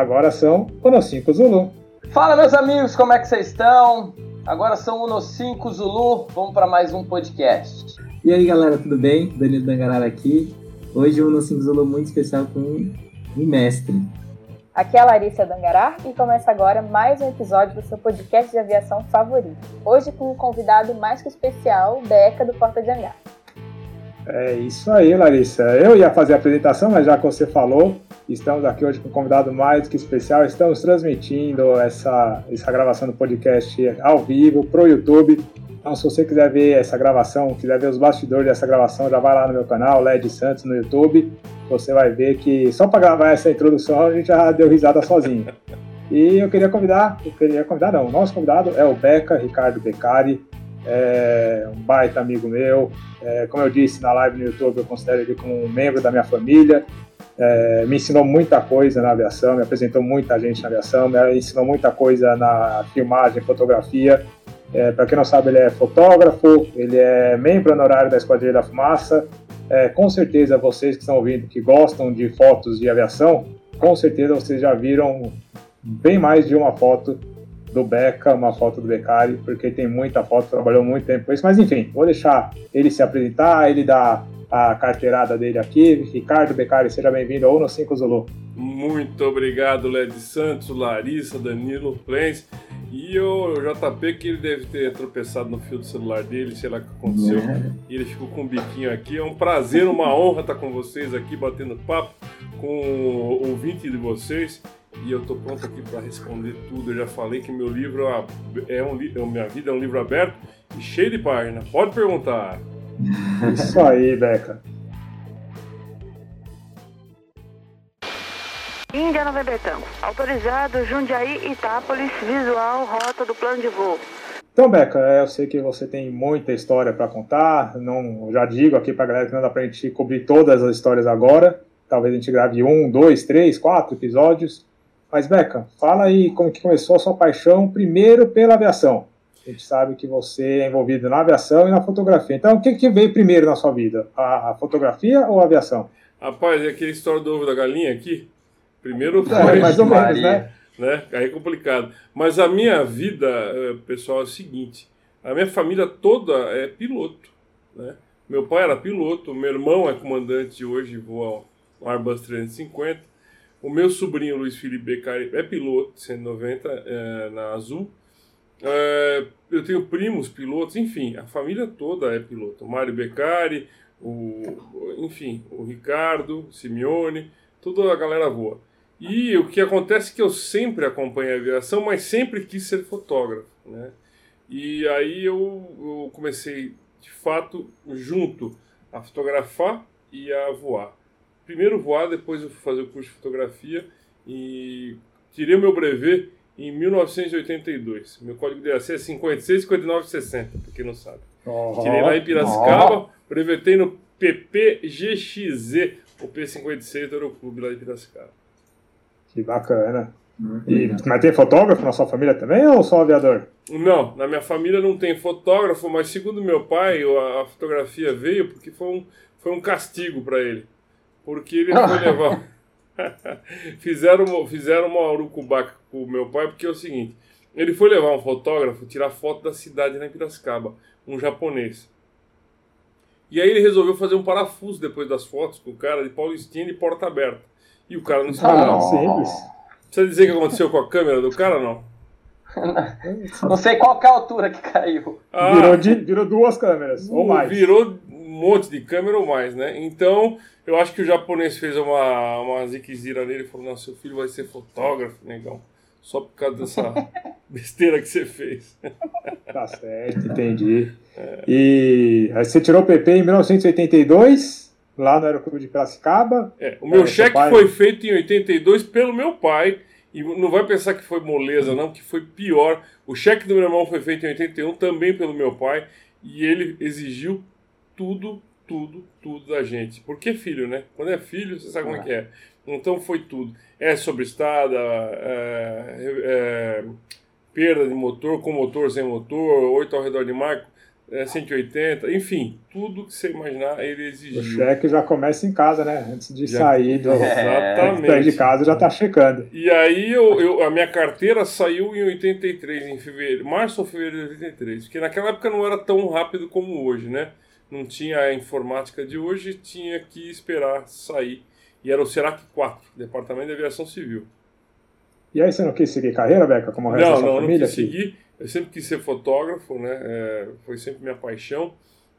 agora são Uno 5 Zulu. Fala meus amigos, como é que vocês estão? Agora são Uno 5 Zulu, vamos para mais um podcast. E aí galera, tudo bem? Danilo Dangarara aqui. Hoje o Uno 5 Zulu muito especial com um mestre. Aqui é a Larissa Dangará e começa agora mais um episódio do seu podcast de aviação favorito. Hoje com um convidado mais que especial, Beca do Porta de Hangar. É isso aí, Larissa. Eu ia fazer a apresentação, mas já que você falou, estamos aqui hoje com um convidado mais que especial. Estamos transmitindo essa, essa gravação do podcast ao vivo para o YouTube. Então, se você quiser ver essa gravação, quiser ver os bastidores dessa gravação, já vai lá no meu canal, LED Santos, no YouTube. Você vai ver que só para gravar essa introdução a gente já deu risada sozinho. E eu queria convidar, eu queria convidar não, o nosso convidado é o Beca, Ricardo Beccari é um baita amigo meu. É, como eu disse na live no YouTube, eu considero ele como um membro da minha família. É, me ensinou muita coisa na aviação, me apresentou muita gente na aviação, me ensinou muita coisa na filmagem, fotografia. É, Para quem não sabe, ele é fotógrafo, ele é membro honorário da Esquadrilha da Fumaça. É, com certeza, vocês que estão ouvindo, que gostam de fotos de aviação, com certeza vocês já viram bem mais de uma foto do Beca, uma foto do Beccari, porque tem muita foto, trabalhou muito tempo com isso. Mas enfim, vou deixar ele se apresentar, ele dar a carteirada dele aqui. Ricardo Beccari, seja bem-vindo ao No 5 Zulu. Muito obrigado, Led Santos, Larissa, Danilo, Plens. E o JP, que ele deve ter tropeçado no fio do celular dele, sei lá o que aconteceu. É. E ele ficou com um biquinho aqui. É um prazer, uma honra estar com vocês aqui, batendo papo com o ouvinte de vocês e eu estou pronto aqui para responder tudo. Eu já falei que meu livro é um é minha vida é um livro aberto e cheio de página. Pode perguntar. Isso aí, Beca. Índia Nova Betão. Autorizado Jundiaí, Itápolis, visual, rota do plano de voo. Então, Beca, eu sei que você tem muita história para contar. Não, já digo aqui para a galera que não dá para a gente cobrir todas as histórias agora. Talvez a gente grave um, dois, três, quatro episódios. Mas, Beca, fala aí como que começou a sua paixão primeiro pela aviação. A gente sabe que você é envolvido na aviação e na fotografia. Então, o que, que veio primeiro na sua vida? A, a fotografia ou a aviação? Rapaz, é aquela história do ovo da galinha aqui. Primeiro foi. É, mais ou menos, né? né? Aí é complicado. Mas a minha vida, eh, pessoal, é o seguinte: a minha família toda é piloto. Né? Meu pai era piloto, meu irmão é comandante hoje, voa um Airbus 350. O meu sobrinho Luiz Felipe Beccari é piloto, 190 é, na Azul. É, eu tenho primos pilotos, enfim, a família toda é piloto. O Mário Beccari, o, enfim, o Ricardo, Simeone, toda a galera voa. E o que acontece é que eu sempre acompanhei a aviação, mas sempre quis ser fotógrafo, né? E aí eu, eu comecei, de fato, junto a fotografar e a voar primeiro voar, depois eu fui fazer o curso de fotografia e tirei o meu brevet em 1982. Meu código de acesso é 56 59 60, para quem não sabe. Oh, tirei lá em Piracicaba, oh. brevetei no PPGXZ, o P56 do Aeroclube lá em Piracicaba. Que bacana. E, mas tem fotógrafo na sua família também ou só aviador? Não, na minha família não tem fotógrafo, mas segundo meu pai, a, a fotografia veio porque foi um, foi um castigo para ele porque ele foi levar. fizeram, fizeram uma urucubaca com o meu pai, porque é o seguinte: ele foi levar um fotógrafo tirar foto da cidade na Piracicaba, um japonês. E aí ele resolveu fazer um parafuso depois das fotos com o cara de Paulistina e porta aberta. E o cara não se ah, simples. Precisa dizer o que aconteceu com a câmera do cara, não? não sei qual é a altura que caiu. Ah, virou, de, virou duas câmeras, ou mais. Virou monte de câmera ou mais, né? Então, eu acho que o japonês fez uma, uma ziquezira nele e falou: Não, seu filho vai ser fotógrafo, negão. Só por causa dessa besteira que você fez. Tá certo, entendi. É. E aí você tirou o PP em 1982, lá no Aeroclube de Piracicaba. É, o meu é, cheque pai... foi feito em 82 pelo meu pai. E não vai pensar que foi moleza, não, que foi pior. O cheque do meu irmão foi feito em 81 também pelo meu pai. E ele exigiu tudo, tudo, tudo da gente. Porque filho, né? Quando é filho, você sabe como é que é. Então foi tudo. É sobre estrada, é, é, perda de motor, com motor, sem motor, oito ao redor de marco. é, 180, enfim, tudo que você imaginar ele exigiu. O cheque já começa em casa, né? Antes de já, sair do é, de casa já está checando. E aí eu, eu, a minha carteira saiu em 83, em fevereiro, março ou fevereiro de 83, porque naquela época não era tão rápido como hoje, né? Não tinha a informática de hoje, tinha que esperar sair. E era o Serac 4, Departamento de Aviação Civil. E aí você não quis seguir carreira, Beca, como o resto não, da sua não, família? Não, não quis seguir. Eu sempre quis ser fotógrafo, né? É, foi sempre minha paixão.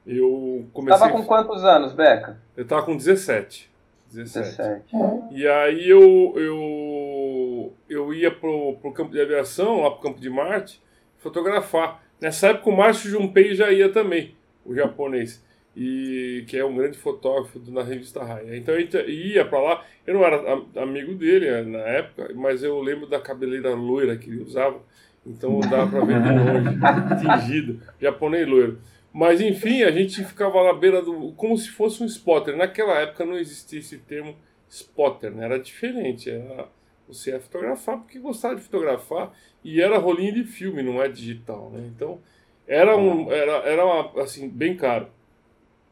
Eu comecei. Tava com quantos anos, Beca? Eu tava com 17. 17. 17. E aí eu, eu, eu ia pro, pro campo de aviação, lá pro campo de Marte, fotografar. Nessa época o Márcio Junpei já ia também, o japonês e que é um grande fotógrafo na revista Raia. Então a gente ia para lá. Eu não era amigo dele eh, na época, mas eu lembro da cabeleira loira que ele usava. Então dava para ver de longe, tingido, japonês loiro. Mas enfim, a gente ficava na beira do. como se fosse um spotter. Naquela época não existia esse termo spotter, né? era diferente. Era, você ia fotografar porque gostava de fotografar e era rolinho de filme, não é digital. Né? Então era, um, era, era uma, assim, bem caro.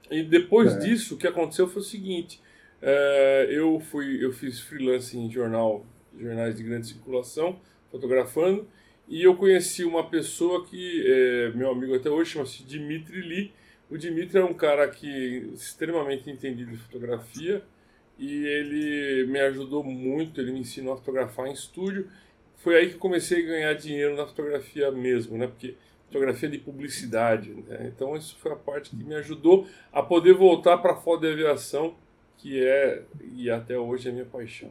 E depois é. disso, o que aconteceu foi o seguinte: é, eu fui, eu fiz freelance em jornal, jornais de grande circulação, fotografando, e eu conheci uma pessoa que é meu amigo até hoje, chama-se Dimitri Lee. O Dimitri é um cara que extremamente entendido de fotografia e ele me ajudou muito, ele me ensinou a fotografar em estúdio. Foi aí que comecei a ganhar dinheiro na fotografia mesmo, né? Porque fotografia de publicidade. Né? Então, isso foi a parte que me ajudou a poder voltar para a foto de aviação, que é, e até hoje, é minha paixão.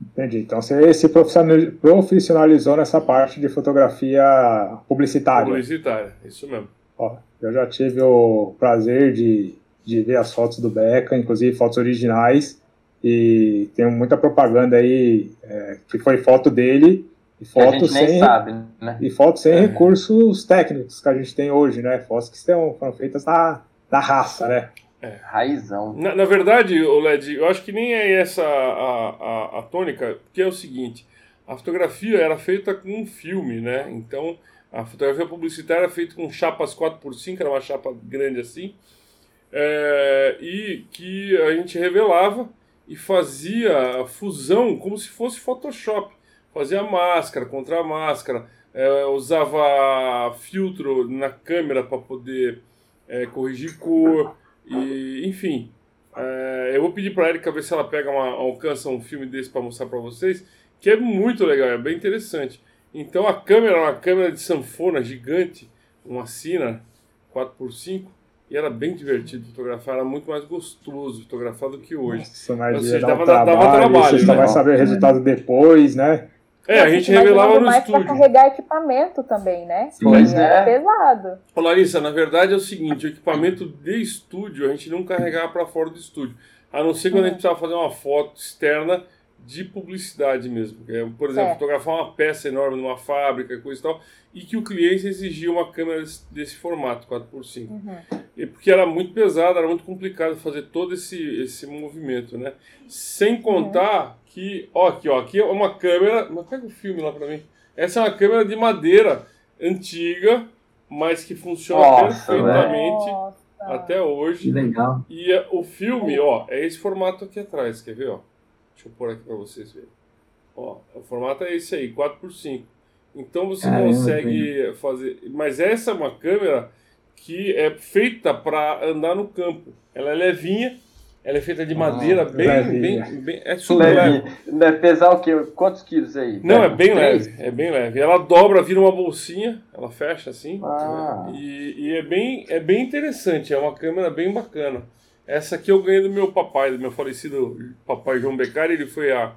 Entendi. Então, você se profissionalizou nessa parte de fotografia publicitária. Publicitária, isso mesmo. Ó, eu já tive o prazer de, de ver as fotos do Beca, inclusive fotos originais, e tem muita propaganda aí é, que foi foto dele e fotos sem, sabe, né? E fotos sem é. recursos técnicos que a gente tem hoje, né? Fotos que são, foram feitas na, na raça, né? É. Raizão. Na, na verdade, o LED, eu acho que nem é essa a, a, a tônica, que é o seguinte: a fotografia era feita com um filme, né? Então, a fotografia publicitária era feita com chapas 4x5, era uma chapa grande assim, é, e que a gente revelava e fazia fusão como se fosse Photoshop fazia máscara, contra máscara, é, usava filtro na câmera para poder é, corrigir cor, e, enfim. É, eu vou pedir para a Erika ver se ela pega uma, alcança um filme desse para mostrar para vocês, que é muito legal, é bem interessante. Então a câmera é uma câmera de sanfona gigante, uma Sina 4x5, e era bem divertido fotografar, era muito mais gostoso fotografar do que hoje. Nossa, mas Ou seja, dava, um trabalho, dava trabalho. Você né? só vai saber o resultado depois, né? É, a gente revelava no mais estúdio. Pra carregar equipamento também, né? Pois é. Era pesado. Ô, Larissa, na verdade é o seguinte, o equipamento de estúdio a gente não carregava para fora do estúdio. A não ser quando a gente precisava fazer uma foto externa de publicidade mesmo. É, por exemplo, é. fotografar uma peça enorme numa fábrica, coisa e tal, e que o cliente exigia uma câmera desse, desse formato, 4x5. Uhum. E porque era muito pesado, era muito complicado fazer todo esse, esse movimento, né? Sem contar uhum. que, ó, aqui, ó, aqui é uma câmera, mas pega o filme lá para mim. Essa é uma câmera de madeira antiga, mas que funciona Nossa, perfeitamente Nossa. até hoje. Que legal. E o filme, ó, é esse formato aqui atrás, quer ver, ó? Deixa eu pôr aqui para vocês verem. Ó, o formato é esse aí, 4x5. Então você Caramba, consegue fazer. Mas essa é uma câmera que é feita para andar no campo. Ela é levinha, ela é feita de madeira, ah, bem, bem, bem, É super leve. Pesar o quê? Quantos quilos aí? Não, é bem leve. É bem leve. Ela dobra, vira uma bolsinha, ela fecha assim. Ah. E, e, é, bem, é bem interessante, é uma câmera bem bacana. Essa aqui eu ganhei do meu papai, do meu falecido papai João Beccari. Ele foi há,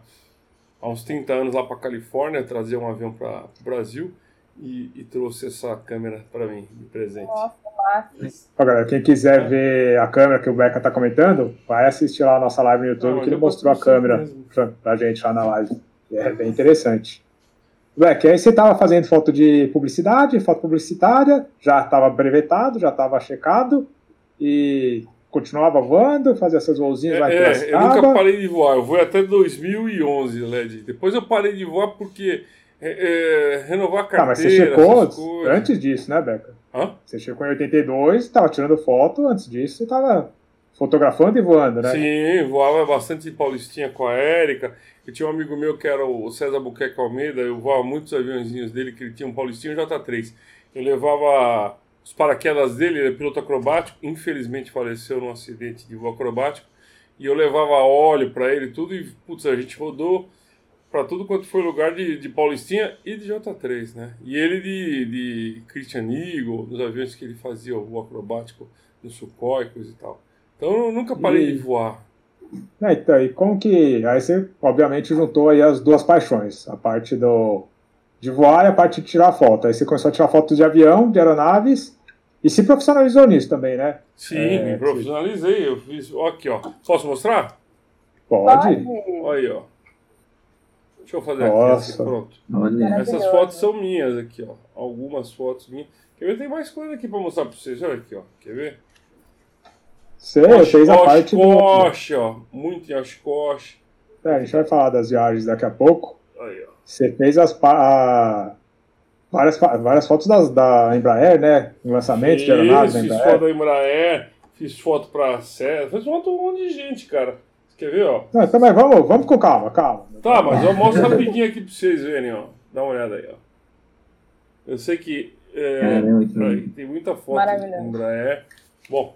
há uns 30 anos lá para Califórnia trazer um avião para o Brasil e, e, trouxe essa câmera para mim de presente. Nossa, Agora, quem quiser ver a câmera que o Beca está comentando, vai assistir lá a nossa live no YouTube Não, que ele mostrou a câmera para a gente lá na live. É bem interessante. Beck, aí você estava fazendo foto de publicidade, foto publicitária, já estava brevetado, já estava checado, e continuava voando, fazia essas voazinhas é, lá em é, Eu nunca parei de voar, eu vou até 2011, LED. Depois eu parei de voar porque É, é, renovar a carteira. Ah, mas você checou antes disso, né, Beca? Hã? Você chegou em 82, estava tirando foto, antes disso você estava fotografando e voando, né? Sim, voava bastante Paulistinha com a Érica. Eu tinha um amigo meu que era o César Buqueque Almeida, eu voava muitos aviãozinhos dele, que ele tinha um Paulistinho J3. Eu levava os paraquedas dele, ele é piloto acrobático, infelizmente faleceu num acidente de voo acrobático, e eu levava óleo para ele tudo, e putz, a gente rodou para tudo quanto foi lugar de, de Paulistinha e de J3, né? E ele de, de Christian Eagle, nos aviões que ele fazia o acrobático no Sukhoi, coisa e tal. Então eu nunca parei E- de voar. É, então, e como que. Aí você, obviamente, juntou aí as duas paixões, a parte do de voar e a parte de tirar foto. Aí você começou a tirar fotos de avião, de aeronaves, e se profissionalizou nisso também, né? Sim, É, me profissionalizei, eu fiz. Ó, aqui, ó. Posso mostrar? Pode. Olha aí, ó. Deixa eu fazer aqui, Nossa. assim, pronto. Olha, Essas fotos são minhas aqui, ó. Algumas fotos minhas. Quer ver? Tem mais coisa aqui pra mostrar pra vocês. Olha aqui, ó. Quer ver? Você fez a parte do. Oshkosh, ó. Muito em Oshkosh. É, a gente vai falar das viagens daqui a pouco. Aí, ó. Você fez as pa- a- várias, várias fotos das, da Embraer, né? Em lançamento de aeronaves da Fiz Embraer. foto da Embraer, fiz foto pra César, fiz foto um monte de gente, cara. Você quer ver, ó? Não, então, mas vamos, vamos com calma, calma. Tá, mas eu mostro rapidinho aqui pra vocês verem, ó. Dá uma olhada aí, ó. Eu sei que é, Caramba, que tem muita foto da Embraer. Bom,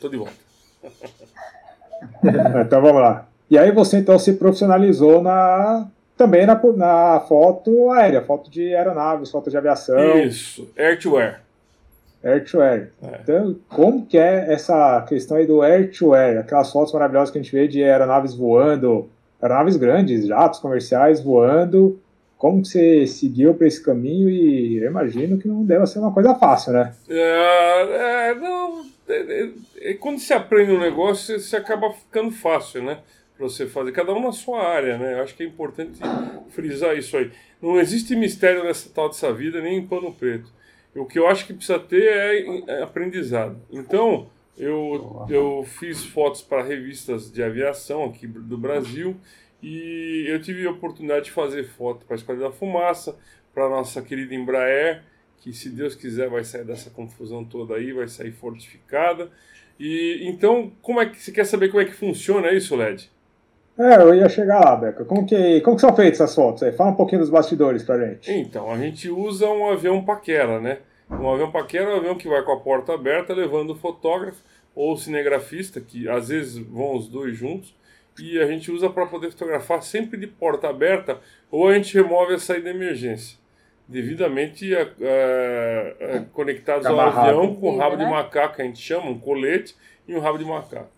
tô de volta. Então vamos lá. E aí você então se profissionalizou na também na, na foto aérea, foto de aeronaves, foto de aviação, Isso, air to air. air to air. É. Então, como que é essa questão aí do air to air? Aquelas fotos maravilhosas que a gente vê de aeronaves voando, aeronaves grandes, jatos comerciais voando. Como que você seguiu para esse caminho? E eu imagino que não deve ser uma coisa fácil, né? É, é, não, é, é, é, quando se aprende um negócio, você, você acaba ficando fácil, né? Pra você fazer, cada um na sua área, né? Eu acho que é importante frisar isso aí. Não existe mistério nessa tal dessa vida, nem em pano preto. O que eu acho que precisa ter é, é aprendizado. Então, eu, eu fiz fotos para revistas de aviação aqui do Brasil e eu tive a oportunidade de fazer foto para a Escola da Fumaça, para a nossa querida Embraer, que se Deus quiser vai sair dessa confusão toda aí, vai sair fortificada. E então, como é que você quer saber como é que funciona isso, Led? É, eu ia chegar lá, Beca. Como que, como que são feitas essas fotos aí? Fala um pouquinho dos bastidores pra gente. Então, a gente usa um avião paquera, né? Um avião paquera é um avião que vai com a porta aberta, levando o fotógrafo ou o cinegrafista, que às vezes vão os dois juntos, e a gente usa para poder fotografar sempre de porta aberta, ou a gente remove a saída de emergência, devidamente a- a- a- conectados ao avião com rabo de Né? macaco, que a gente chama, um colete e um rabo de macaco.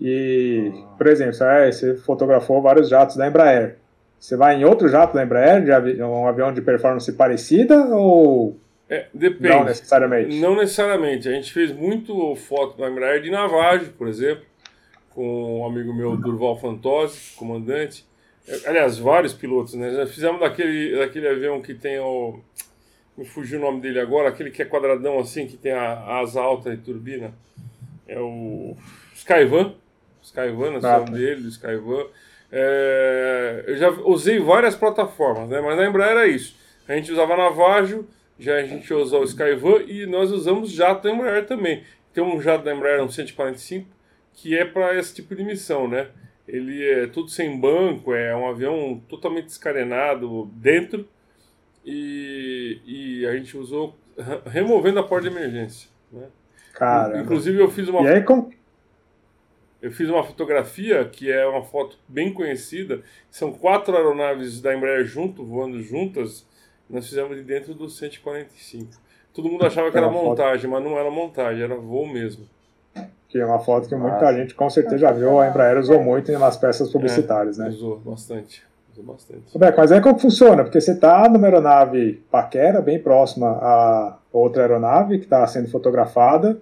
E, por exemplo, você- você fotografou vários jatos da Embraer. Você vai em outro jato da Embraer, de avi- um avião de performance parecida ou É, depende. não necessariamente? Não necessariamente. A gente fez muito foto da Embraer de navagem, por exemplo, com um amigo meu, Durval Fantozzi, comandante. É, Aliás, vários pilotos, né? Já fizemos daquele, daquele avião que tem o. Me fugiu o nome dele agora, aquele que é quadradão assim, que tem a, a asa alta e turbina. É o Skyvan. Skyvan, Ah, tá. dele, do Skyvan. É, eu já usei várias plataformas, né? Mas na Embraer era isso. A gente usava Navajo, já a gente usou o Skyvan e nós usamos jato da Embraer também. Tem um jato da Embraer, um 145, que é para esse tipo de missão, né? Ele é tudo sem banco, é um avião totalmente descarenado dentro e, e a gente usou re- removendo a porta de emergência. Né? Cara. Inclusive eu fiz uma E aí, como... eu fiz uma fotografia que é uma foto bem conhecida. São quatro aeronaves da Embraer junto, voando juntas. Nós fizemos de dentro do 145. Todo mundo achava que É era uma foto- montagem, mas não era montagem, era voo mesmo. que é uma foto que muita gente com certeza já viu, a Embraer usou muito nas peças publicitárias, né? Usou bastante. Usou bastante. Mas aí como funciona? Porque você está numa aeronave paquera, bem próxima a outra aeronave que está sendo fotografada,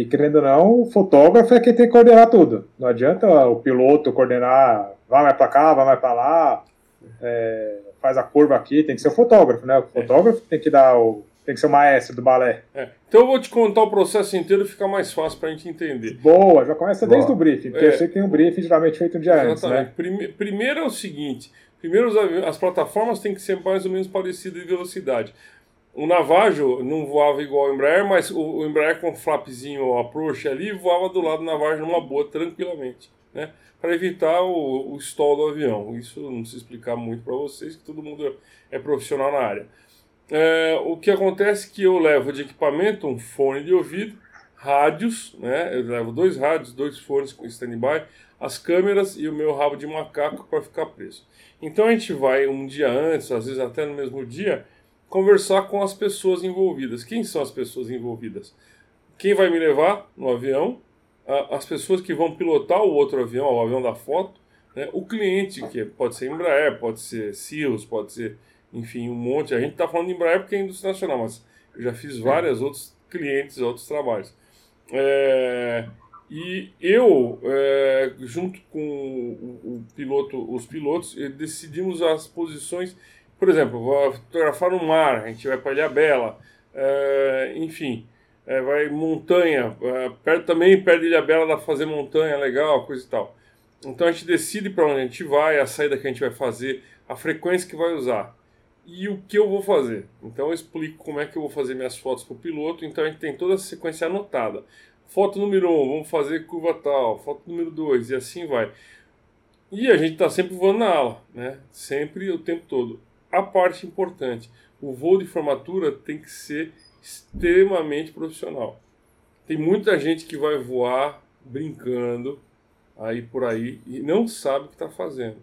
e querendo ou não, o fotógrafo é quem tem que coordenar tudo. Não adianta o piloto coordenar, vai mais para cá, vai mais para lá, é, faz a curva aqui, tem que ser o fotógrafo, né? O fotógrafo tem que dar o. tem que ser o maestro do balé. É. Então eu vou te contar o processo inteiro, fica mais fácil para a gente entender. Boa, já começa desde Boa. o briefing, porque É. eu sei que tem um briefing geralmente feito um dia antes, Exatamente. né? Prime- primeiro é o seguinte: Primeiro, as plataformas têm que ser mais ou menos parecidas de velocidade. O Navajo não voava igual o Embraer, mas o, o Embraer com o flapzinho approach ali voava do lado do Navajo numa boa, tranquilamente, né? Para evitar o, o stall do avião. Isso não precisa explicar muito para vocês, que todo mundo é profissional na área. É, o que acontece é que eu levo de equipamento um fone de ouvido, rádios, né? Eu levo dois rádios, dois fones com standby, as câmeras e o meu rabo de macaco para ficar preso. Então a gente vai um dia antes, às vezes até no mesmo dia, conversar com as pessoas envolvidas. Quem são as pessoas envolvidas? Quem vai me levar no avião? As pessoas que vão pilotar o outro avião, o avião da foto, né? o cliente, que pode ser Embraer, pode ser Seals, pode ser, enfim, um monte. A gente está falando de Embraer porque é indústria nacional, mas eu já fiz vários outros clientes, outros trabalhos. É, e eu, é, junto com o, o, piloto, os pilotos, decidimos as posições. Por exemplo, vou fotografar no mar, a gente vai para Ilha Bela, é, enfim, é, vai montanha, é, perto, também perto de Ilha Bela dá para fazer montanha legal, coisa e tal. Então a gente decide para onde a gente vai, a saída que a gente vai fazer, a frequência que vai usar e o que eu vou fazer. Então eu explico como é que eu vou fazer minhas fotos para o piloto, então a gente tem toda a sequência anotada. Foto número 1, um, vamos fazer curva tal, foto número 2, e assim vai. E a gente está sempre voando na ala, né? Sempre o tempo todo. A parte importante, o voo de formatura tem que ser extremamente profissional. Tem muita gente que vai voar brincando aí por aí e não sabe o que está fazendo.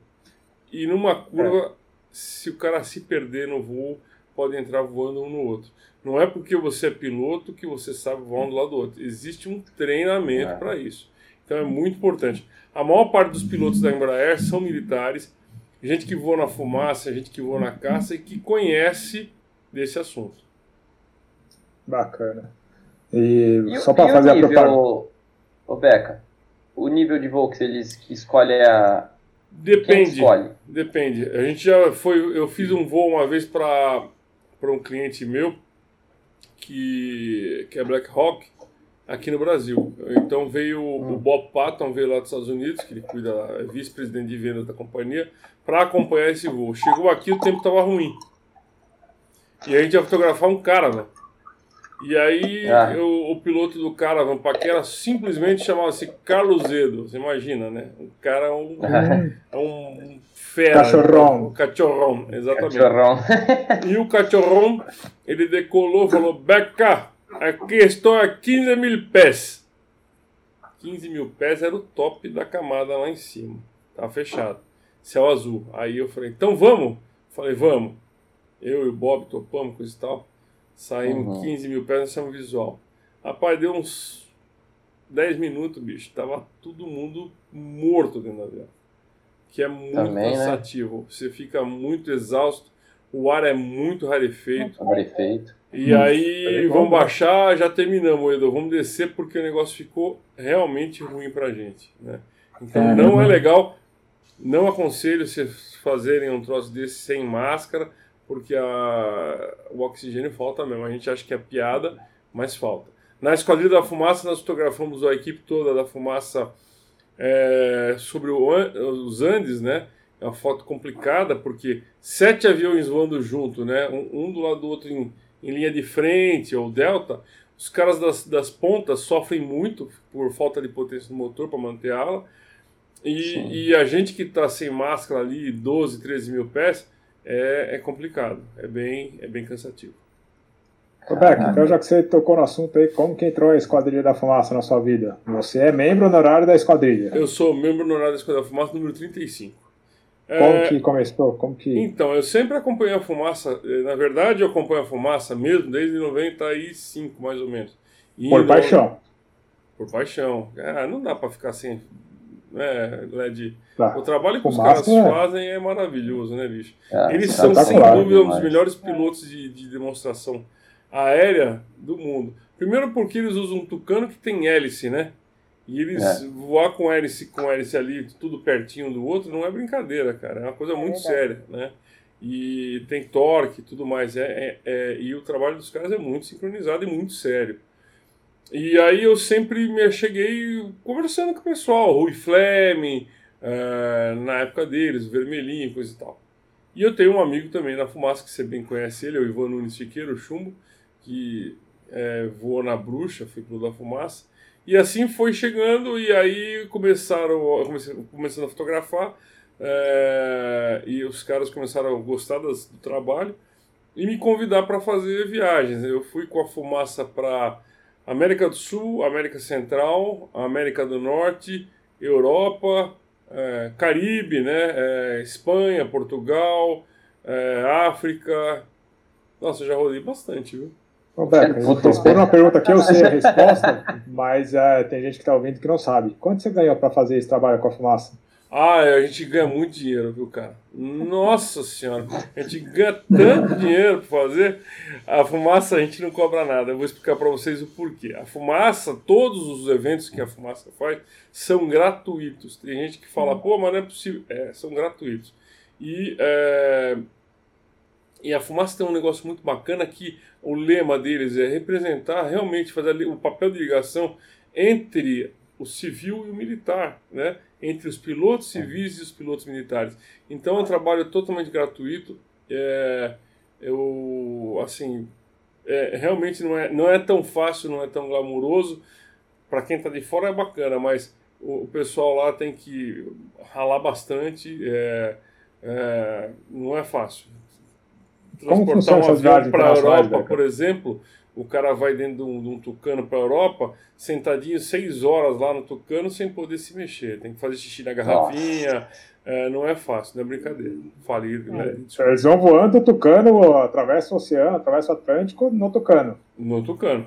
E numa curva, é. se o cara se perder no voo, pode entrar voando um no outro. Não é porque você é piloto que você sabe voar um do lado do outro. Existe um treinamento é. para isso. Então é muito importante. A maior parte dos pilotos da Embraer são militares, gente que voa na fumaça, gente que voa na caça e que conhece desse assunto. Bacana. E, e só para fazer a propaganda. Ô, Beca, o nível de voo que eles escolhem a. Depende. escolhe? Depende. A gente já foi. Eu fiz um voo uma vez para um cliente meu que, que é Black Hawk aqui no Brasil. Então veio o Bob Patton, veio lá dos Estados Unidos, que ele cuida, é vice-presidente de vendas da companhia, para acompanhar esse voo. Chegou aqui, o tempo estava ruim. E a gente ia fotografar um Caravan. E aí ah. eu, o piloto do Caravan Paquera simplesmente chamava-se Carlos Zedo. Você imagina, né? O cara é um, é um fera. Cachorrão. O cachorrão, exatamente. Cachorrão. e o cachorrão, ele decolou falou, Beca, aqui estou a 15 mil pés. 15 mil pés era o top da camada lá em cima. Tava fechado. Céu azul. Aí eu falei, então vamos? Falei, vamos. Eu e o Bob topamos, coisa e tal. Saímos uhum. 15 mil pés, nós chamamos visual. Rapaz, deu uns 10 minutos, bicho. Tava todo mundo morto dentro do avião que é muito Também, né? cansativo. Né? Você fica muito exausto, o ar é muito rarefeito. Rarefeito. E hum, aí, é vamos baixar, já terminamos, Edu. Vamos descer porque o negócio ficou realmente ruim pra gente. Né? Então é, não é legal, não aconselho vocês fazerem um troço desse sem máscara, porque a, o oxigênio falta mesmo. A gente acha que é piada, mas falta. Na Esquadrilha da Fumaça, nós fotografamos a equipe toda da Fumaça é, sobre o, os Andes, né? É uma foto complicada porque sete aviões voando junto, né? Um, um do lado do outro em, em, linha de frente ou delta. Os caras das, das pontas sofrem muito por falta de potência no motor para manter a ala. E, e, a gente que está sem máscara ali, 12, 13 mil pés, é, é complicado, é bem, é bem cansativo. Roberto, então já que você tocou no assunto aí, como que entrou a Esquadrilha da Fumaça na sua vida? Você é membro honorário da Esquadrilha. Eu sou membro honorário da Esquadrilha da Fumaça número 35. Como é... que começou? Como que... Então, eu sempre acompanhei a fumaça, eh, na verdade eu acompanho a fumaça mesmo desde 95, mais ou menos. E Por paixão. Por paixão. Ah, não dá para ficar sem né, LED. Tá. O trabalho que fumaça, os caras é. fazem é maravilhoso, né, bicho? É, Eles são, sem dúvida, um dos melhores pilotos de, de demonstração aérea do mundo. Primeiro porque eles usam um tucano que tem hélice, né? E eles é. voar com hélice, com hélice ali, tudo pertinho do outro, não é brincadeira, cara. É uma coisa muito é séria, né? E tem torque e tudo mais. É, é, é, e o trabalho dos caras é muito sincronizado e muito sério. E aí eu sempre me cheguei conversando com o pessoal, Rui Fleming, uh, na época deles, Vermelhinho, coisa e tal. E eu tenho um amigo também na fumaça, que você bem conhece ele, é o Ivan Nunes Chiqueiro, o Chumbo, que é, voou na bruxa, pro da fumaça. E assim foi chegando, e aí começaram, começando a fotografar, é, e os caras começaram a gostar das, do trabalho e me convidar para fazer viagens. Eu fui com a fumaça para América do Sul, América Central, América do Norte, Europa, é, Caribe, né? É, Espanha, Portugal, é, África. Nossa, já rodei bastante, viu? Roberto, eu vou uma pergunta aqui, eu sei a resposta, mas é, tem gente que está ouvindo que não sabe. Quanto você ganhou para fazer esse trabalho com a fumaça? Ah, a gente ganha muito dinheiro, viu, cara? Nossa senhora, a gente ganha tanto dinheiro para fazer. A fumaça a gente não cobra nada. Eu vou explicar para vocês o porquê. A fumaça, todos os eventos que a fumaça faz são gratuitos. Tem gente que fala, pô, mas não é possível. É, são gratuitos. E, é... e a fumaça tem um negócio muito bacana que o lema deles é representar realmente, fazer o papel de ligação entre o civil e o militar, né? entre os pilotos é. civis e os pilotos militares. Então é um trabalho totalmente gratuito. É, eu, assim, é, realmente não é, não é tão fácil, não é tão glamuroso. Para quem está de fora é bacana, mas o, o, pessoal lá tem que ralar bastante. É, é não é fácil. Transportar um avião para a Europa, por exemplo, o cara vai dentro de um, de um tucano para a Europa, sentadinho seis horas lá no tucano sem poder se mexer. Tem que fazer xixi na garrafinha. É, não é fácil, não é brincadeira. Falir, né? É, eles vão voando o tucano, atravessa o oceano, atravessa o Atlântico no tucano. No tucano.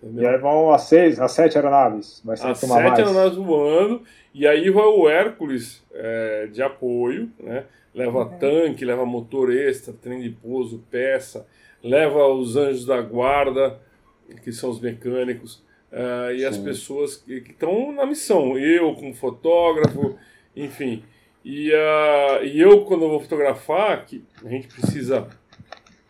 Entendeu? E aí vão as seis, as sete aeronaves. Vai ser as sete mais. aeronaves voando, e aí vai o Hércules é, de apoio, né? Leva uhum. tanque, leva motor extra, trem de pouso, peça leva os anjos da guarda, que são os mecânicos, uh, e Sim. as pessoas que estão na missão. Eu, como fotógrafo, enfim. E, uh, e eu, quando eu vou fotografar, que a gente precisa.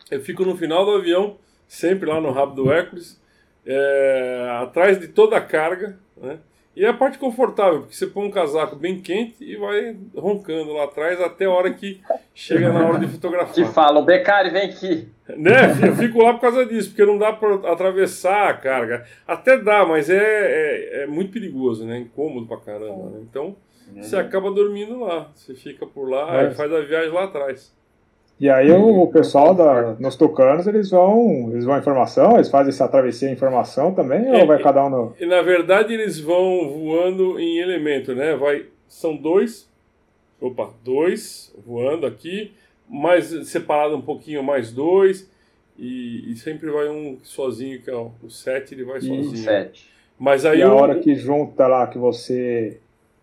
Eu fico no final do avião, sempre lá no rabo do Hércules, é, atrás de toda a carga, né? E é a parte confortável, porque você põe um casaco bem quente e vai roncando lá atrás até a hora que chega na hora de fotografar. Que fala, o Becari vem aqui. Né? Eu fico lá por causa disso, porque não dá para atravessar a carga. Até dá, mas é, é, é, muito perigoso, né? Incômodo pra caramba. Né? Então, você acaba dormindo lá. Você fica por lá e faz a viagem lá atrás. E aí o, pessoal da, nos tucanos, eles vão, eles vão informação, eles fazem essa travessia em informação também, é, ou vai cada um no... E, na verdade eles vão voando em elemento, né? Vai, são dois, opa, dois voando aqui, mais separado um pouquinho mais dois, e, e sempre vai um sozinho, que é o, o sete, ele vai sozinho. Sete. Mas aí e a hora que junta lá, que você...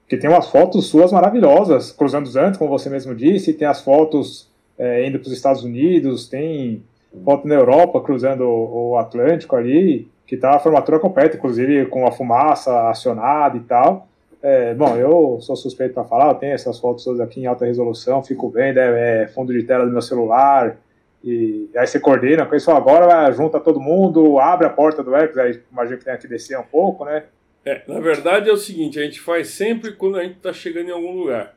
Que tem umas fotos suas maravilhosas, cruzando os antes, como você mesmo disse, tem as fotos é, indo para os Estados Unidos, tem foto na Europa cruzando o, o Atlântico ali, que tá a formatura completa, inclusive com a fumaça acionada e tal. É, bom, eu sou suspeito para falar, eu tenho essas fotos todas aqui em alta resolução, fico vendo, é, é fundo de tela do meu celular, e aí você coordena com isso agora, junta todo mundo, abre a porta do X, aí imagino que tem que descer um pouco, né? É, na verdade é o seguinte, a gente faz sempre quando a gente está chegando em algum lugar,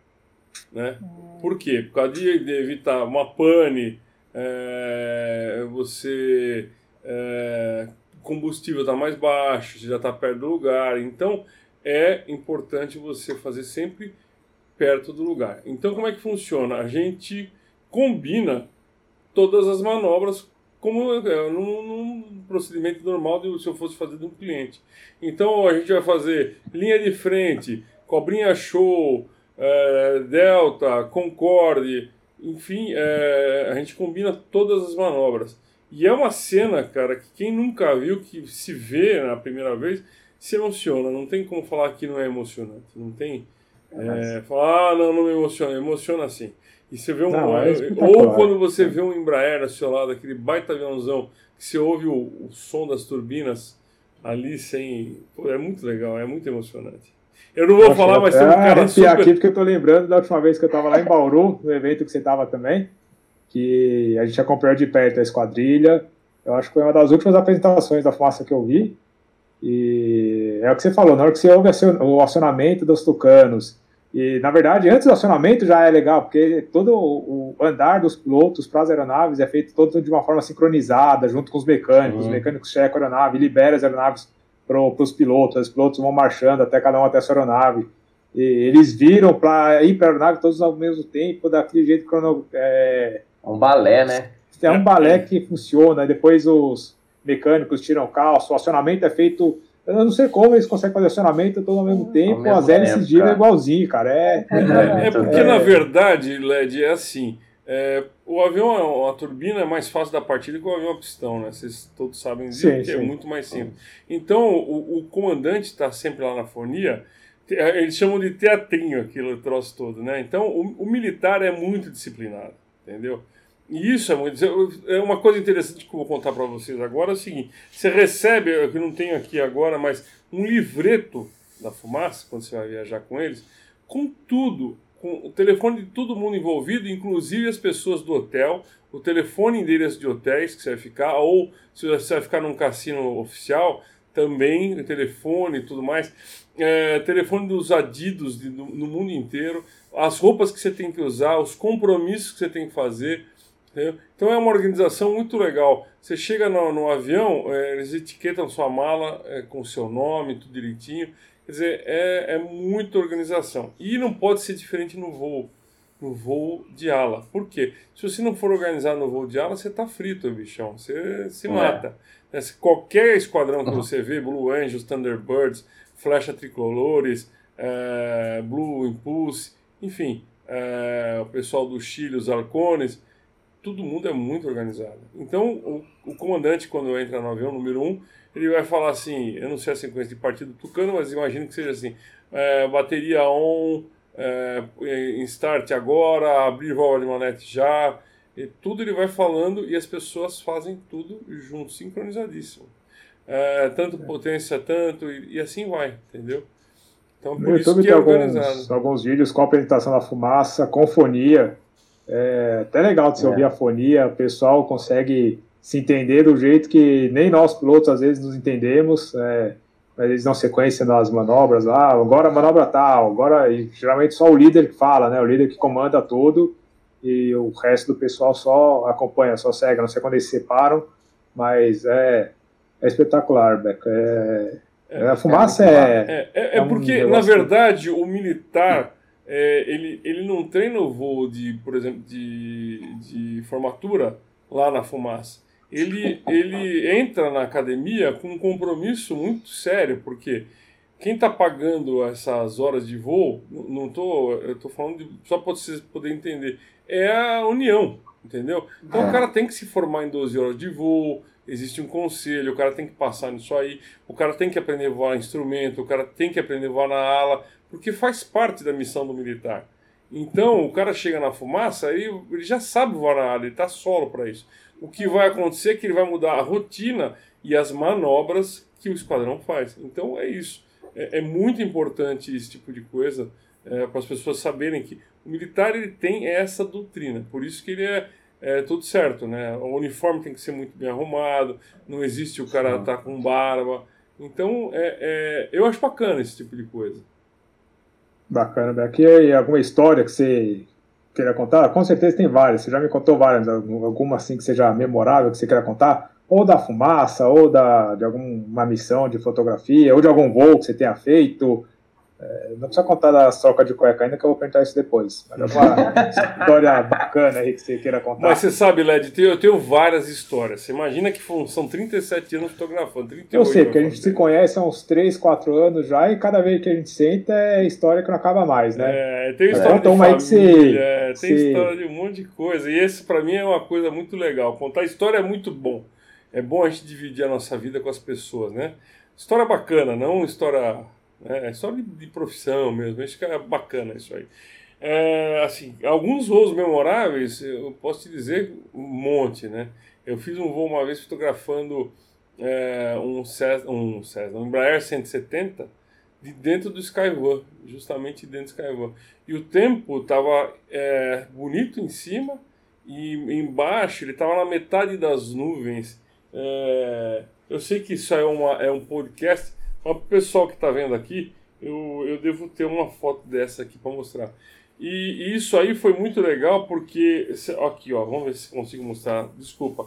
né? Por quê? Por causa de, de evitar uma pane, é, você. É, combustível está mais baixo, você já está perto do lugar. Então é importante você fazer sempre perto do lugar. Então como é que funciona? A gente combina todas as manobras como é, num, num, procedimento normal de, se eu fosse fazer de um cliente. Então a gente vai fazer linha de frente, cobrinha show, é, Delta, Concorde, enfim, é, a gente combina todas as manobras. E é uma cena, cara, que quem nunca viu, que se vê na primeira vez, se emociona. Não tem como falar que não é emocionante. Não tem. É, falar, ah, não, não me emociona. Emociona sim. E você vê um. Não, é ou quando você vê um Embraer ao seu lado, aquele baita aviãozão, que você ouve o, o som das turbinas ali sem. Pô, é muito legal, é muito emocionante. Eu não vou Poxa, falar, mas tem um cara super... aqui porque eu tô lembrando da última vez que eu tava lá em Bauru, no evento que você tava também, que a gente acompanhou de perto a esquadrilha. Eu acho que foi uma das últimas apresentações da fumaça que eu vi. E é o que você falou, na hora que você ouve o acionamento dos tucanos E, na verdade, antes do acionamento já é legal, porque todo o andar dos pilotos para as aeronaves é feito todo de uma forma sincronizada, junto com os mecânicos. Uhum. Os mecânicos checam a aeronave, liberam as aeronaves para os pilotos, os pilotos vão marchando até cada um até a sua aeronave. E eles viram para ir para a aeronave todos ao mesmo tempo, daquele jeito crono, é... é um balé, né? É um balé que funciona, depois os mecânicos tiram o calço, o acionamento é feito eu não sei como eles conseguem fazer acionamento todo ao mesmo tempo, ao mesmo as hélices giram igualzinho, cara. É, é, é, é porque, na verdade, LED, é assim. É, o avião, a turbina é mais fácil da partida que o avião a pistão, né? Vocês todos sabem disso, sim, que é muito mais simples. Então, o, o comandante está sempre lá na fonia, é, eles chamam de teatrinho aquilo, troço todo, né? Então, o, o militar é muito disciplinado, entendeu? E isso é muito. É uma coisa interessante que eu vou contar para vocês agora: é o seguinte: você recebe, eu não tenho aqui agora, mas um livreto da fumaça, quando você vai viajar com eles, com tudo, com o telefone de todo mundo envolvido, inclusive as pessoas do hotel, o telefone endereço de hotéis que você vai ficar, ou se você vai ficar num cassino oficial, também o telefone e tudo mais, é, telefone dos adidos de, no, no mundo inteiro, as roupas que você tem que usar, os compromissos que você tem que fazer. Entendeu? Então é uma organização muito legal. Você chega no, no avião, é, eles etiquetam sua mala é, com seu nome, tudo direitinho. Quer dizer, é, é muita organização. E não pode ser diferente no voo, no voo de ala. Por quê? Se você não for organizado no voo de ala, você está frito, bichão. Você se é. mata. É. Qualquer esquadrão que você vê, Blue Angels, Thunderbirds, Flecha Tricolores, é, Blue Impulse, enfim, é, o pessoal do Chile, os Arcones, todo mundo é muito organizado. Então, o, o, comandante, quando entra no avião número um, ele vai falar assim: eu não sei a sequência de partido tucano, mas imagino que seja assim: é, bateria on, é, em start agora, abrir válvula de manete já. E tudo ele vai falando e as pessoas fazem tudo junto, sincronizadíssimo. É, tanto potência, tanto, e, e, assim vai, entendeu? Então, por no isso YouTube que é alguns, alguns vídeos com a apresentação da fumaça, com fonia, é até legal de se é. ouvir a fonia, o pessoal consegue se entender do jeito que nem nós pilotos às vezes nos entendemos, é, eles dão sequência nas manobras lá, agora a manobra tal, agora e, geralmente só o líder que fala, né, o líder que comanda tudo e o resto do pessoal só acompanha, só segue, não sei quando eles se separam, mas é, é espetacular, Beca. É, é, a fumaça é. É, é, é porque, um na verdade, o militar é, ele, ele não treina o voo de, por exemplo, de, de formatura lá na fumaça. Ele, ele entra na academia com um compromisso muito sério, porque quem está pagando essas horas de voo, não tô, eu estou falando de, só para vocês poderem entender, é a União, entendeu? Então é. o cara tem que se formar em 12 horas de voo, existe um conselho, o cara tem que passar nisso aí, o cara tem que aprender a voar instrumento, o cara tem que aprender a voar na ala, porque faz parte da missão do militar. Então, o cara chega na fumaça e ele já sabe voar na área, ele está solo para isso. O que vai acontecer é que ele vai mudar a rotina e as manobras que o esquadrão faz. Então, é isso. É, é muito importante esse tipo de coisa é, para as pessoas saberem que o militar ele tem essa doutrina. Por isso que ele é, é tudo certo, né? O uniforme tem que ser muito bem arrumado, não existe o cara estar tá com barba. Então, é, é, eu acho bacana esse tipo de coisa. Bacana, Aqui alguma história que você queira contar? Com certeza tem várias, você já me contou várias, alguma assim que seja memorável que você queira contar? Ou da fumaça, ou da, de alguma missão de fotografia, ou de algum voo que você tenha feito, é, não precisa contar da troca de cueca ainda, que eu vou perguntar isso depois. Mas é uma história bacana aí que você queira contar. Mas você sabe, Led, eu tenho várias histórias. Você imagina que são 37 anos fotografando, 38 Eu sei, porque a gente se conhece há uns 3, 4 anos já, e cada vez que a gente senta é história que não acaba mais, né? É, tem história então, de família, você, é, tem você... história de um monte de coisa. E esse, para mim, é uma coisa muito legal. Contar história é muito bom. É bom a gente dividir a nossa vida com as pessoas, né? História bacana, não história é, é só de, de, profissão mesmo, acho que é bacana isso aí. É, assim, alguns voos memoráveis, eu posso te dizer um monte, né? Eu fiz um voo uma vez fotografando é, um, Cessna, um Cessna, um Embraer 170 de dentro do Skyvan, justamente dentro do Skyvan. E o tempo estava é, bonito em cima e embaixo ele estava na metade das nuvens. É, eu sei que isso é, uma, é um podcast, mas para o pessoal que está vendo aqui, eu, eu devo ter uma foto dessa aqui para mostrar. E, e, isso aí foi muito legal porque. Aqui, ó, vamos ver se consigo mostrar. Desculpa.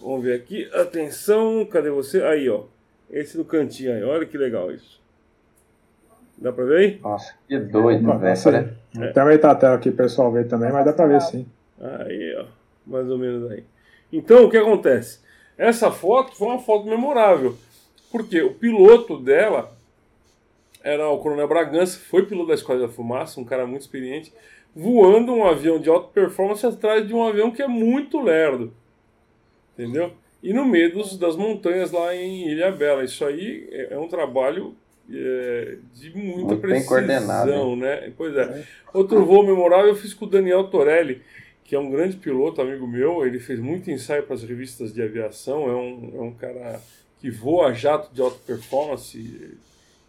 Vamos ver aqui. Atenção, cadê você? Aí, ó. Esse no cantinho aí. Olha que legal isso. Dá pra ver aí? Nossa, que doido, velho. É. Também tá a tela aqui, pessoal ver também, mas dá pra ver sim. Aí, ó. Mais ou menos aí. Então, o que acontece? Essa foto foi uma foto memorável. Porque o piloto dela era o Coronel Bragança, foi piloto da Esquadra da Fumaça, um cara muito experiente, voando um avião de alta performance atrás de um avião que é muito lerdo. Entendeu? E no meio dos, das montanhas lá em Ilha Bela. Isso aí é, é um trabalho é, de muita muito precisão, né? Pois é. Outro voo memorável eu fiz com o Daniel Torelli, que é um grande piloto, amigo meu. Ele fez muito ensaio para as revistas de aviação. É um, é um cara que voa jato de alta performance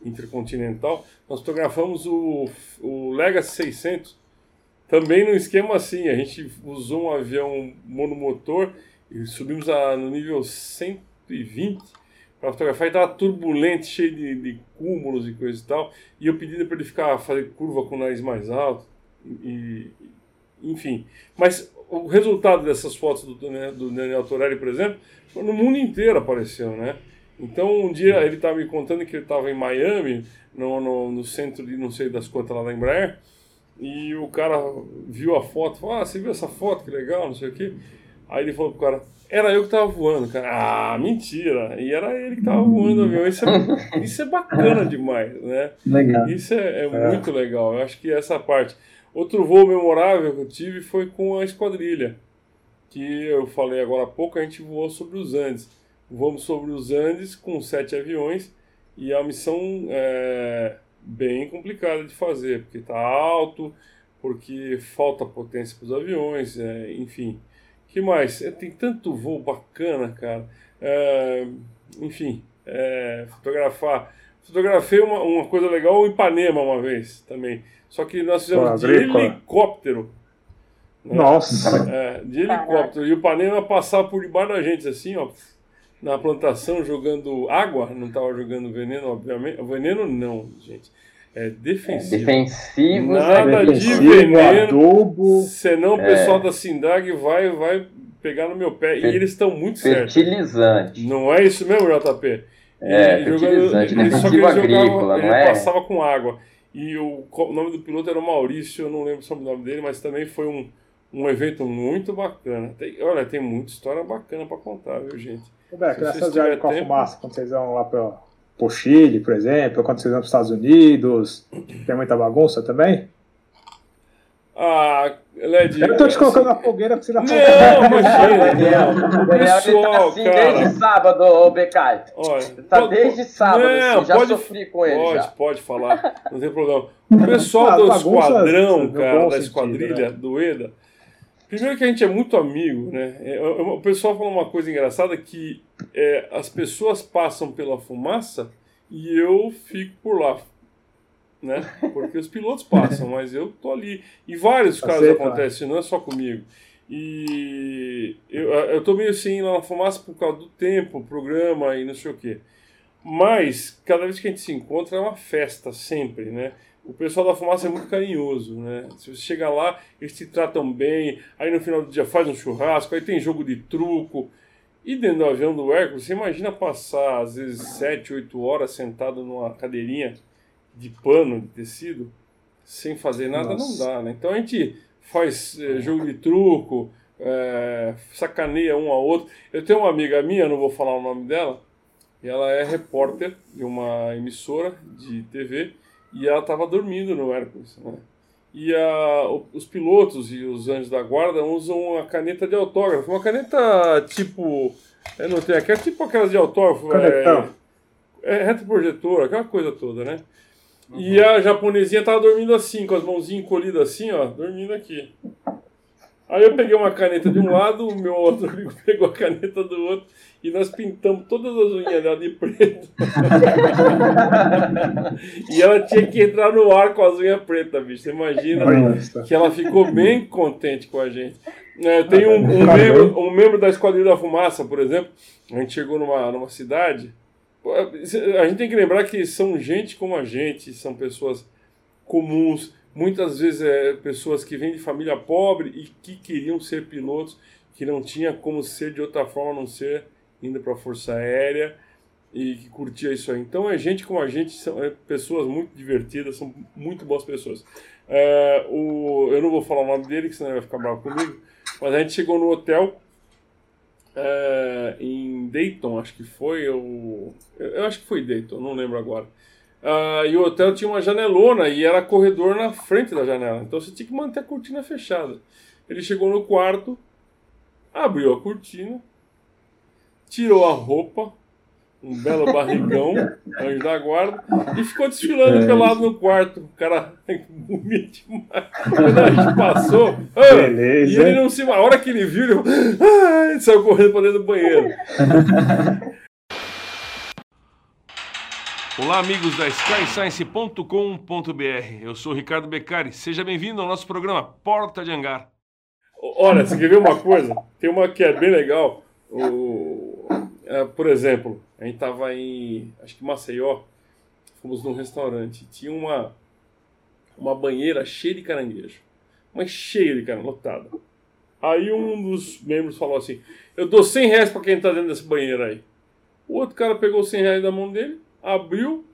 intercontinental. Nós fotografamos o, o Legacy 600 também no esquema assim. A gente usou um avião monomotor e subimos a, no nível 120 para fotografar e estava turbulento, cheio de, de, cúmulos e coisa e tal. E eu pedi para ele ficar fazer curva com o nariz mais alto. E, enfim. Mas o resultado dessas fotos do, do Daniel Torelli, por exemplo, no mundo inteiro apareceu, né? Então um dia ele estava me contando que ele estava em Miami, no, no, no, centro de não sei das quantas lá da Embraer, e o cara viu a foto, falou, ah, você viu essa foto, que legal, não sei o quê. Aí ele falou pro cara, era eu que tava voando, cara. Ah, mentira! E era ele que tava voando o avião. Isso é, isso é bacana demais, né? Legal. Isso é, é, é, muito legal. Eu acho que essa parte. Outro voo memorável que eu tive foi com a esquadrilha, que eu falei agora há pouco, a gente voou sobre os Andes. Voamos sobre os Andes com sete aviões e a missão é bem complicada de fazer, porque está alto, porque falta potência para os aviões, é, enfim que mais? É, tem tanto voo bacana, cara. É, enfim, é, fotografar. Fotografei uma, uma coisa legal em Ipanema uma vez também. Só que nós fizemos de helicóptero. Né? Nossa! É, de helicóptero. E o Ipanema passava por debaixo da gente, assim, ó. Na plantação, jogando água. Não estava jogando veneno, obviamente. Veneno não, gente é defensivo. É defensivo, Nada defensivo, de veneno. Adubo. Senão o é. pessoal da Sindag vai, vai pegar no meu pé. E eles estão muito certos. Fertilizante. Não é isso mesmo, JP? É, e, fertilizante, jogando, defensivo agrícola, ele não é? passava com água. E o, o, nome do piloto era o Maurício, eu não lembro sobre o nome dele, mas também foi um, um evento muito bacana. Tem, olha, tem muita história bacana para contar, viu, gente? Beck, nessas viagens com a fumaça, quando vocês vão lá para o Chile, por exemplo, quando vocês vão para os Estados Unidos, tem muita bagunça também? Ah, Led. Eu tô te colocando na fogueira pra você já Não, imagina. Daniel, Daniel tá assim cara. desde sábado, ô Becai. Tá pode, desde sábado, não, assim, já pode, sofri com ele. Pode, já. pode falar, não tem problema. O pessoal ah, do esquadrão, cara, da esquadrilha, né? do EDA, primeiro que a gente é muito amigo, né? É, o pessoal fala uma coisa engraçada que é, as pessoas passam pela fumaça e eu fico por lá né? Porque os pilotos passam, mas eu tô ali. E vários casos acontecem, não é só comigo. E eu, eu tô meio assim lá na fumaça por causa do tempo, programa e não sei o quê. Mas, cada vez que a gente se encontra, é uma festa, sempre, né? O pessoal da fumaça é muito carinhoso, né? Se você chega lá, eles te tratam bem, aí no final do dia faz um churrasco, aí tem jogo de truco. E dentro do avião do Hércules, você imagina passar, às vezes, 7, 8 horas sentado numa cadeirinha de pano, de tecido, sem fazer nada Nossa. não dá, né? Então a gente faz é, jogo de truco, é, sacaneia um ao outro. Eu tenho uma amiga minha, não vou falar o nome dela, e ela é repórter de uma emissora de TV e ela estava dormindo no Hércules, né? E a, os pilotos e os anjos da guarda usam uma caneta de autógrafo, uma caneta tipo, eu não tenho aqui, é tipo aquelas de autógrafo, é, é reto projetor, aquela coisa toda, né? E a japonesinha tava dormindo assim, com as mãozinhas encolhidas assim, ó, dormindo aqui. Aí eu peguei uma caneta de um lado, o meu outro amigo pegou a caneta do outro e nós pintamos todas as unhas dela de preto. e ela tinha que entrar no ar com as unhas pretas, bicho. Você imagina que ela ficou bem contente com a gente. É, tem um, um, membro, um membro da Esquadrilha da Fumaça, por exemplo. A gente chegou numa, numa cidade A gente tem que lembrar que são gente como a gente, são pessoas comuns, muitas vezes é, pessoas que vêm de família pobre e que queriam ser pilotos, que não tinha como ser de outra forma a não ser indo para a Força Aérea e que curtia isso aí. Então é gente como a gente, são é, pessoas muito divertidas, são muito boas pessoas. É, o, eu não vou falar o nome dele, que senão ele vai ficar bravo comigo, mas a gente chegou no hotel é, em Dayton, acho que foi, eu, eu acho que foi Dayton, não lembro agora. Uh, e o hotel tinha uma janelona e era corredor na frente da janela. Então você tinha que manter a cortina fechada. Ele chegou no quarto, abriu a cortina, tirou a roupa, um belo barrigão, anjo da guarda, e ficou desfilando é. pelado no quarto. O cara bonito demais. Quando a gente passou, ah, e ele não se. A hora que ele viu, ele, ah, ele saiu correndo para dentro do banheiro. Olá, amigos da skyscience.com.br. Eu sou Ricardo Beccari. Seja bem-vindo ao nosso programa Porta de Hangar. Olha, você quer ver uma coisa? Tem uma que é bem legal. O, é, por exemplo, a gente estava em, acho que Maceió, fomos num restaurante. Tinha uma, uma banheira cheia de caranguejo. Mas cheia de caranguejo, lotada. Aí um dos membros falou assim: Eu dou 100 reais para quem está dentro dessa banheira aí. O outro cara pegou 100 reais da mão dele abriu,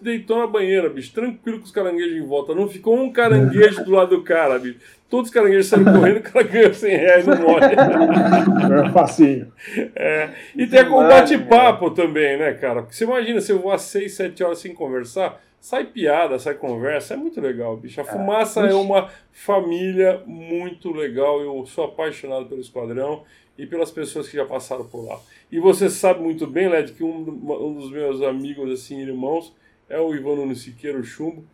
deitou na banheira, bicho, tranquilo com os caranguejos em volta. Não ficou um caranguejo do lado do cara, bicho. Todos os caranguejos saíram correndo, o cara ganhou 100 reais no morre. É facinho. É. E tem o bate-papo também, né, cara? Porque você imagina, se eu vou às 6, 7 horas sem conversar, sai piada, sai conversa, é muito legal, bicho. A é. fumaça é, é uma família muito legal. Eu sou apaixonado pelo esquadrão e pelas pessoas que já passaram por lá. E você sabe muito bem, Led, que um, um dos meus amigos, assim, irmãos, é o Ivan Nunes Siqueira, o Chumbo,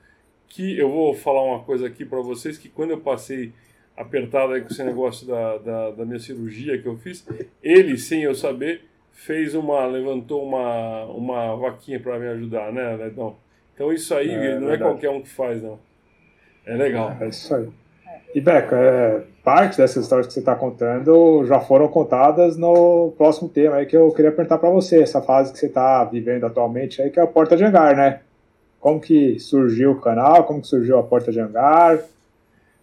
que eu vou falar uma coisa aqui para vocês, que quando eu passei apertado aí com esse negócio da, da, da, minha cirurgia que eu fiz, ele, sem eu saber, fez uma, levantou uma, uma vaquinha para me ajudar, né, Ledão? Então isso aí é, não é verdade. é qualquer um que faz, não. É legal. É isso aí. E Beca, é, parte dessas histórias que você está contando já foram contadas no próximo tema aí que eu queria perguntar para você, essa fase que você está vivendo atualmente aí, que é a Porta de Hangar, né? Como que surgiu o canal, como que surgiu a Porta de Hangar?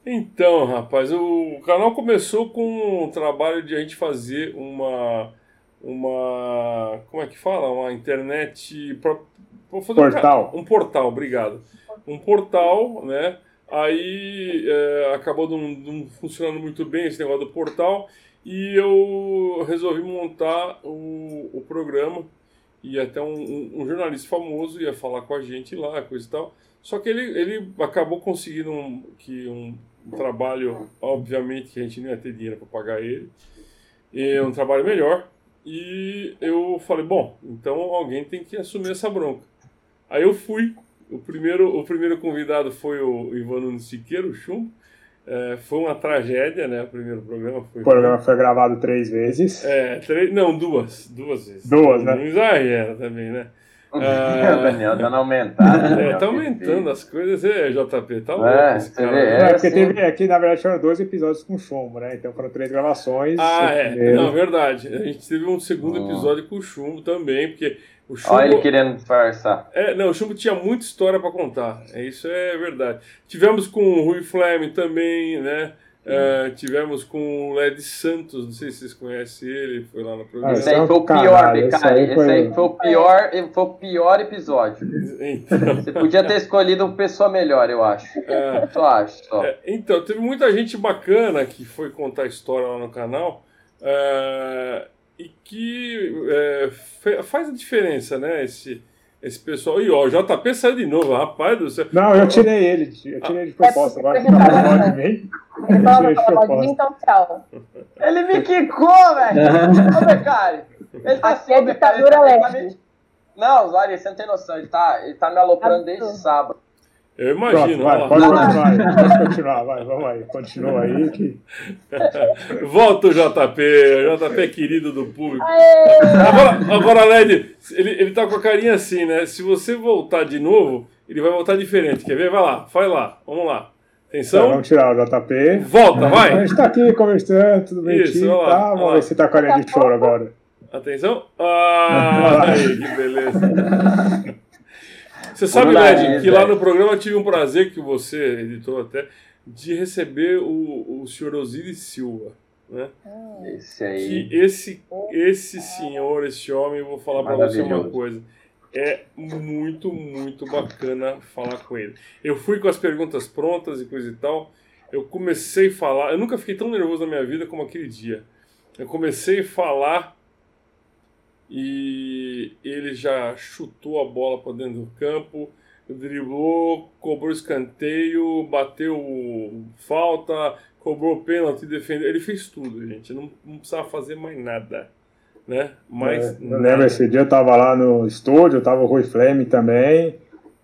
Então, rapaz, o canal começou com um trabalho de a gente fazer uma uma como é que fala? Uma internet pra, pra portal. Um, um portal, obrigado. Um portal, né? Aí é, acabou não, não, funcionando muito bem esse negócio do portal e eu resolvi montar o, o programa e até um, um, um, jornalista famoso ia falar com a gente lá, coisa e tal. Só que ele, ele acabou conseguindo um, que um, um trabalho, obviamente que a gente não ia ter dinheiro para pagar ele, e um trabalho melhor. E eu falei, bom, então alguém tem que assumir essa bronca. Aí eu fui o primeiro, o primeiro convidado foi o Ivan Nunes Siqueira, o Chumbo. É, foi uma tragédia, né? O primeiro programa foi. O programa foi gravado três vezes. É, três, não, duas. Duas vezes. Duas, né? Não exagera também, né? Ah, o Daniel dando aumentada. É, tá aumentando as coisas, é, JP, tá louco é, esse cara. É, é, porque teve aqui, na verdade, foram dois episódios com chumbo, né? Então foram três gravações. Ah, é. Primeiro... Não, verdade. A gente teve um segundo episódio com chumbo também, porque o Chumbo, Olha ele querendo disfarçar. É, não, o Chumbo tinha muita história para contar. É, isso é verdade. Tivemos com o Rui Flame também, né? Uh, tivemos com o Led Santos, não sei se vocês conhecem ele, foi lá no programa. Esse aí foi o pior, cara. Esse aí foi o pior, foi o pior episódio. Então... Você podia ter escolhido uma pessoa melhor, eu acho. É, só acho. Só. É, então, teve muita gente bacana que foi contar a história lá no canal. Uh, e que é, faz a diferença, né? Esse, esse pessoal. E ó, o JP saiu de novo, rapaz do céu. Não, eu tirei ele, eu tirei ele de proposta. Agora que tá de mim. Ele falou, então tchau. Ele me quicou, velho. Ô, Becari. Ele tá é ditadura leve. Não, Larissa, você não tem noção. Ele tá, ele tá me aloprando desde sábado. Eu imagino. Pronto, vai, pode continuar, pode continuar, vai, vamos aí, continua aí. Que... Volta o JP, o JP é querido do público. Agora, agora Led, ele, ele tá com a carinha assim, né? Se você voltar de novo, ele vai voltar diferente. Quer ver? Vai lá, vai lá, vamos lá. Atenção. Então, vamos tirar o JP. Volta, vai. A gente tá aqui conversando, tudo bem, tá? Vamos lá. ver se tá com a carinha de choro agora. Atenção. Ah, aí, que beleza. Você sabe, Led, que lá no programa eu tive um prazer, que você editou até, de receber o, o senhor Osiris Silva. Né? Esse aí. Que esse, esse senhor, esse homem, eu vou falar para você uma coisa. É muito, muito bacana falar com ele. Eu fui com as perguntas prontas e coisa e tal. Eu comecei a falar. Eu nunca fiquei tão nervoso na minha vida como aquele dia. Eu comecei a falar e ele já chutou a bola para dentro do campo, driblou, cobrou escanteio, bateu falta, cobrou pênalti, defendeu. Ele fez tudo, gente. Não, não precisava fazer mais nada. Né? Mas, é, eu lembro esse dia eu estava lá no estúdio, estava o Rui Flame também.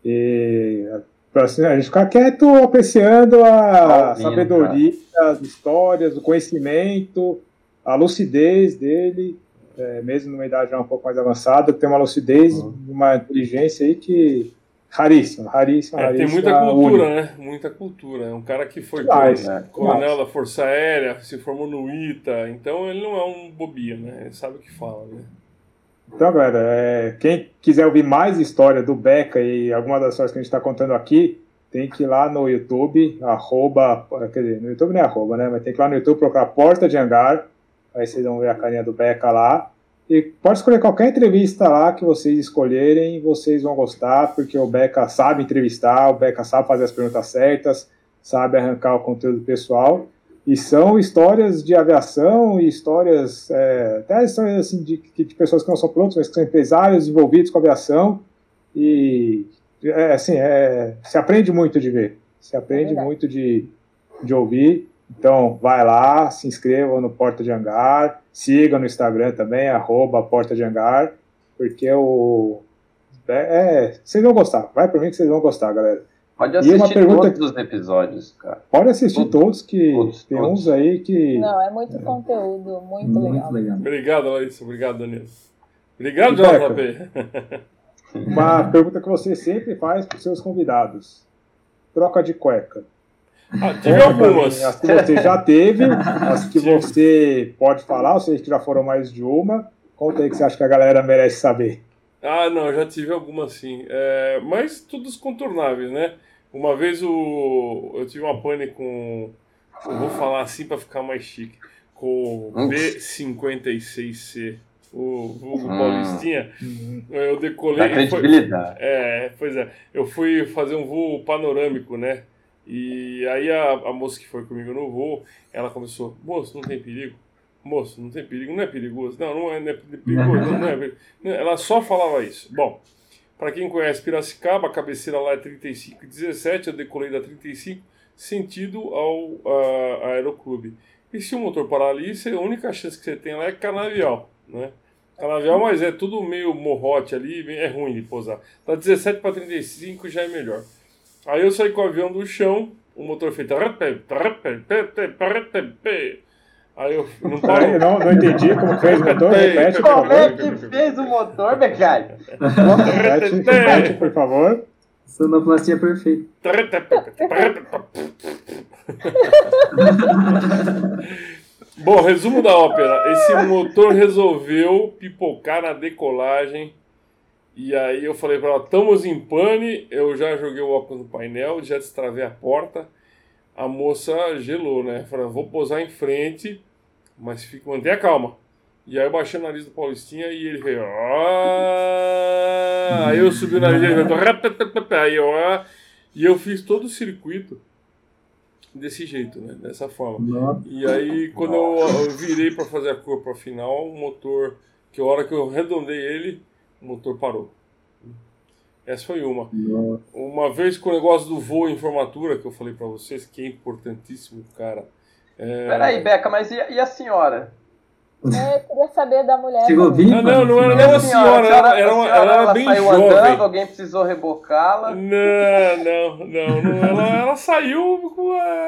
E assim, a gente ficar quieto apreciando a sabedoria, cara. as histórias, o conhecimento, a lucidez dele é, mesmo numa idade já um pouco mais avançada, tem uma lucidez, uhum. uma inteligência aí que raríssima, raríssima, é, raríssima. Tem muita cultura, única. né? Muita cultura. É um cara que foi mais, né? coronel da Força Aérea, se formou no ITA, então ele não é um bobinho, né? Ele sabe o que fala, né? Então, galera, é, quem quiser ouvir mais história do Beca e alguma das histórias que a gente está contando aqui, tem que ir lá no YouTube, arroba, quer dizer, no YouTube não é arroba, né? Mas tem que ir lá no YouTube procurar Porta de Hangar, Aí vocês vão ver a carinha do Beca lá. E pode escolher qualquer entrevista lá que vocês escolherem, vocês vão gostar, porque o Beca sabe entrevistar, o Beca sabe fazer as perguntas certas, sabe arrancar o conteúdo pessoal. E são histórias de aviação e histórias, é, até histórias assim, de, de, pessoas que não são pilotos, mas que são empresários envolvidos com aviação. E é, assim, é, se aprende muito de ver, se aprende é muito de, de ouvir. Então, vai lá, se inscreva no Porta de Hangar, siga no Instagram também, arroba Porta de Hangar, porque o... É, é, vocês vão gostar, vai por mim que vocês vão gostar, galera. Pode assistir pergunta... todos os episódios, cara. Pode assistir todos, todos que todos, tem todos. uns aí que... Não, é muito é. conteúdo, muito, muito legal. legal. Obrigado, Larissa, obrigado, Danilo. Obrigado, JP. Uma pergunta que você sempre faz para os seus convidados. Troca de cueca. Ah, tive algumas. As que você já teve, as que você pode falar, ou seja, que já foram mais de uma. Conta aí que você acha que a galera merece saber. Ah, não, já tive algumas sim. É, mas todos contornáveis, né? Uma vez o, eu tive uma pane com. Eu vou falar assim para ficar mais chique. Com o B56C, o Hugo hum. Paulistinha. Uhum. Eu decolei. Da credibilidade. Foi, é, pois é. Eu fui fazer um voo panorâmico, né? E aí a, a moça que foi comigo no voo, ela começou, moço, não tem perigo? Moço, não tem perigo, não é perigoso. Não, não é, não é perigoso, não, não é. Ela só falava isso. Bom, para quem conhece Piracicaba, a cabeceira lá é 35 e 17, eu decolei da 35, sentido ao a, aeroclube. E se o motor parar ali, a única chance que você tem lá é canavial, né? Canavial, mas é tudo meio morrote ali, é ruim de pousar. Da 17 para 35 já é melhor. Aí eu saí com o avião do chão, o motor fez. Aí eu não parou. Não, não entendi como fez o motor. Repete, como é que fez o motor, Becai? Repete, repete, por favor. Sonoplastia perfeita. Bom, resumo da ópera. Esse motor resolveu pipocar na decolagem e aí eu falei para ela, estamos em pane, eu já joguei o óculos no painel, já destravei a porta. A moça gelou, né? Falei, vou posar em frente, mas fica, mantenha calma. E aí eu baixei o nariz do Paulistinha e ele veio. Ah! Aí eu subi o nariz dele, aí eu, ah! e eu fiz todo o circuito desse jeito, né? Dessa forma. E aí quando eu, virei para fazer a curva final, o motor, que a hora que eu arredondei ele, o motor parou. Essa foi uma. Nossa. Uma vez com o negócio do voo em formatura, que eu falei para vocês, que é importantíssimo, cara. É... Peraí, Beca, mas e, e a senhora? É, eu queria saber da mulher. Chegou viva? Ah, não, não era nem uma senhora, senhora, era, uma, ela era bem saiu jovem. Andando, alguém precisou rebocá-la? Não, não, não. não ela, ela saiu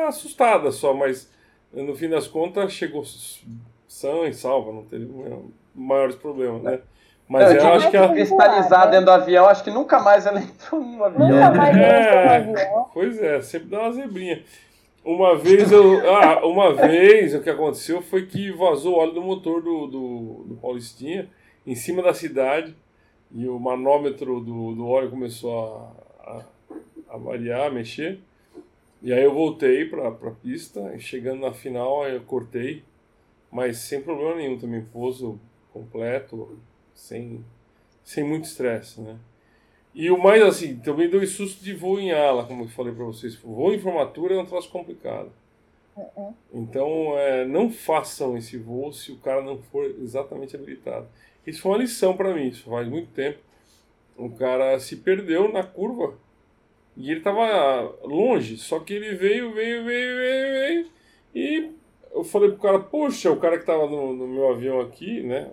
assustada só, mas no fim das contas chegou sã e salva, não teve maiores problemas, né? Mas eu, eu acho que ela cristalizar né? dentro do avião, acho que nunca mais ela entrou no avião. Nunca mais ela entrou no avião. Pois é, sempre dá uma zebrinha. Uma vez eu. Ah, uma vez o que aconteceu foi que vazou o óleo do motor do, do, do Paulistinha em cima da cidade e o manômetro do, do óleo começou a, a, a variar, a mexer. E aí eu voltei para a pista e chegando na final eu cortei, mas sem problema nenhum também, pouso completo, sem, sem muito estresse, né? E o mais assim, também deu susto de voo em ala, como eu falei para vocês. Voo em formatura é um troço complicado. Uhum. Então, é, não façam esse voo se o cara não for exatamente habilitado. Isso foi uma lição para mim, isso faz muito tempo. O cara se perdeu na curva e ele estava longe, só que ele veio, veio, veio, veio, veio e eu falei pro cara, poxa, o cara que estava no, no, meu avião aqui, né?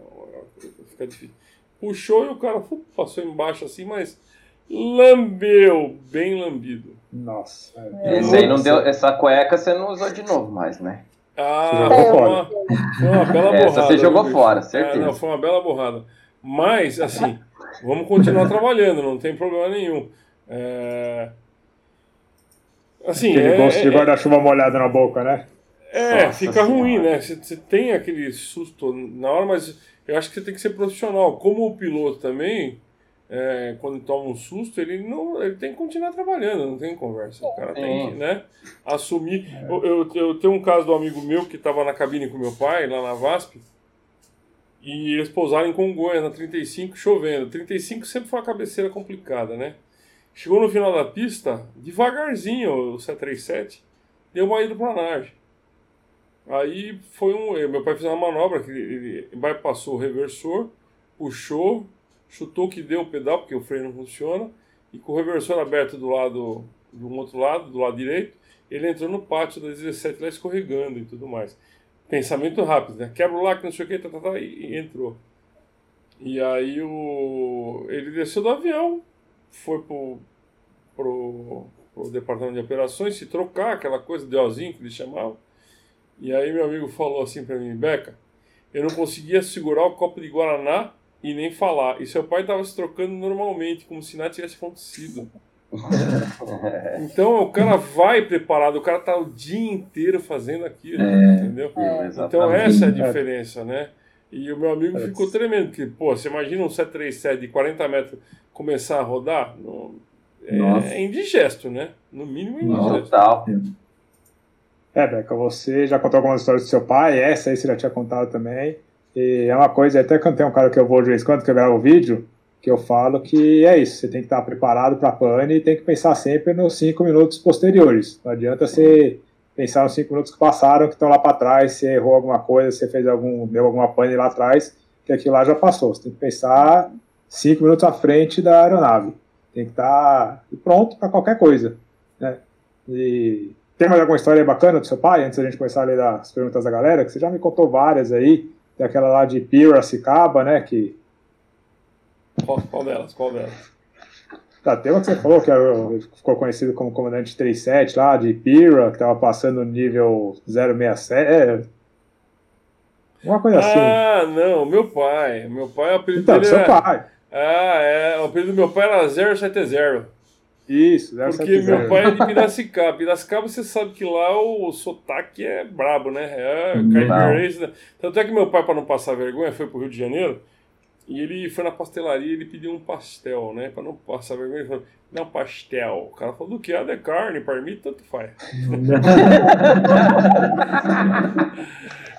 Fica difícil. Puxou e o cara passou embaixo assim, mas lambeu, bem lambido. Nossa. É. Esse aí não deu, essa cueca você não usou de novo mais, né? Ah, foi uma, foi uma bela borrada. Essa você jogou fora, certeza. É, não, foi uma bela borrada. Mas, assim, vamos continuar trabalhando, não tem problema nenhum. É... Assim, aquele é, gosto de é, guarda-chuva molhado na boca, né? É, Nossa fica senhora. ruim, né? Você tem aquele susto na hora, mas eu acho que você tem que ser profissional. Como o piloto também, é, quando toma um susto, ele não ele tem que continuar trabalhando, não tem conversa. O cara tem que né, assumir. Eu, eu, eu tenho um caso do amigo meu que estava na cabine com meu pai, lá na VASP, e eles pousaram em Congonhas, na 35, chovendo. 35 sempre foi uma cabeceira complicada, né? Chegou no final da pista, devagarzinho, o 737, deu uma ida para nave. Aí foi um. Meu pai fez uma manobra que ele bypassou o reversor, puxou, chutou que deu o pedal, porque o freio não funciona, e com o reversor aberto do lado, do outro lado, do lado direito, ele entrou no pátio da 17 lá escorregando e tudo mais. Pensamento rápido, né? Quebra o lacre, não sei o que, tá, tá, tá, e, entrou. E aí o, ele desceu do avião, foi pro, pro, pro departamento de operações se trocar, aquela coisa de ozinho que eles chamavam. E aí meu amigo falou assim para mim, Beca, eu não conseguia segurar o copo de Guaraná e nem falar. E seu pai estava se trocando normalmente, como se nada tivesse acontecido. então o cara vai preparado, o cara tá o dia inteiro fazendo aquilo, é, entendeu? É, então essa é a diferença, né? E o meu amigo é. ficou tremendo, porque, pô, você imagina um 737 de 40 metros começar a rodar? No, é, é, indigesto, né? No mínimo é indigesto. Total. É, Beca, você já contou algumas histórias do seu pai, essa aí você já tinha contado também. E é uma coisa, até quando tem um cara que eu vou de vez em quando, que eu gravo o vídeo, que eu falo que é isso, você tem que estar preparado para pane e tem que pensar sempre nos cinco minutos posteriores. Não adianta você pensar nos cinco minutos que passaram, que estão lá para trás, você errou alguma coisa, você fez algum, deu alguma pane lá atrás, que aquilo lá já passou. Você tem que pensar cinco minutos à frente da aeronave. Tem que estar pronto para qualquer coisa. Né? E tem mais alguma história bacana do seu pai, antes da gente começar a ler as perguntas da galera, que você já me contou várias aí, tem aquela lá de Piracicaba, né? Que... Qual, qual delas? Qual delas? Tá, tem uma que você falou que ficou conhecido como comandante 37 lá, de Pira, que tava passando no nível 067. É, uma coisa ah, assim. Ah, não, meu pai. Meu pai, o apelido então, dele seu era... pai. Ah, é. O apelido do meu pai era 070. Isso, Porque meu pai é de Piracicaba. Piracicaba, você sabe que lá o sotaque é brabo, né? É carne né? Tanto é que meu pai, para não passar vergonha, foi pro Rio de Janeiro e ele foi na pastelaria e ele pediu um pastel, né? Para não passar vergonha, ele falou: não, pastel. O cara falou: do que? Ah, de carne, para mim, tanto faz.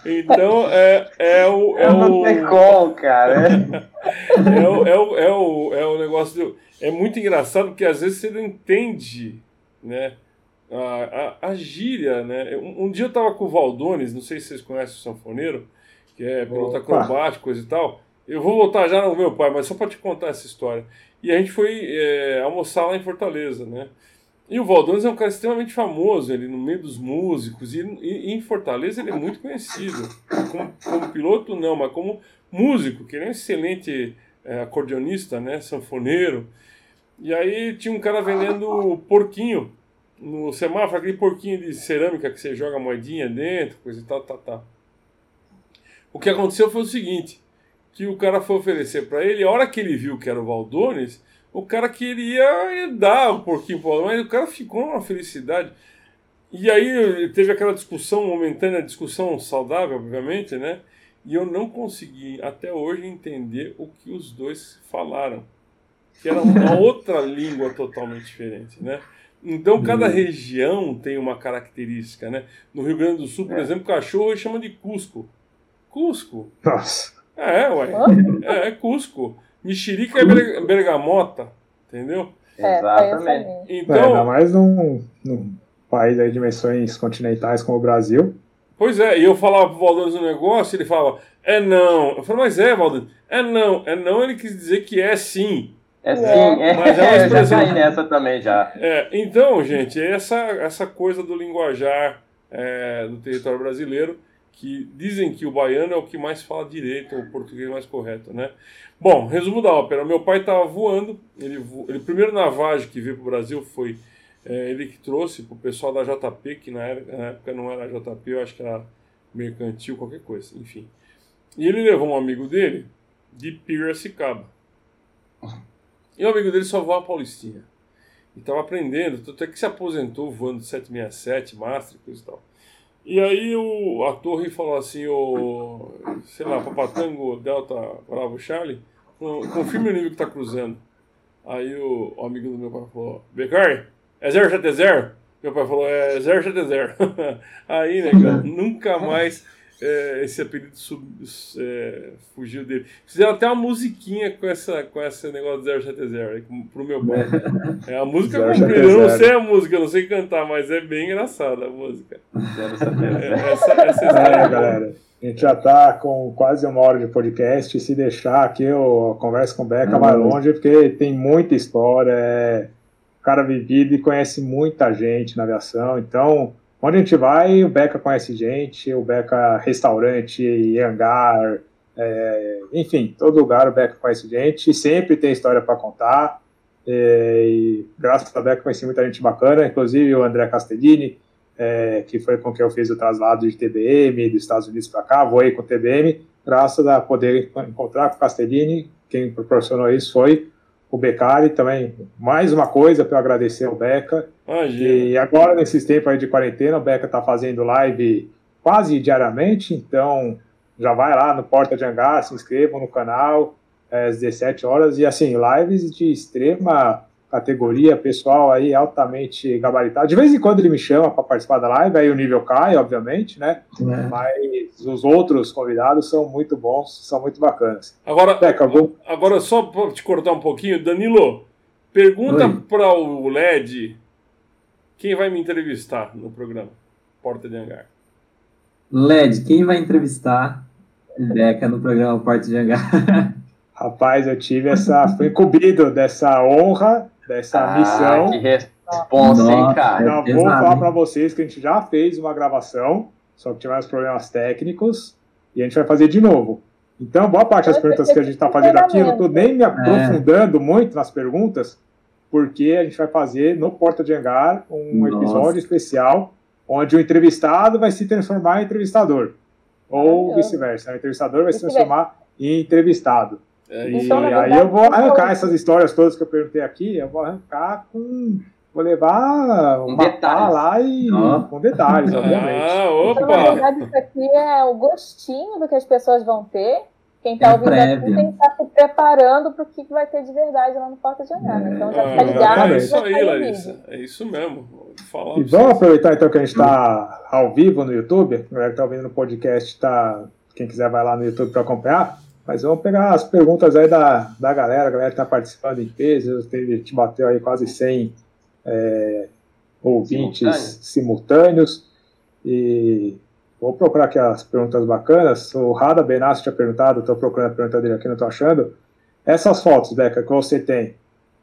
Então, é, é o. É não tem como, cara. É, o, é, o, é, o, é o negócio. Do, é muito engraçado porque às vezes você não entende, né? A, a, a gíria, né? Um, um, dia eu tava com o Valdones, não sei se vocês conhecem o sanfoneiro, que é piloto acrobático, coisa e tal. Eu vou voltar já no meu pai, mas só para te contar essa história. E a gente foi é, almoçar lá em Fortaleza, né? E o Valdones é um cara extremamente famoso, ele no meio dos músicos, e, e, em Fortaleza ele é muito conhecido. Como, como, piloto, não, mas como músico, que ele é um excelente é, acordeonista, né, sanfoneiro. E aí tinha um cara vendendo porquinho no semáforo, aquele porquinho de cerâmica que você joga moedinha dentro, coisa e tal, tal, tal. O que aconteceu foi o seguinte, que o cara foi oferecer para ele, a hora que ele viu que era o Valdones, o cara queria dar um porquinho para mas o cara ficou numa felicidade. E aí teve aquela discussão momentânea, discussão saudável, obviamente, né? E eu não consegui até hoje entender o que os dois falaram. Que era uma outra língua totalmente diferente, né? Então cada uhum. região tem uma característica, né? No Rio Grande do Sul, por é. exemplo, cachorro chama de Cusco. Cusco. Nossa. É, ué. É, é Cusco. Mexerica é bergamota, entendeu? É, Exatamente. Então, é, ainda mais num, num país aí de dimensões continentais como o Brasil. Pois é, e eu falava pro Valdones um negócio, ele falava, é não. Eu falei, mas é, Valdones, é não. É não, ele quis dizer que é sim. É sim, é. Mas é uma eu já caí nessa também já. É, então, gente, essa, essa coisa do linguajar é, do território brasileiro, que dizem que o baiano é o que mais fala direito, o português mais correto, né? Bom, resumo da ópera. Meu pai estava voando, ele, vo... ele primeiro navagem que veio para o Brasil foi é, ele que trouxe para o pessoal da JP, que na época não era JP, eu acho que era mercantil, qualquer coisa, enfim. E ele levou um amigo dele de Piracicaba. E o amigo dele só voa a Paulistinha. E estava aprendendo, até que se aposentou voando 767, Master, coisa e tal. E aí o, a torre falou assim, o, sei lá, Papatango, Delta, Bravo, Charlie, confirme o nível que está cruzando. Aí o, o, amigo do meu pai falou, Becari, é 070? Meu pai falou, é 070. aí, né, cara, nunca mais é, esse apelido sub, é, fugiu dele. Fizeram até uma musiquinha com, essa, com esse negócio do 070 pro meu pai. É, a música é comprida, eu não sei a música, eu não sei cantar, mas é bem engraçada a música. 070. É, essa, essa é, galera. A gente já está com quase uma hora de podcast. Se deixar aqui, eu converso com o Beca vai longe, porque tem muita história. É cara vivido e conhece muita gente na aviação. Então, onde a gente vai, o Beca conhece gente, o Beca restaurante, hangar, é, enfim, todo lugar o Beca conhece gente. Sempre tem história para contar. É, e graças a Beca conheci muita gente bacana, inclusive o André Castellini, é, que foi com quem eu fiz o traslado de TBM dos Estados Unidos para cá, voei com o TBM, graças a poder encontrar com o Castellini, quem proporcionou isso foi o Becari também. Mais uma coisa para eu agradecer ao Beca. Imagina. E agora, nesses tempos aí de quarentena, o Beca está fazendo live quase diariamente, então já vai lá no Porta de Hangar, se inscrevam no canal, é, às 17 horas, e assim, lives de extrema categoria, pessoal aí altamente gabaritado. De vez em quando ele me chama para participar da live, aí o nível cai, obviamente, né? É. Mas os outros convidados são muito bons, são muito bacanas. Agora, vou... agora só para te cortar um pouquinho, Danilo, pergunta para o LED quem vai me entrevistar no programa Porta de Hangar. LED, quem vai entrevistar Beca no programa Porta de Hangar? Rapaz, eu tive essa. Fui incumbido dessa honra dessa ah, missão. Que responsa, hein, cara? Não, vou falar para vocês que a gente já fez uma gravação, só que tivemos problemas técnicos, e a gente vai fazer de novo. Então, boa parte das perguntas que a gente está fazendo aqui, eu não estou nem me aprofundando é. muito nas perguntas, porque a gente vai fazer no Porta de Hangar um Nossa. episódio especial onde o entrevistado vai se transformar em entrevistador. Ou vice-versa. O entrevistador vai se transformar em entrevistado. É, e então, aí eu vou arrancar essas histórias todas que eu perguntei aqui, eu vou arrancar com. Vou levar um detalhe lá e ah. com detalhes, obviamente. Ah, opa. Então, na verdade, isso aqui é o gostinho do que as pessoas vão ter. Quem está é ouvindo prévia. aqui tem que estar tá se preparando para o que vai ter de verdade lá no Porta de Hangar. Né? Então já fica ligado. É isso aí, Larissa. É isso mesmo. Falar e vamos aproveitar então que a gente está ao vivo no YouTube. A galera que está ouvindo no podcast, tá, quem quiser vai lá no YouTube para acompanhar. Mas vamos pegar as perguntas aí da, da galera, a galera que está participando em peso, a gente bateu aí quase 100 é, ouvintes simultâneos. E vou procurar aqui as perguntas bacanas. O Rada Benassi tinha perguntado, estou procurando a pergunta dele aqui, não estou achando. Essas fotos, Beca, que você tem,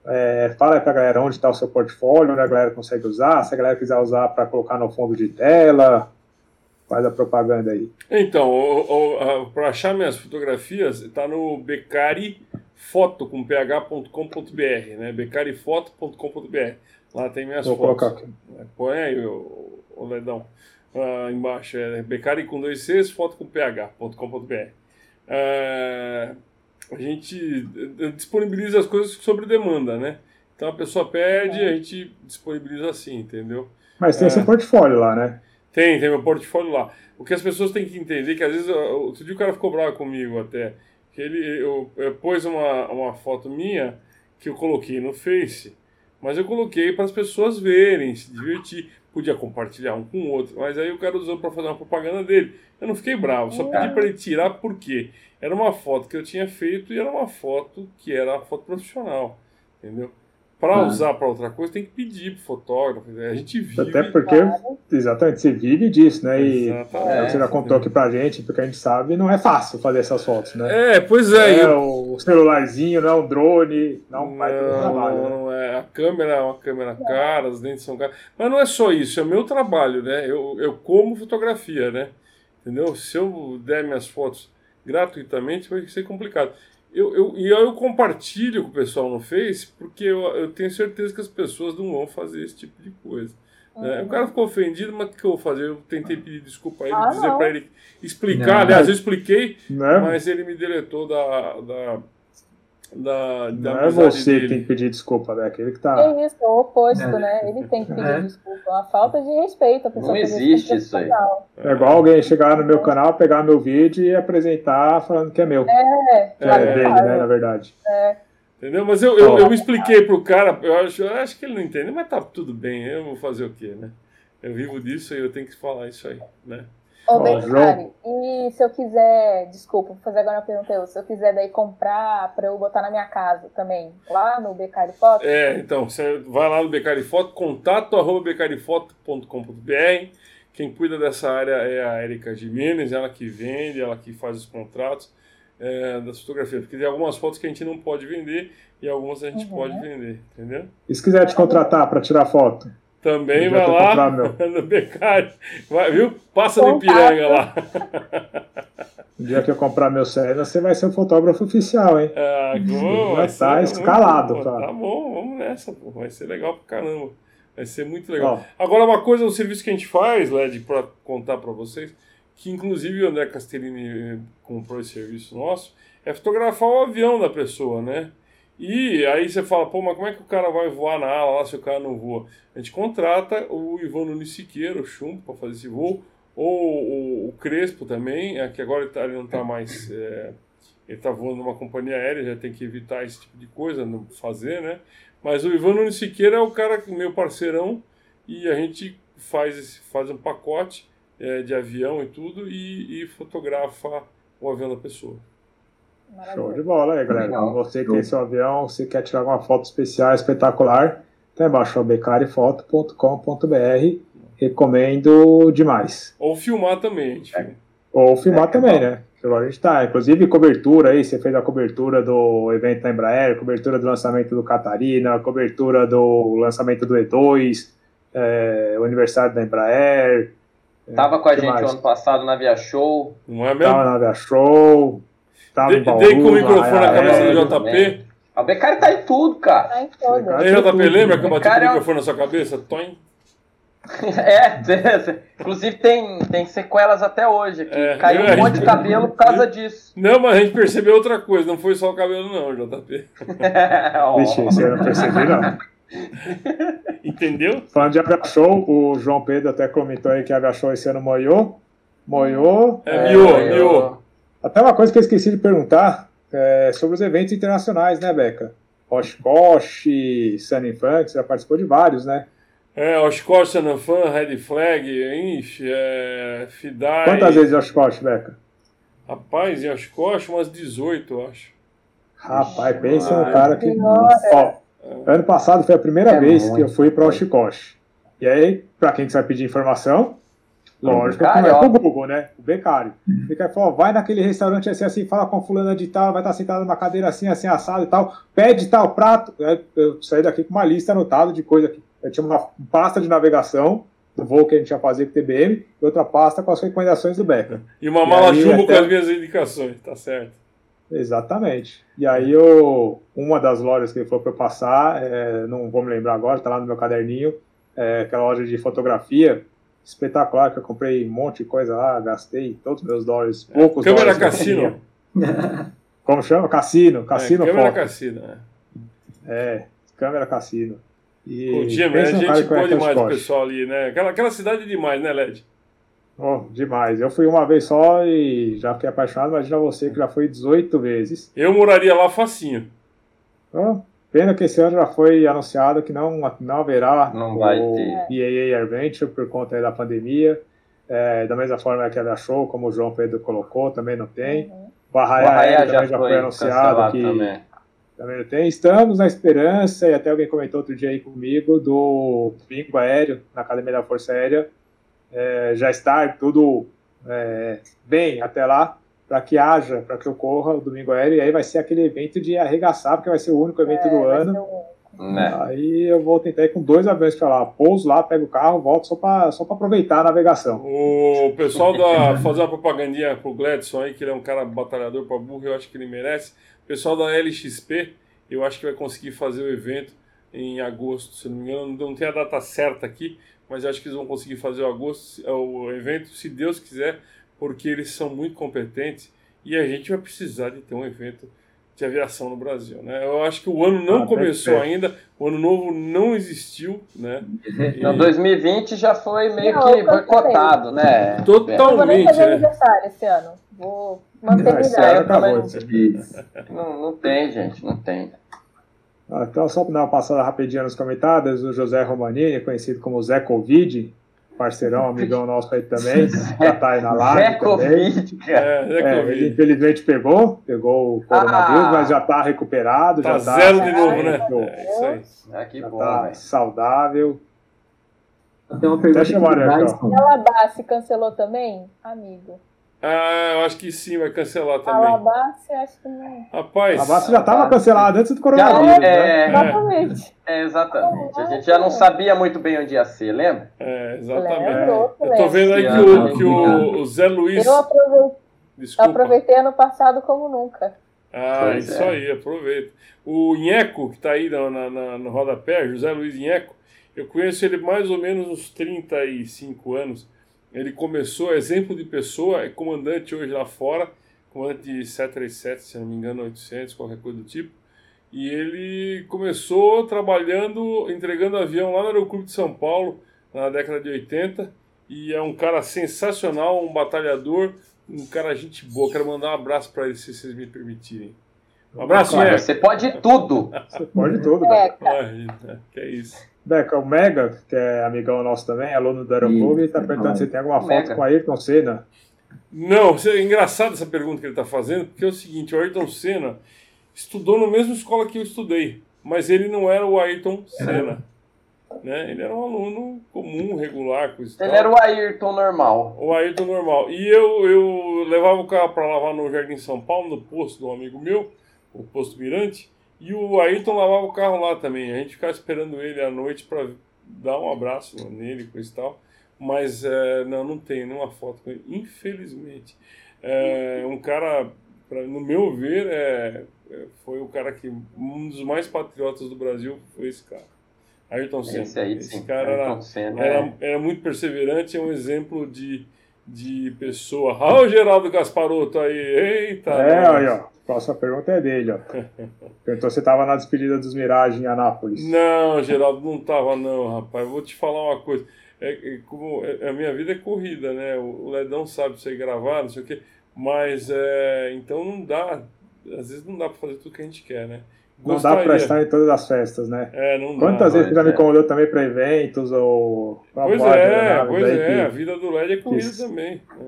é, fala aí para a galera onde está o seu portfólio, onde a galera consegue usar, se a galera quiser usar para colocar no fundo de tela, Faz a propaganda aí. Então, para achar minhas fotografias, está no becarifoto com ph.com.br, né? becarifoto.com.br. Lá tem minhas Vou fotos. Colocar aqui. É, põe aí, o, o Ledão. Ah, embaixo é becari com dois Cs, foto com ph.com.br. Ah, a gente disponibiliza as coisas sobre demanda, né? Então a pessoa pede, a gente disponibiliza assim, entendeu? Mas tem é. seu portfólio lá, né? Tem, tem meu portfólio lá. O que as pessoas têm que entender, que às vezes, outro dia o cara ficou bravo comigo até, que ele, eu, eu pôs uma, uma foto minha que eu coloquei no Face, mas eu coloquei para as pessoas verem, se divertir. Podia compartilhar um com o outro, mas aí o cara usou para fazer uma propaganda dele. Eu não fiquei bravo, só pedi para ele tirar porque era uma foto que eu tinha feito e era uma foto que era uma foto profissional, entendeu? Para ah. usar para outra coisa, tem que pedir pro fotógrafo. Né? A gente vive. Até porque, exatamente, você vive disso, né? E é, você já contou aqui pra gente, porque a gente sabe, não é fácil fazer essas fotos, né? É, pois é. É eu... o celularzinho, não é um drone, não, vai ter trabalho. Não, né? não é. A câmera é uma câmera cara, os dentes são caros. Mas não é só isso, é meu trabalho, né? Eu, eu como fotografia, né? Entendeu? Se eu der minhas fotos gratuitamente, vai ser complicado. Eu, eu, e eu compartilho com o pessoal no Face, porque eu, eu tenho certeza que as pessoas não vão fazer esse tipo de coisa. Né? O cara ficou ofendido, mas o que eu vou fazer? Eu tentei pedir desculpa a ele, ah, dizer para ele explicar. Não, Aliás, eu expliquei, não. mas ele me deletou da, da, da, da não é você dele. que tem que pedir desculpa, né? Aquele que tá. É isso, é o oposto, é. né? Ele tem que pedir é. desculpa. É uma falta de respeito. A pessoa não existe isso aí. É igual alguém chegar no meu canal, pegar meu vídeo e apresentar falando que é meu. É, é dele, né? Na verdade. É. Entendeu? Mas eu, eu, eu expliquei pro cara, eu acho, eu acho que ele não entende, mas tá tudo bem, eu vou fazer o quê, né? Eu vivo disso e eu tenho que falar isso aí, né? Ô, Becari, e se eu quiser, desculpa, vou fazer agora uma pergunta eu, se eu quiser daí comprar para eu botar na minha casa também, lá no Becari Foto? É, então, você vai lá no Becari Foto, contato arroba becarifoto.com.br quem cuida dessa área é a Erika Jimenez, ela que vende, ela que faz os contratos é, das fotografias, porque tem algumas fotos que a gente não pode vender e algumas a gente uhum. pode vender, entendeu? E se quiser te contratar para tirar foto? Também vai lá no Becari. Vai, viu? Passa no Ipiranga lá. O dia que eu comprar meu César, você vai ser o fotógrafo oficial, hein? Ah, bom, vai estar tá escalado. Muito, tá bom, vamos nessa, pô. Vai ser legal pra caramba. Vai ser muito legal. Ó. Agora, uma coisa, o serviço que a gente faz, Led, para contar para vocês, que inclusive o André Castellini comprou esse serviço nosso, é fotografar o avião da pessoa, né? E aí você fala, pô, mas como é que o cara vai voar na ala lá se o cara não voa? A gente contrata o Ivan Nunes Siqueira, o Chumbo, para fazer esse voo, ou o, o Crespo também, é, que agora ele, tá, ele não está mais. É, ele está voando numa companhia aérea, já tem que evitar esse tipo de coisa, não fazer, né? Mas o Ivan Nunes Siqueira é o cara, meu parceirão, e a gente faz, esse, faz um pacote é, de avião e tudo e, e fotografa o avião da pessoa. Maravilha. Show de bola aí, galera. Legal. Você tem seu avião, você quer tirar uma foto especial, espetacular, tá embaixo, becarifoto.com.br. Recomendo demais. Ou filmar também, gente. É. Ou filmar é, também, né? A gente tá, inclusive cobertura aí, você fez a cobertura do evento da Embraer, cobertura do lançamento do Catarina, cobertura do lançamento do E2, é, o aniversário da Embraer. Tava com a gente mais? ano passado na Via Show. Não é mesmo? Tava na Via Show. Tava de, Bauru, dei com o microfone na cabeça é, do JP. A Becari tá em tudo, cara. Tá em tudo. Aí, JP, lembra que eu bati com o é microfone na sua cabeça? Toim. É, inclusive tem, tem sequelas até hoje aqui. É, Caiu um monte de cabelo por causa disso. Não, mas a gente percebeu outra coisa, não foi só o cabelo, não, JP. oh. Vixe, isso eu não percebi, não. Entendeu? Falando de Agachou, o João Pedro até comentou aí que Agachou esse ano moiou. Moiou. É, miou, é, miou. Até uma coisa que eu esqueci de perguntar é sobre os eventos internacionais, né, Beca? Oshkosh, Sunny Funk, você já participou de vários, né? É, Oshkosh, Sanafan, Red Flag, Inch, é, Fidai. Quantas vezes Oshkosh, Beca? Rapaz, em Oshkosh, umas 18, eu acho. Rapaz, pensa no cara que. Ó, ano passado foi a primeira é vez muito. que eu fui para Oshkosh. E aí, para quem que vai pedir informação, Lógico que não é pro Google, né? O becário. O becário falou, vai naquele restaurante assim, assim, fala com fulana de tal, vai estar sentado numa cadeira assim, assim, assado e tal, pede tal prato. Eu saí daqui com uma lista anotada de coisa que eu tinha uma pasta de navegação do voo que a gente ia fazer com o TBM e outra pasta com as recomendações do Becker. E uma mala jumbo até... com as minhas indicações, tá certo. Exatamente. E aí eu, uma das lojas que ele falou para eu passar, é, não vou me lembrar agora, tá lá no meu caderninho, é aquela loja de fotografia, espetacular, que eu comprei um monte de coisa lá, gastei todos os meus dólares, poucos Câmera dólares. Cassino. Como chama? Cassino, Cassino é, Câmera Cassino, é. É, câmera Cassino. E Contínuo, né? A gente boa demais o pessoal ali, né? Aquela, aquela cidade é demais, né, Led? Oh, demais. Eu fui uma vez só e já fiquei apaixonado. Imagina você que já foi 18 vezes. Eu moraria lá facinho. Oh, pena que esse ano já foi anunciado que não, não haverá não vai o ter. EA Adventure por conta da pandemia. É, da mesma forma que ela achou, como o João Pedro colocou, também não tem. Uhum. O Arraia também já foi, foi anunciado que também. também não tem. Estamos na esperança, e até alguém comentou outro dia aí comigo, do bingo aéreo na Academia da Força Aérea. É, já estar tudo é, bem até lá, para que haja, para que ocorra o domingo aéreo, e aí vai ser aquele evento de arregaçar, porque vai ser o único evento é, do ano. Né? Aí eu vou tentar ir com dois aviões para lá. Pouso lá, pego o carro, volto só para só aproveitar a navegação. O pessoal da. fazer uma propagandinha pro Gladson aí, que ele é um cara batalhador para burro, eu acho que ele merece. O pessoal da LXP, eu acho que vai conseguir fazer o evento em agosto, se não me engano. Não tem a data certa aqui, mas eu acho que eles vão conseguir fazer o, agosto, o evento, se Deus quiser, porque eles são muito competentes e a gente vai precisar de ter um evento de aviação no Brasil. Né? Eu acho que o ano não ah, começou perfeito. ainda, o ano novo não existiu. Né? E... Então 2020 já foi meio não, que boicotado, né? Totalmente. Eu vou nem fazer né? aniversário esse ano. Vou manter a idade. Não, não tem, gente, não tem. Ah, então, só para dar uma passada rapidinho nos comentários, o José Romanini, conhecido como Zé Covid, parceirão, amigão nosso aí também, já tá aí na live Zé também. Covid, cara. É, é, ele infelizmente pegou, pegou o coronavírus, ah, mas já tá recuperado, tá já tá zero de novo, né? É, isso aí. É, que já bom, tá saudável. Tem uma pergunta. Deixa eu Ela se cancelou também, amigo. Ah, eu acho que sim, vai cancelar também. Alabasta, acho que não. Rapaz. Já estava cancelado antes do coronavírus. Já, é, né? Exatamente. É, exatamente. A gente já não sabia muito bem onde ia ser, lembra? É, exatamente. Lembro, eu tô vendo aí que, o, que o, o Zé Luiz. Eu aproveitei, Desculpa. aproveitei ano passado como nunca. Ah, pois isso é. aí, aproveita. O Inheco, que está aí na, na, no rodapé, José Luiz Inheco, eu conheço ele mais ou menos uns 35 anos. Ele começou, exemplo de pessoa, é comandante hoje lá fora, comandante de 737, se não me engano, 800, qualquer coisa do tipo. E ele começou trabalhando, entregando avião lá no Aeroclube de São Paulo, na década de 80. E é um cara sensacional, um batalhador, um cara gente boa. Quero mandar um abraço para ele, se vocês me permitirem. Um abraço, Você pode tudo. Você pode tudo, é, é, que é isso. Beca, o Mega, que é amigão nosso também, aluno do Aeroclube, está perguntando se tem alguma foto com a Ayrton Senna. Não, é engraçado essa pergunta que ele está fazendo, porque é o seguinte, o Ayrton Senna estudou na mesma escola que eu estudei, mas ele não era o Ayrton Senna. Né? Ele era um aluno comum, regular. Coisa ele era o Ayrton normal. O Ayrton normal. E eu, eu levava o carro para lavar no Jardim São Paulo, no posto de um amigo meu, o posto Mirante, e o Ayrton lavava o carro lá também. A gente ficava esperando ele à noite para dar um abraço nele, coisa e tal. Mas é, não, não tem nenhuma foto com ele, infelizmente. É, um cara, pra, no meu ver, é, é, foi o cara que. Um dos mais patriotas do Brasil foi esse cara. Ayrton Senna. Esse, aí, esse cara era, Senna, era, é. era, muito perseverante, é um exemplo de, de pessoa. Ah, o Geraldo Gasparotto aí, eita! É, aí, ó. Próxima pergunta é dele, ó. Perguntou se estava na despedida dos Mirage em Anápolis. Não, Geraldo, não estava não, rapaz. vou te falar uma coisa. É, é, como, é, a minha vida é corrida, né? O, Ledão sabe você gravar, não sei o quê. Mas, é, então não dá. Às vezes não dá para fazer tudo que a gente quer, né? Gostaria. Não dá para estar em todas as festas, né? É, não Quantas dá, vezes você já me convidou também para eventos ou... Pois é, pois é. A vida do LED é corrida também, né?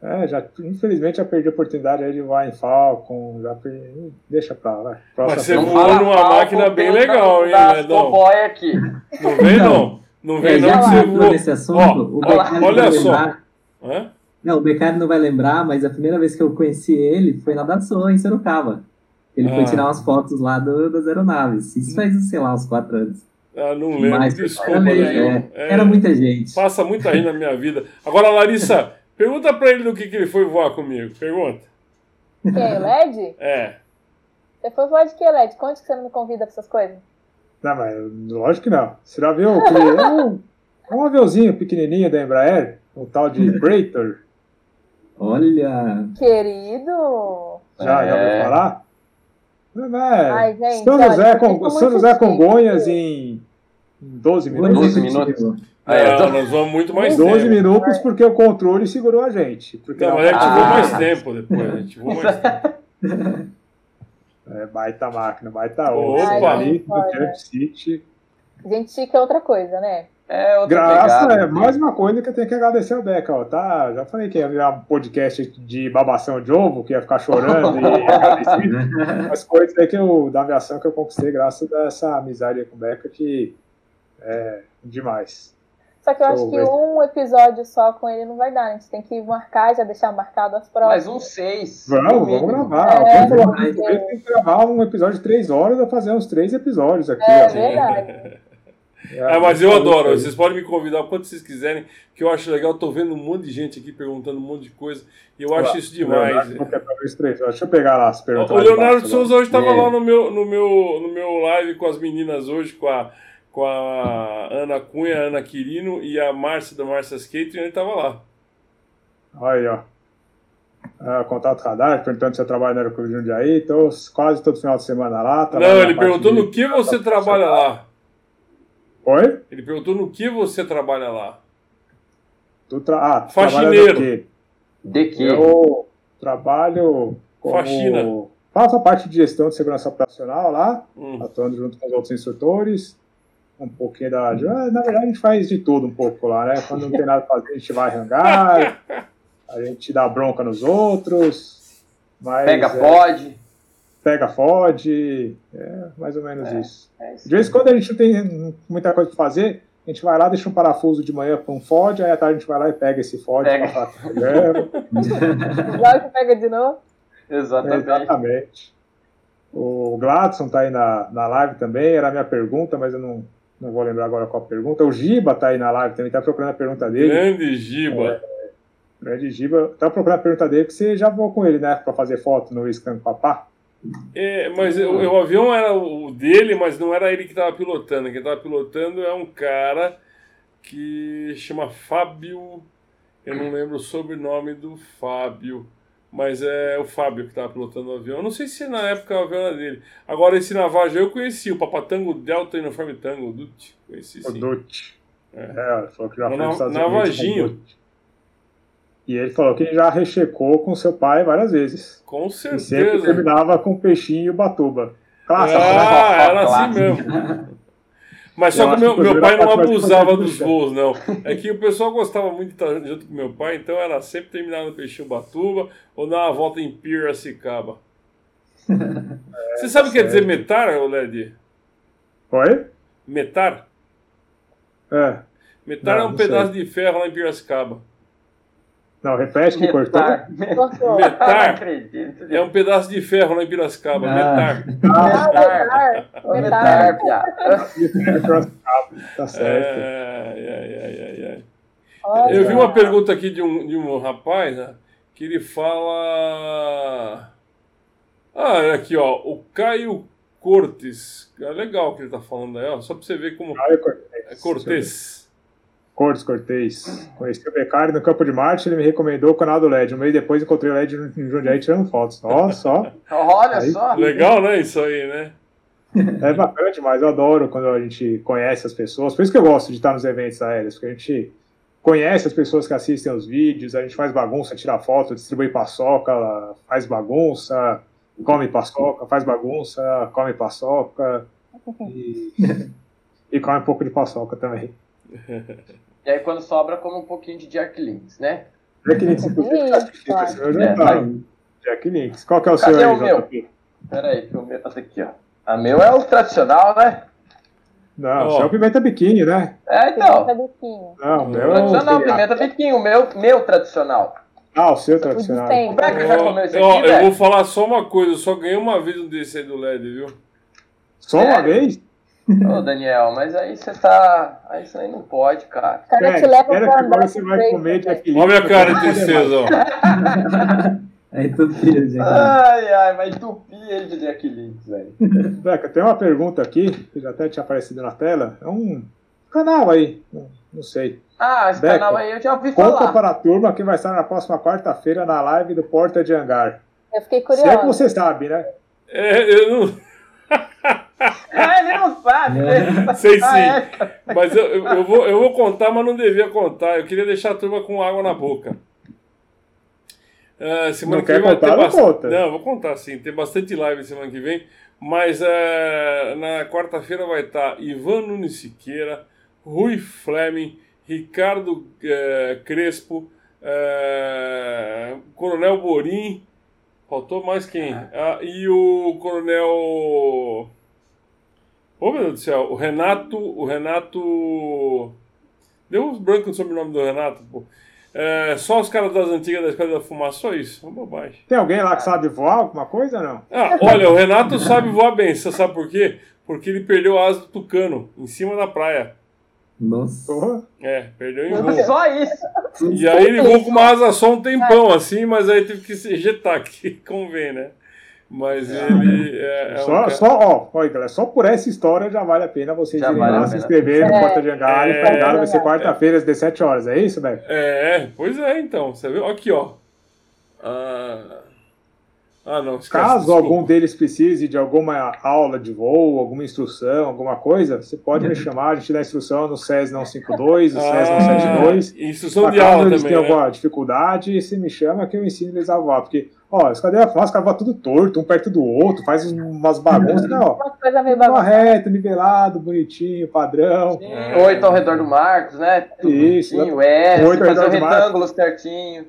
É, já, infelizmente já perdi a oportunidade aí de voar em Falcon, já perdi, deixa pra lá. Mas você voou numa máquina bem legal, hein, Ledão? aqui. Não vem não, não vem é, não, que você voou. Nesse assunto, Ó, olha só. Hã? Não, o Beccari não vai lembrar, mas a primeira vez que eu conheci ele foi na Dassault, em Sorocaba. Ele ah. foi tirar umas fotos lá do, das aeronaves. Isso faz, sei lá, uns quatro anos. Ah, não lembro, mas, desculpa. Era, é, é, era muita gente. Passa muita gente na minha vida. Agora, Larissa, Pergunta pra ele do que, que ele foi voar comigo. Pergunta. Quem? LED? É. Você foi voar de que, LED? Conte que você não me convida pra essas coisas. Não, mas lógico que não. Você já viu que um, um aviãozinho pequenininho da Embraer, um tal de Praetor? Olha! Querido! Já, é. já ouviu falar? É, Ai, gente, São José, olha, com, São José Congonhas em 12 minutos. 12 minutos. não, nós vamos muito mais 12 tempo. minutos porque o controle segurou a gente. Porque não, mas a gente ah. voou mais tempo depois. A gente voou mais tempo. É, baita máquina, baita Opa! ali do Jump City. Gente chique é outra coisa, né? É outra Graça, pegada, é mais uma coisa que eu tenho que agradecer ao Beca, ó, tá? Já falei que ia virar um podcast de babação de ovo, que ia ficar chorando e agradecer. As coisas aí que eu, da aviação que eu conquistei graças a essa amizade com o Beca que é demais. Só que eu acho que um episódio só com ele não vai dar. A gente tem que marcar, já deixar marcado as provas. Mais um seis. Vamos, vamos gravar. É, falou, tem que gravar um episódio de três horas, vai fazer uns três episódios aqui. É, ó. verdade. É, mas eu adoro. Vocês podem me convidar quando vocês quiserem, que eu acho legal. Tô vendo um monte de gente aqui perguntando um monte de coisa. E eu acho isso demais. Deixa eu pegar lá as perguntas. O Leonardo Souza hoje estava lá no meu, no, meu, no meu live com as meninas hoje, com a, com a Ana Cunha, a Ana Quirino e a Márcia da Márcia Skate, e ele estava lá. Aí, ó. Ah, contato radar, perguntando se eu trabalho no Aeroclube de Jundiaí. Estou quase todo final de semana lá. Não, ele perguntou no que você trabalha lá. Oi? Ele perguntou no que você trabalha lá. Tu tra... ah, Faxineiro. De, de que? Eu trabalho como... Faxina. Faço a parte de gestão de segurança operacional lá, hum. atuando junto com os outros instrutores. Um pouquinho da. Ah, na verdade, a gente faz de tudo um pouco lá, né? Quando não tem nada pra fazer, a gente vai rangar, a gente dá bronca nos outros. Mas, Pega, é, pode pega, fode, é mais ou menos é, isso. É isso. De vez em quando a gente não tem muita coisa para fazer, a gente vai lá, deixa um parafuso de manhã para um fode, aí à tarde a gente vai lá e pega esse fode pega. para Logo pega de novo. Exatamente. Exatamente. O Gladson está aí na, na live também, era a minha pergunta, mas eu não, não vou lembrar agora qual a pergunta. O Giba está aí na live também, está procurando a pergunta dele. Grande Giba. É, grande Giba. Está procurando a pergunta dele, que você já voou com ele, né, para fazer foto no Scan Papá. É, mas o, o, avião era o dele, mas não era ele que estava pilotando. Quem estava pilotando é um cara que chama Fábio. Eu não lembro o sobrenome do Fábio, mas é o Fábio que estava pilotando o avião. Eu não sei se na época o avião era dele. Agora, esse Navajo eu conheci, o Papatango Delta Uniforme Tango, o Dut. Conheci sim. O Dut. É, é falou que já foi nos Navajinho. E ele falou que já rechecou com seu pai várias vezes. Com certeza. E sempre terminava com peixinho e batuba. Clássico. Ah, era assim mesmo. Mas só que meu, meu pai não abusava dos voos, não. É que o pessoal gostava muito de estar junto com meu pai, então era sempre terminar no Peixinho Batuba ou dar uma volta em Piracicaba. É, Você sabe o que quer dizer metar, LED? Oi? Metar? É. Metar não, é um pedaço sei. de ferro lá em Piracicaba. Não, repete que cortou. Metar. É um pedaço de ferro lá em Piracicaba. Ah. Metar. Metar. Metar. Tá certo. É, Eu vi uma pergunta aqui de um, de um rapaz né, que ele fala. Ah, é aqui, ó. O Caio Cortes. É legal o que ele tá falando aí, ó. Só pra você ver como. Caio Cortes. É Cortes. Cortes Cortez. Conheci o Beccari no Campo de Marte, ele me recomendou o canal do LED. Um mês depois encontrei o LED em Jundiaí tirando fotos. Ó, só. Olha aí, só. Legal, né? Isso aí, né? É bacana demais, eu adoro quando a gente conhece as pessoas. Por isso que eu gosto de estar nos eventos aéreos, porque a gente conhece as pessoas que assistem os vídeos, a gente faz bagunça, tira foto, distribui paçoca, faz bagunça, come paçoca, faz bagunça, come paçoca e, e come um pouco de paçoca também. E aí quando sobra, come um pouquinho de Jack Links, né? Jack Links, inclusive, é, Jack Links. Qual que é o Cadê seu aí, o meu? Pera aí, que o meu tá aqui, ó. A meu é o tradicional, né? Não, o seu é o pimenta biquinho, né? É, então. Pimenta biquinho. Não, o meu tradicional, é o... pimenta biquinho, o meu, meu tradicional. Ah, o seu tradicional. O Beca já comeu esse aqui, ó, Eu vou falar só uma coisa, eu só ganhei uma vez um desse aí do LED, viu? Só uma vez? Ô, Daniel, mas aí você tá. Aí isso aí não pode, cara. Cara, te leva pra agora você vai comer de. Olha minha cara de tristeza, ó. É entupir, gente. Ai, ai, vai entupir ele de Links, velho. Beca, tem uma pergunta aqui, que já até tinha aparecido na tela. É um canal aí, não sei. Ah, esse Beca, canal aí eu já ouvi conta falar. Conta para a turma que vai estar na próxima quarta-feira na live do Porta de Hangar. Eu fiquei curiosa. Se é que você sabe, né? É, eu não. ah, ele não sabe. Né? Sei sim. Ah, é. Mas eu, eu, vou, eu vou contar, mas não devia contar. Eu queria deixar a turma com água na boca. Uh, semana não que vem vai contar, ter bastante. Conta. Não, vou contar sim. Tem bastante live semana que vem. Mas uh, na quarta-feira vai estar Ivan Nunes Siqueira, Rui Fleming, Ricardo uh, Crespo, Coronel Borim. Faltou mais quem? Ah, e o Coronel. Oh, meu Deus do céu, o Renato. O Renato. Deu uns brancos no sobrenome do Renato, pô. É, só os caras das antigas da Escola da Fumaça, só isso. É uma bobagem. Tem alguém lá que sabe voar alguma coisa não? Ah, olha, o Renato sabe voar bem. Você sabe por quê? Porque ele perdeu a asa do tucano em cima da praia. Nossa. É, perdeu em voo. Só isso. E aí ele voou com uma asa só um tempão, assim, mas aí teve que se ejetar, que convém, né? Mas é. ele. É, é só, um... só, ó, ó, galera, só por essa história já vale a pena vocês irem vale lá se inscrever no é. Porta de Hangar é, e pegar, vai ser quarta-feira às 17 horas, é isso, velho? É, pois é, então. Você viu? Aqui, ó. Ah. Ah, não, esquece, Caso desculpa. algum deles precise de alguma aula de voo, alguma instrução, alguma coisa, você pode me chamar, a gente dá instrução no SES não 52, no SES não 72. Ah, instrução de aula eles também. têm né? alguma dificuldade, você me chama que eu ensino eles a voar. Porque, ó, os cadeiras os caras voam tudo torto, um perto do outro, faz umas bagunças, né, ó. Uma coisa meio bagunçada. reto, nivelado, bonitinho, padrão. É. Oito ao redor do Marcos, né? Tudo Isso. Bonitinho, é, Oito fazer o retângulo certinho.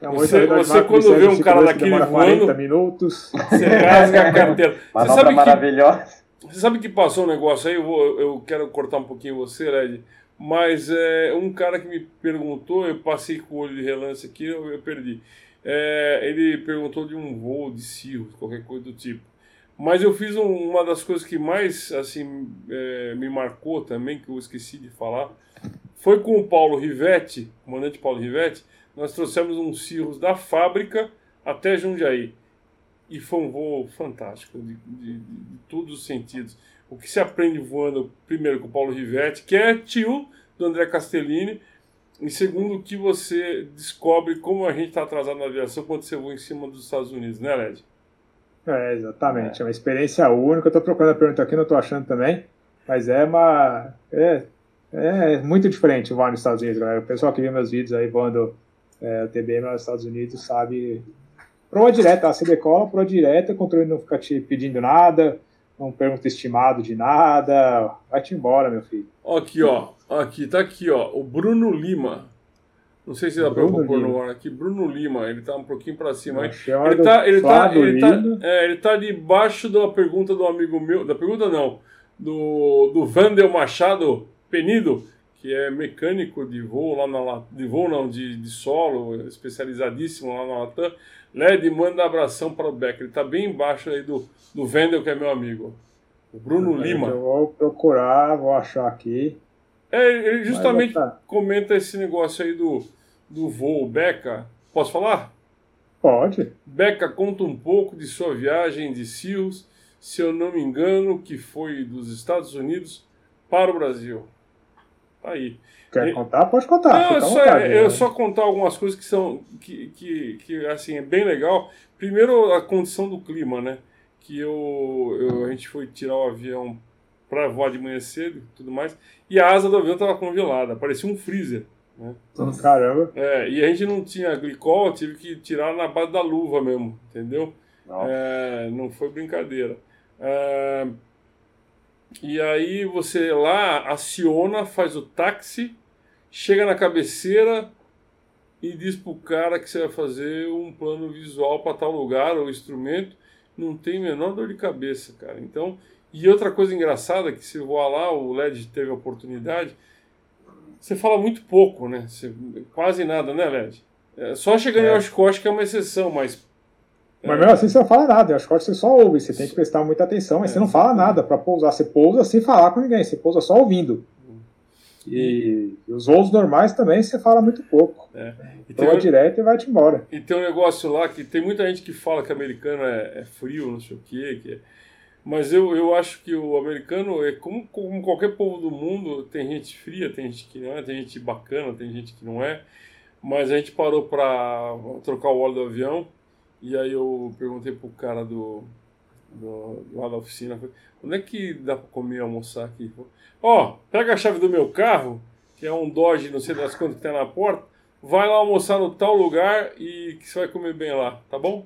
É você, você quando vê um cara daquele voando, minutos. você rasga a carteira. Você sabe maravilhosa. Que, você sabe que passou um negócio aí, eu, vou, eu quero cortar um pouquinho você, Led, mas é, um cara que me perguntou, eu passei com o olho de relance aqui, eu, eu perdi. É, ele perguntou de um voo de cirro, qualquer coisa do tipo. Mas eu fiz um, uma das coisas que mais assim é, me marcou também, que eu esqueci de falar, foi com o Paulo Rivetti, comandante Paulo Rivetti, nós trouxemos um Cirrus da fábrica até Jundiaí. E foi um voo fantástico, de, de, de, todos os sentidos. O que se aprende voando, primeiro, com o Paulo Rivetti, que é tio do André Castellini, e segundo, que você descobre como a gente está atrasado na aviação quando você voa em cima dos Estados Unidos, né, Led? É, exatamente. É, é uma experiência única. Eu estou procurando a pergunta aqui, não estou achando também. Mas é uma. É, é muito diferente voar nos Estados Unidos, galera. O pessoal que viu meus vídeos aí voando é, o TBM nos Estados Unidos sabe. Proa direta, você decola, proa direta, o controle não fica te pedindo nada, não pergunta estimado de nada, vai-te embora, meu filho. Aqui, ó, aqui, tá aqui, ó, o Bruno Lima. Não sei se dá para pôr no ar aqui. Bruno Lima, ele tá um pouquinho para cima. Ele tá, ele, tá, ele, tá, é, ele tá debaixo da pergunta do amigo meu. Da pergunta não. Do, do Vandel Machado Penido que é mecânico de voo lá na de voo não, de, de solo, especializadíssimo lá na Latam. LED, manda abração para o Becker. Ele está bem embaixo aí do, do Vendel, que é meu amigo. O Bruno Lima. Eu vou procurar, vou achar aqui. É, ele justamente comenta esse negócio aí do, do voo. Beca, posso falar? Pode. Beca conta um pouco de sua viagem de SEALs, se eu não me engano, que foi dos Estados Unidos para o Brasil. Tá aí. Quer e... contar? Pode contar. Não, eu, só, vontade, eu né? só contar algumas coisas que são que, que, que assim é bem legal. Primeiro a condição do clima, né? Que eu, eu a gente foi tirar o avião para voar de manhã cedo e tudo mais, e a asa do avião estava congelada, parecia um freezer. Né? Caramba. É, e a gente não tinha glicol, tive que tirar na base da luva mesmo, entendeu? É, não foi brincadeira. É, e aí você lá aciona, faz o táxi, chega na cabeceira e diz pro cara que você vai fazer um plano visual para tal lugar ou instrumento. Não tem menor dor de cabeça, cara. Então, e outra coisa engraçada que se voar lá, o LED teve a oportunidade, você fala muito pouco, né? Você, quase nada, né, LED? É, só chegando é. em Oshkosh que é uma exceção, mas mas mesmo assim você não fala nada, acho que você só ouve, você tem que prestar muita atenção, mas é, você não fala nada para pousar, você pousa sem falar com ninguém, você pousa só ouvindo. E, e os voos normais também você fala muito pouco. É. Então é direto e vai-te embora. E tem um negócio lá que tem muita gente que fala que americano é, é frio, não sei o quê, que é... mas eu, eu acho que o americano é como, como qualquer povo do mundo, tem gente fria, tem gente que não é, tem gente bacana, tem gente que não é. Mas a gente parou para trocar o óleo do avião e aí eu perguntei pro cara do, do, lá da oficina. Onde é que dá para comer e almoçar aqui? Ó, oh, pega a chave do meu carro, que é um Dodge, não sei das quantas que tem na porta, vai lá almoçar no tal lugar e que você vai comer bem lá, tá bom?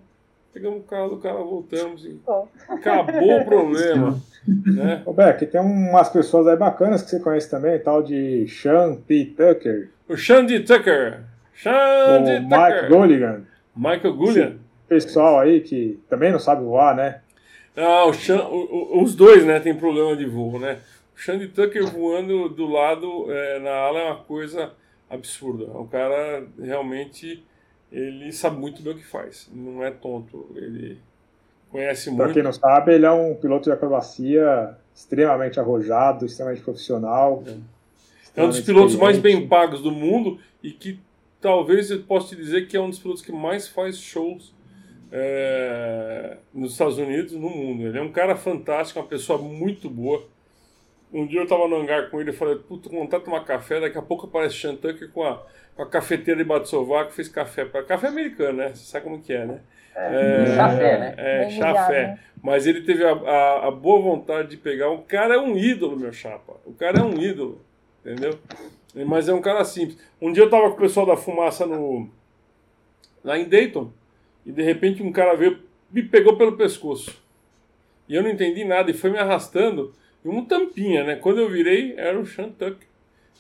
Pegamos o carro do cara, voltamos e acabou o problema. né? Ô Beck, tem umas pessoas aí bacanas que você conhece também, tal de Sean P. Tucker. O Sean D. Tucker. Sean D. Tucker. Mike Gulligan. Michael Gulligan. pessoal aí que também não sabe voar, né? Ah, o Sean, o, o, os dois, né, tem problema de voo, né? O Sean D. Tucker voando do lado é, na ala é uma coisa absurda. O cara realmente ele sabe muito bem o que faz. Não é tonto. Ele conhece muito. Para quem não sabe, ele é um piloto de acrobacia extremamente arrojado, extremamente profissional. É, é um dos pilotos mais bem pagos do mundo e que talvez eu possa te dizer que é um dos pilotos que mais faz shows é, nos Estados Unidos no mundo. Ele é um cara fantástico, uma pessoa muito boa. Um dia eu estava no hangar com ele e falei, puta, vontade de tomar café, daqui a pouco aparece Sean Tucker com a com a cafeteira de Batsovac, fez café para café americano, né? Você sabe como que é, né? É, é chafé, né? É, chafé. Né? Mas ele teve a, a, a, boa vontade de pegar. O cara é um ídolo, meu chapa. O cara é um ídolo, entendeu? Mas é um cara simples. Um dia eu tava com o pessoal da fumaça no lá em Dayton e de repente um cara veio me pegou pelo pescoço. E eu não entendi nada e foi me arrastando. E um tampinha, né? Quando eu virei, era o Sean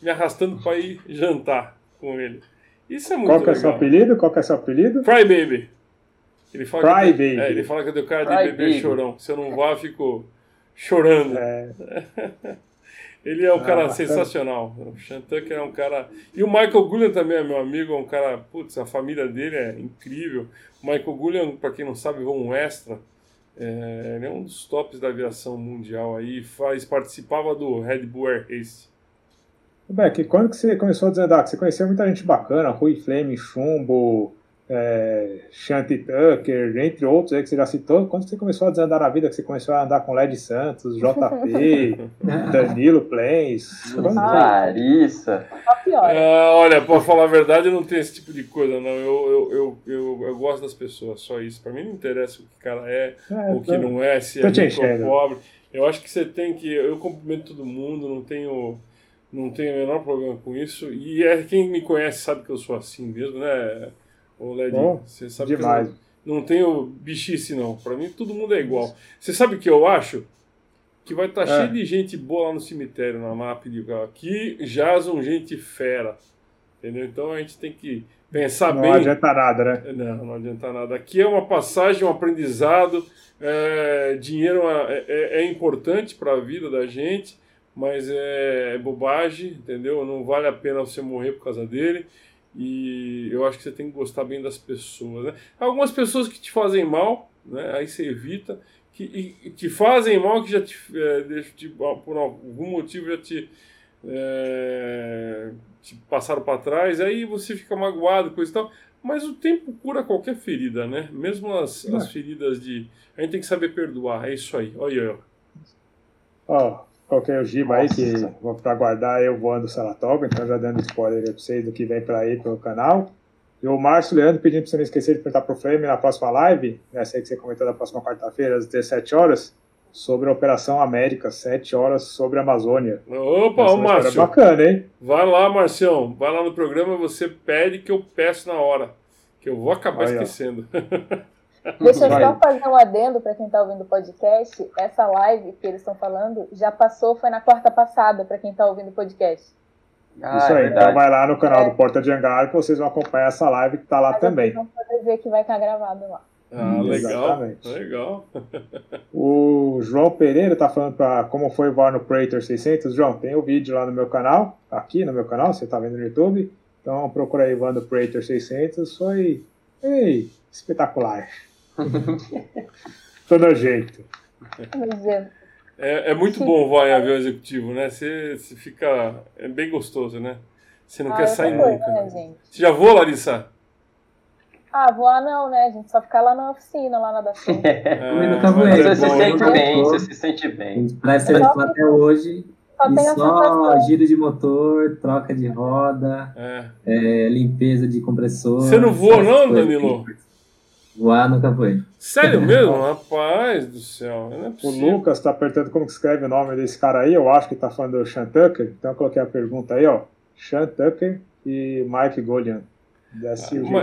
me arrastando para ir jantar com ele. Isso é muito Qual que legal. é seu apelido? Qual que é seu apelido? Cry Baby. Ele fala Cry que Baby. É, ele fala que eu tenho cara de Cry bebê baby. chorão. Se eu não vá, eu fico chorando. É. ele é um ah, cara sensacional. O Shantuck é um cara. E o Michael Gullian também é meu amigo, é um cara. Putz, a família dele é incrível. O Michael Gullian, para quem não sabe, voa um extra. É, ele é um dos tops da aviação mundial aí. Faz, participava do Red Bull Air Race. Beck, quando que você começou a desandar? Você conheceu muita gente bacana, Rui Flame, Chumbo, é, Shanty Tucker, entre outros aí que você já citou. Quando você começou a desandar na vida, que você começou a andar com Led Santos, JP, Danilo Plains? Larissa. É, olha, pra falar a verdade, eu não tenho esse tipo de coisa, não. Eu, eu, eu, eu, eu gosto das pessoas, só isso. Pra mim não interessa o que o cara é, é o que tô, não é, se é rico ou pobre. Eu acho que você tem que. Eu cumprimento todo mundo, não tenho não tenho o menor problema com isso. E é, quem me conhece sabe que eu sou assim mesmo, né, ô Led? Bom, Você sabe demais. que não, não tenho bichice, não. Para mim, todo mundo é igual. Você sabe o que eu acho? Que vai estar tá é. cheio de gente boa lá no cemitério, na mapa de Aqui jazam gente fera. Entendeu? Então a gente tem que pensar não bem. Não adianta nada, né? Não, não adianta nada. Aqui é uma passagem, um aprendizado. É, dinheiro é, é, é importante para a vida da gente mas é, é bobagem, entendeu? Não vale a pena você morrer por causa dele. E eu acho que você tem que gostar bem das pessoas. Né? Algumas pessoas que te fazem mal, né? aí você evita. Que e, te fazem mal, que já te, é, te, por algum motivo já te, é, te passaram para trás, aí você fica magoado, coisa e tal. Mas o tempo cura qualquer ferida, né? Mesmo as, as feridas de. A gente tem que saber perdoar, é isso aí. Olha aí, ó. Qualquer Giba aí que vou para guardar eu voando Saratoga, então já dando spoiler aí para vocês do que vem para aí pelo canal. E o Márcio Leandro pedindo para você não esquecer de perguntar para o Flame na próxima live, essa aí que você comentou da próxima quarta-feira, às 17 horas, sobre a Operação América, 7 horas sobre a Amazônia. Opa, ô Márcio. bacana, hein? Vai lá, Marcião, vai lá no programa, você pede que eu peço na hora, que eu vou acabar Aí, esquecendo. Deixa eu só fazer um adendo para quem está ouvindo o podcast. Essa live que eles estão falando já passou, foi na quarta passada, para quem está ouvindo o podcast. Ah, Isso aí, é então vai lá no canal é. do Porta de Hangar que vocês vão acompanhar essa live que está lá Mas também. Vocês vão poder ver que vai estar gravado lá. Ah, legal. Exatamente. Legal. o João Pereira está falando para como foi voar no Praetor 600. João, tem o vídeo lá no meu canal, aqui no meu canal, você está vendo no YouTube. Então procura aí voando Praetor 600. Foi ei, espetacular. Tô nojento. É, é muito bom voar em avião executivo, né? Você, você fica. É bem gostoso, né? Você não ah, quer sair nunca. Né, gente? Você já voa, Larissa? Ah, voar não, né? A gente só ficar lá na oficina, lá na da é, Você se sente bem, você se sente bem. Parece que até hoje. Só, e só giro de motor, troca de roda, é. É, limpeza de compressor. Você não voa, não, Danilo? Voar nunca foi. Sério mesmo? Rapaz do céu. É o Lucas tá perguntando como que escreve o nome desse cara aí. Eu acho que tá falando do Sean Tucker. Então eu coloquei a pergunta aí, ó. Sean Tucker e Mike Golian. Ah,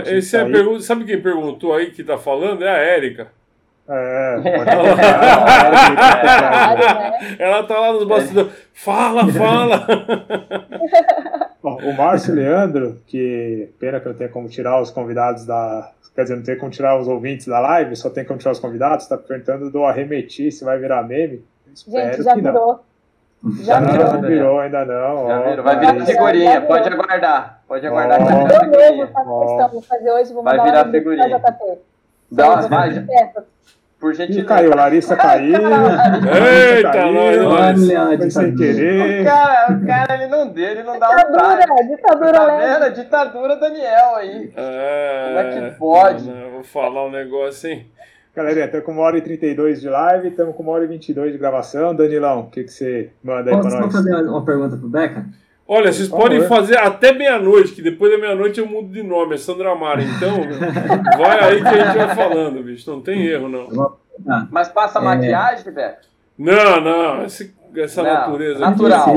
esse é a pergunta, sabe quem perguntou aí que tá falando? É a Érica. É, pode Ela tá lá nos bastidores. Fala, fala! o Márcio Leandro, que pena que não tem como tirar os convidados da. Quer dizer, não tem como tirar os ouvintes da live, só tem como tirar os convidados, está perguntando do arremetir se vai virar meme. Espero Gente, já que virou. Já não, virou. não virou ainda não. Já virou. Vai virar figurinha, pode aguardar. Pode aguardar oh. que vai virar figurinha. Vou fazer hoje, vou vai virar figurinha. Dá umas mágicas. Por gentileza. Caiu, Larissa caiu. Eita, caiu, Larissa, foi sem querer. O cara, o cara, ele não deu, ele não dá um time. Ditadura, tá vendo? Ditadura Daniel aí. É, Como é que pode? Não, vou falar um negócio, hein? Galerinha, estamos com uma hora e 32 de live, estamos com uma hora e 22 de gravação. Danilão, o que, que você manda aí para nós? Posso fazer uma pergunta pro Beca? Olha, vocês podem fazer até meia-noite, que depois da meia-noite eu mudo de nome, é Sandra Mara. Então, vai aí que a gente vai falando, bicho. Não tem erro, não. Mas passa é... maquiagem, Beto? Não, não. Esse, essa não, natureza. Natural.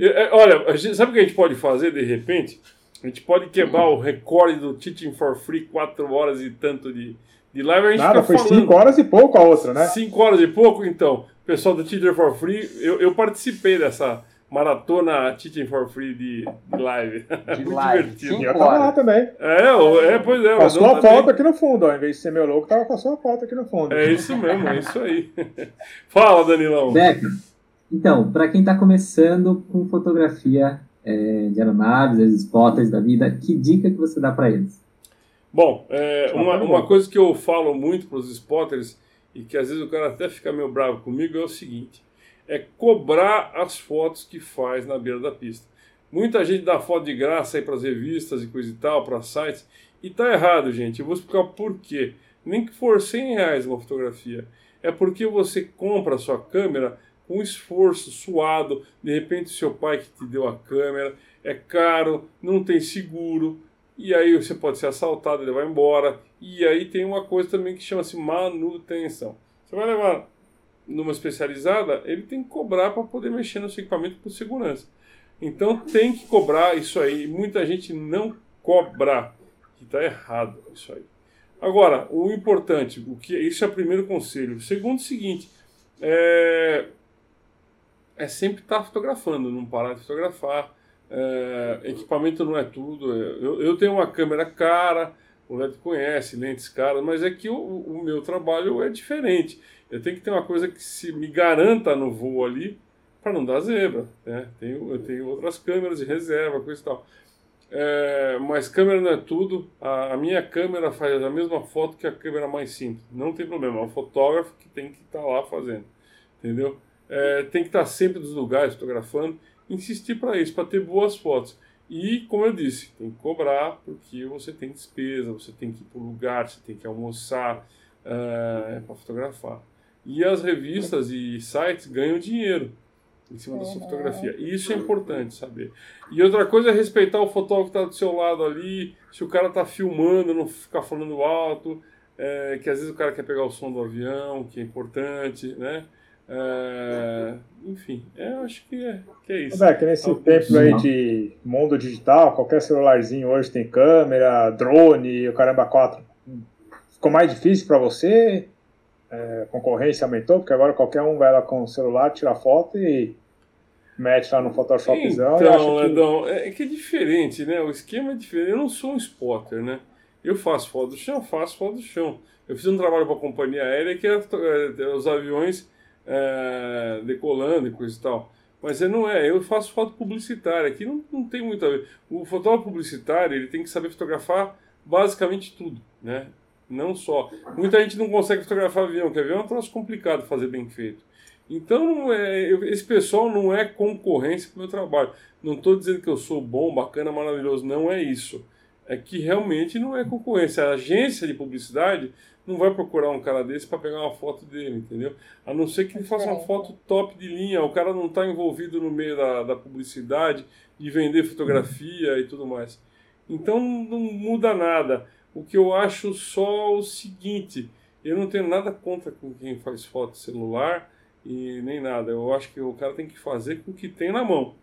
É, olha, sabe o que a gente pode fazer de repente? A gente pode quebrar o recorde do Teaching for Free, 4 horas e tanto de, de live. A gente Nada, foi 5 horas e pouco a outra, né? 5 horas e pouco, então. Pessoal do Teacher for Free, eu, eu participei dessa maratona Teaching for Free de, de live. De Muito live. divertido. eu tava lá também. É, é pois é. Com a foto aqui no fundo, ó. Em vez de ser meu louco, tava com a sua foto aqui no fundo. É isso mesmo, é isso aí. Fala, Danilão. Beca, então, para quem está começando com fotografia é, de aeronaves, os spotters da vida, que dica que você dá para eles? Bom, é, uma, uma coisa que eu falo muito para os spotters e que às vezes o cara até fica meio bravo comigo é o seguinte é cobrar as fotos que faz na beira da pista. Muita gente dá foto de graça aí para as revistas e coisa e tal, para sites, e tá errado, gente. Eu vou explicar por quê. Nem que for 100 reais uma fotografia. É porque você compra a sua câmera com esforço, suado, de repente seu pai que te deu a câmera, é caro, não tem seguro, e aí você pode ser assaltado, ele vai embora. E aí tem uma coisa também que chama-se manutenção. Você vai levar numa especializada, ele tem que cobrar para poder mexer no seu equipamento com segurança. Então tem que cobrar isso aí. Muita gente não cobra, que está errado isso aí. Agora, o importante, o que isso é o primeiro conselho. O segundo, é o seguinte, é, é sempre estar tá fotografando, não parar de fotografar. É, equipamento não é tudo. Eu, eu tenho uma câmera cara, o Leto conhece, lentes caras, mas é que o, o meu trabalho é diferente. Eu tenho que ter uma coisa que se me garanta no voo ali para não dar zebra. Né? Tenho, eu tenho outras câmeras de reserva, coisa e tal. É, mas câmera não é tudo. A, a, minha câmera faz a mesma foto que a câmera mais simples. Não tem problema. É o fotógrafo que tem que estar tá lá fazendo. Entendeu? É, tem que estar tá sempre nos lugares fotografando. Insistir para isso, para ter boas fotos. E, como eu disse, tem que cobrar porque você tem despesa, você tem que ir para o lugar, você tem que almoçar é, para fotografar. E as revistas e sites ganham dinheiro em cima da sua fotografia. E isso é importante saber. E outra coisa é respeitar o fotógrafo que está do seu lado ali. Se o cara está filmando, não ficar falando alto. É, que às vezes o cara quer pegar o som do avião, que é importante, né? É, enfim, é, eu acho que é, que é isso. É, que nesse Alguns, tempo aí de mundo digital, qualquer celularzinho hoje tem câmera, drone, o caramba 4. Ficou mais difícil para você? É, concorrência aumentou, porque agora qualquer um vai lá com o celular, tira foto e mete lá no Photoshopzão. Então, que... é que é diferente, né? O esquema é diferente. Eu não sou um spotter, né? Eu faço foto do chão, faço foto do chão. Eu fiz um trabalho para a companhia aérea que era é, os aviões é, decolando e coisa e tal. Mas é, não é, eu faço foto publicitária. Aqui não, não tem muito a ver. O fotógrafo publicitário ele tem que saber fotografar basicamente tudo, né? Não só. Muita gente não consegue fotografar avião, que avião é um troço complicado fazer bem feito. Então, é, eu, esse pessoal não é concorrência para o meu trabalho. Não estou dizendo que eu sou bom, bacana, maravilhoso. Não é isso. É que realmente não é concorrência. A agência de publicidade não vai procurar um cara desse para pegar uma foto dele, entendeu? A não ser que ele faça uma foto top de linha. O cara não está envolvido no meio da, da publicidade, de vender fotografia e tudo mais. Então não muda nada. O que eu acho só o seguinte, eu não tenho nada contra com quem faz foto celular e nem nada. Eu acho que o cara tem que fazer com o que tem na mão,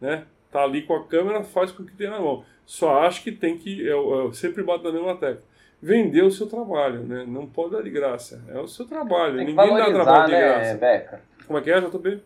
né? Tá ali com a câmera, faz com o que tem na mão. Só acho que tem que, eu, eu sempre bato na mesma tecla, vender o seu trabalho, né? Não pode dar de graça. É o seu trabalho. Ninguém dá trabalho né, de graça. Beca? Como é que é, JB?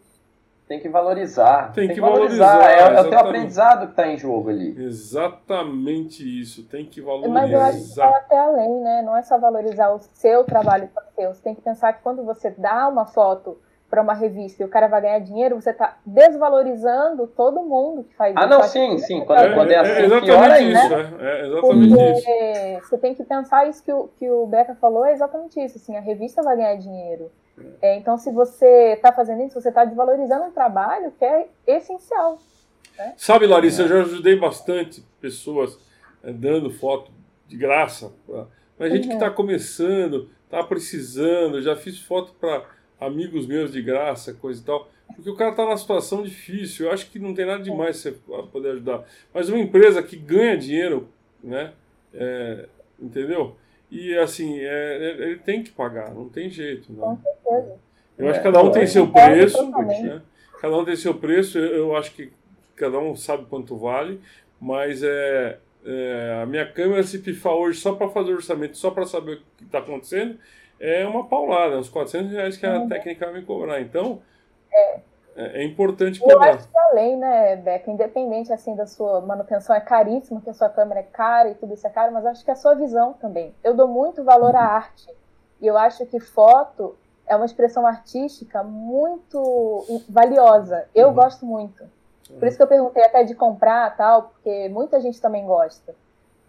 Tem que valorizar. Tem, tem que, valorizar. valorizar. É, é, o teu aprendizado que está em jogo ali. Exatamente isso. Tem que valorizar. Mas eu acho que vai até além, né? Não é só valorizar o seu trabalho para seu. Você tem que pensar que quando você dá uma foto para uma revista e o cara vai ganhar dinheiro, você está desvalorizando todo mundo que faz ah, isso. Ah, não, sim, sim. Quando é, quando é assim, é exatamente pior aí, isso, né? É, exatamente Porque isso. Você tem que pensar isso que o, que o Beca falou, é exatamente isso. Assim, a revista vai ganhar dinheiro. É, então, se você está fazendo isso, você está desvalorizando um trabalho que é essencial. Né? Sabe, Larissa, eu já ajudei bastante pessoas é, dando foto de graça. Pra, gente uhum. que está começando, está precisando, já fiz foto para amigos meus de graça, coisa e tal. Porque o cara está numa situação difícil. Eu acho que não tem nada demais você poder ajudar. Mas uma empresa que ganha dinheiro, né? É, entendeu? E assim, é, é, ele tem que pagar, não tem jeito. Não. Com certeza. Eu acho que cada um tem seu preço. Né? Cada um tem seu preço. Eu acho que cada um sabe quanto vale. Mas é, é a minha câmera, se pifar hoje só para fazer orçamento, só para saber o que está acontecendo, é uma paulada, uns 400 reais que a uhum. técnica vai me cobrar. Então, é, é, é importante cobrar. Eu acho que além, né, Beca, independente assim da sua manutenção, é caríssimo, que a sua câmera é cara e tudo isso é caro, mas acho que é a sua visão também. Eu dou muito valor à arte. E eu acho que foto é uma expressão artística muito valiosa. Eu uhum. gosto muito. Por isso que eu perguntei até de comprar tal, porque muita gente também gosta.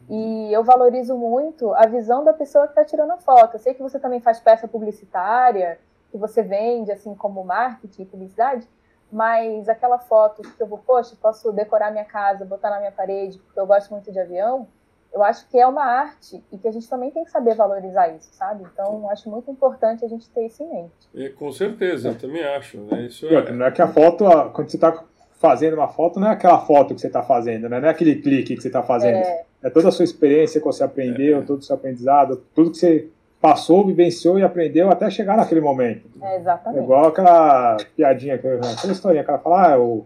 E eu valorizo muito a visão da pessoa que está tirando a foto. Eu sei que você também faz peça publicitária, que você vende, assim, como marketing publicidade, mas aquela foto que eu vou, poxa, posso decorar minha casa, botar na minha parede, porque eu gosto muito de avião, eu acho que é uma arte e que a gente também tem que saber valorizar isso, sabe? Então, acho muito importante a gente ter isso em mente. É, com certeza, eu também acho. Né? Isso é... Não é que a foto, quando você está fazendo uma foto, não é aquela foto que você está fazendo, né? não é aquele clique que você está fazendo. É... é... toda a sua experiência que você aprendeu, é. todo o seu aprendizado, tudo que você passou, vivenciou e aprendeu até chegar naquele momento. É exatamente. É igual aquela piadinha, aquela historinha que ela fala, ah, eu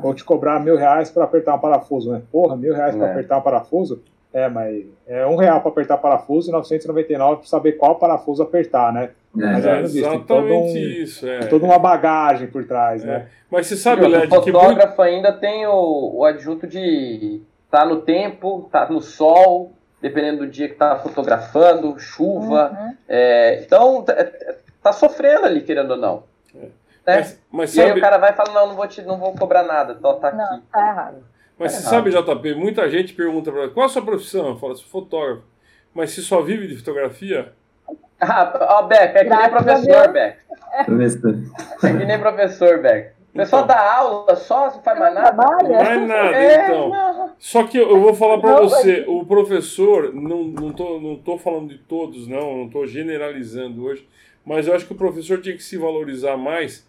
vou te cobrar mil reais para apertar um parafuso, né? Porra, mil reais para é. apertar um parafuso? É, mas é um real para apertar parafuso e 999 para saber qual parafuso apertar, né? É, mas é, exatamente todo um, isso. É. Toda uma bagagem por trás, né? Mas você sabe, Led, o fotógrafo que... ainda tem o, o adjunto de tá no tempo, tá no sol, dependendo do dia que tá fotografando, chuva. Uhum. É, então, tá, tá, sofrendo ali, querendo ou não. É. Né? Mas, mas e sabe... aí o cara vai e fala, não, não vou, te, não vou cobrar nada, então tá aqui. Não, tá errado. Mas você sabe, JP, muita gente pergunta para qual a sua profissão? Eu falo, sou fotógrafo. Mas se só vive de fotografia? Ah, ó, Beck, é que nem professor, Beck. Professor. É que nem professor, Beck. O pessoal então, dá aula só, não faz mais nada. Não faz nada, é, então. Não. Só que eu vou falar para você, o professor, não, não, tô, não tô falando de todos, não, não tô generalizando hoje, mas eu acho que o professor tinha que se valorizar mais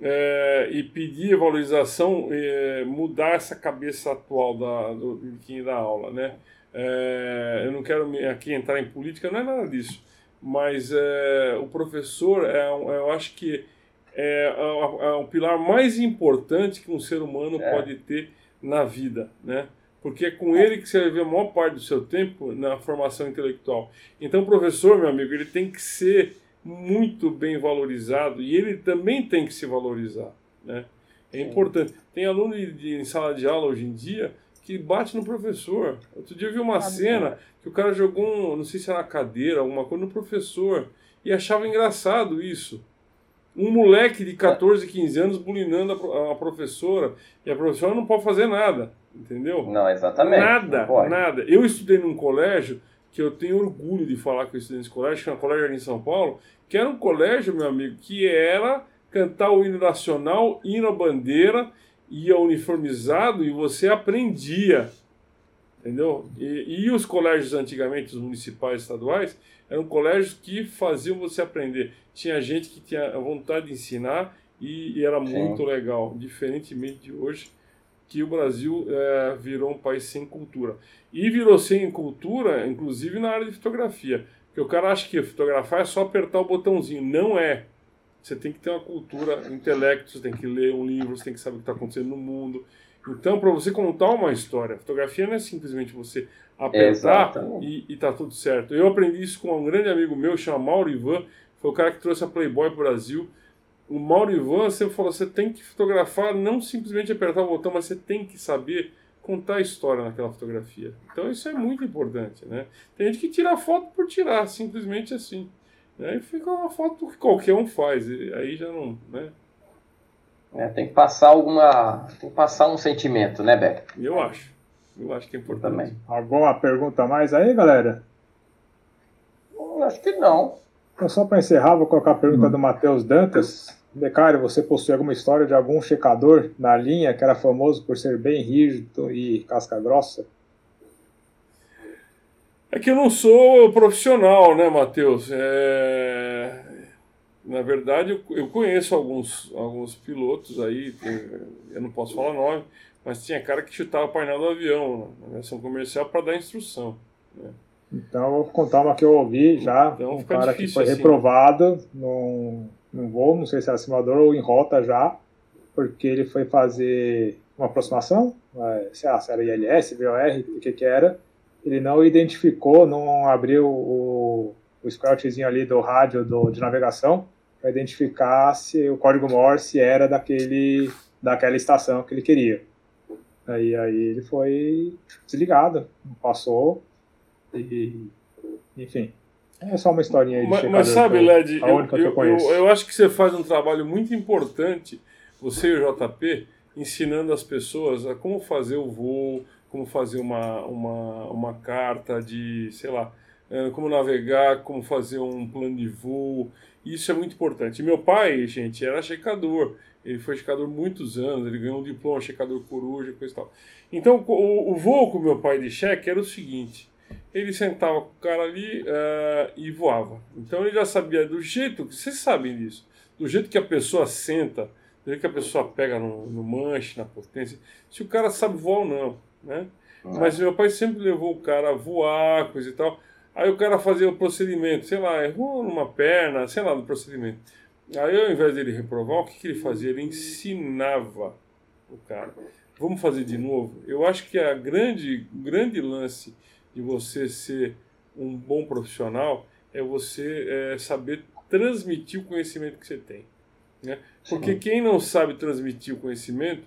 é, e pedir valorização, é, mudar essa cabeça atual da, do, de quem dá aula, né? É, eu não quero aqui entrar em política, não é nada disso, mas é, o professor, é, eu acho que é, é, é, o pilar mais importante que um ser humano é. pode ter na vida, né? Porque é com ele que você vai ver a maior parte do seu tempo na formação intelectual. Então, o professor, meu amigo, ele tem que ser muito bem valorizado e ele também tem que se valorizar. Né? É importante. Tem aluno de, de, em sala de aula hoje em dia que bate no professor. Outro dia eu vi uma ah, cena que o cara jogou, um, não sei se era na cadeira, alguma coisa, no professor e achava engraçado isso. Um moleque de 14, 15 anos bulinando a, a professora e a professora não pode fazer nada, entendeu? Não, exatamente. Nada, nada. Eu estudei num colégio que eu tenho orgulho de falar que eu estudei nesse colégio, que é um colégio ali em São Paulo, que era um colégio, meu amigo, que era cantar o hino nacional, hino à bandeira, ia uniformizado e você aprendia. Entendeu? E, e os colégios antigamente, os municipais estaduais, eram colégios que faziam você aprender. Tinha gente que tinha vontade de ensinar e, e era Sim. muito legal, diferentemente de hoje, que o Brasil é, virou um país sem cultura. E virou sem cultura, inclusive na área de fotografia. Porque o cara acha que fotografar é só apertar o botãozinho. Não é. Você tem que ter uma cultura, intelecto, você tem que ler um livro, você tem que saber o que está acontecendo no mundo. Então, para você contar uma história, fotografia não é simplesmente você apertar e, e tá tudo certo. Eu aprendi isso com um grande amigo meu, chama Mauro Ivan, foi o cara que trouxe a Playboy para o Brasil. O Mauro Ivan, você falou, você tem que fotografar, não simplesmente apertar o botão, mas você tem que saber contar a história naquela fotografia. Então isso é muito importante, né? Tem gente que tira foto por tirar, simplesmente assim. Aí né? fica uma foto que qualquer um faz, aí já não, né? É, tem que passar alguma. Tem que passar um sentimento, né, Beck? Eu acho. Eu acho que é importante. Também. Alguma pergunta mais aí, galera? Eu acho que não. Então, só para encerrar, vou colocar a pergunta hum. do Matheus Dantas. Becário, você possui alguma história de algum checador na linha que era famoso por ser bem rígido e casca grossa? É que eu não sou profissional, né, Matheus? É... Na verdade, eu, eu conheço alguns, alguns pilotos aí, eu não posso falar nome, mas tinha cara que chutava o painel do avião na versão comercial para dar instrução. Né? Então, eu vou contar uma que eu ouvi já. Então, um cara que foi assim. reprovado num, num voo, não sei se era simulador ou em rota já, porque ele foi fazer uma aproximação, é, sei lá, se era ILS, VOR, o que que era, ele não identificou, não abriu o, o squelchzinho ali do rádio do, de navegação para identificar se o código Morse era daquele, daquela estação que ele queria. Aí, aí ele foi desligado, passou e enfim. É só uma historinha aí de Mas, mas sabe, Led, eu, eu, eu, eu, acho que você faz um trabalho muito importante, você e o JP, ensinando as pessoas a como fazer o voo, como fazer uma, uma, uma carta de, sei lá, como navegar, como fazer um plano de voo. Isso é muito importante. Meu pai, gente, era checador. Ele foi checador muitos anos, ele ganhou um diploma, checador coruja, coisa e tal. Então, o, o voo com meu pai de cheque era o seguinte: ele sentava com o cara ali uh, e voava. Então, ele já sabia do jeito, vocês sabem disso, do jeito que a pessoa senta, do jeito que a pessoa pega no, no manche, na potência, se o cara sabe voar ou não, né? Mas meu pai sempre levou o cara a voar, coisa e tal. Aí o cara fazia o procedimento, sei lá, errou numa perna, sei lá, no procedimento. Aí ao invés dele reprovar, o que, que ele fazia? Ele ensinava o cara. Vamos fazer de novo? Eu acho que a grande, grande lance de você ser um bom profissional é você é, saber transmitir o conhecimento que você tem. Né? Porque quem não sabe transmitir o conhecimento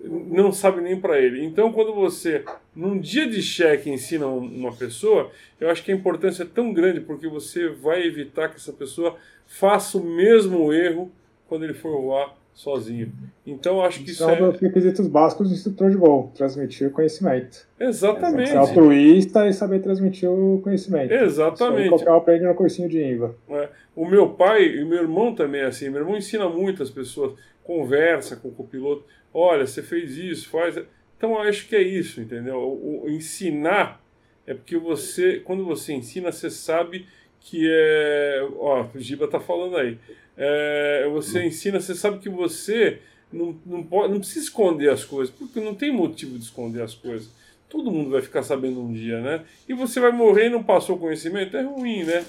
não sabe nem para ele. Então, quando você, num dia de cheque, ensina uma pessoa, eu acho que a importância é tão grande porque você vai evitar que essa pessoa faça o mesmo erro quando ele for voar sozinho. Então, acho que isso é... um dos requisitos básicos do instrutor de voo, transmitir o conhecimento. Exatamente. Ser altruísta e saber transmitir o conhecimento. Exatamente. Qualquer um aprende no cursinho de INVA. É. O meu pai e meu irmão também é assim. Meu irmão ensina muitas pessoas, conversa com o copiloto olha, você fez isso, faz. Então eu acho que é isso, entendeu? O, o, ensinar é porque você, quando você ensina, você sabe que é. Ó, o Giba tá falando aí. É, você ensina, você sabe que você não, não, pode, não precisa esconder as coisas, porque não tem motivo de esconder as coisas. Todo mundo vai ficar sabendo um dia, né? E você vai morrer e não passou conhecimento, é ruim, né?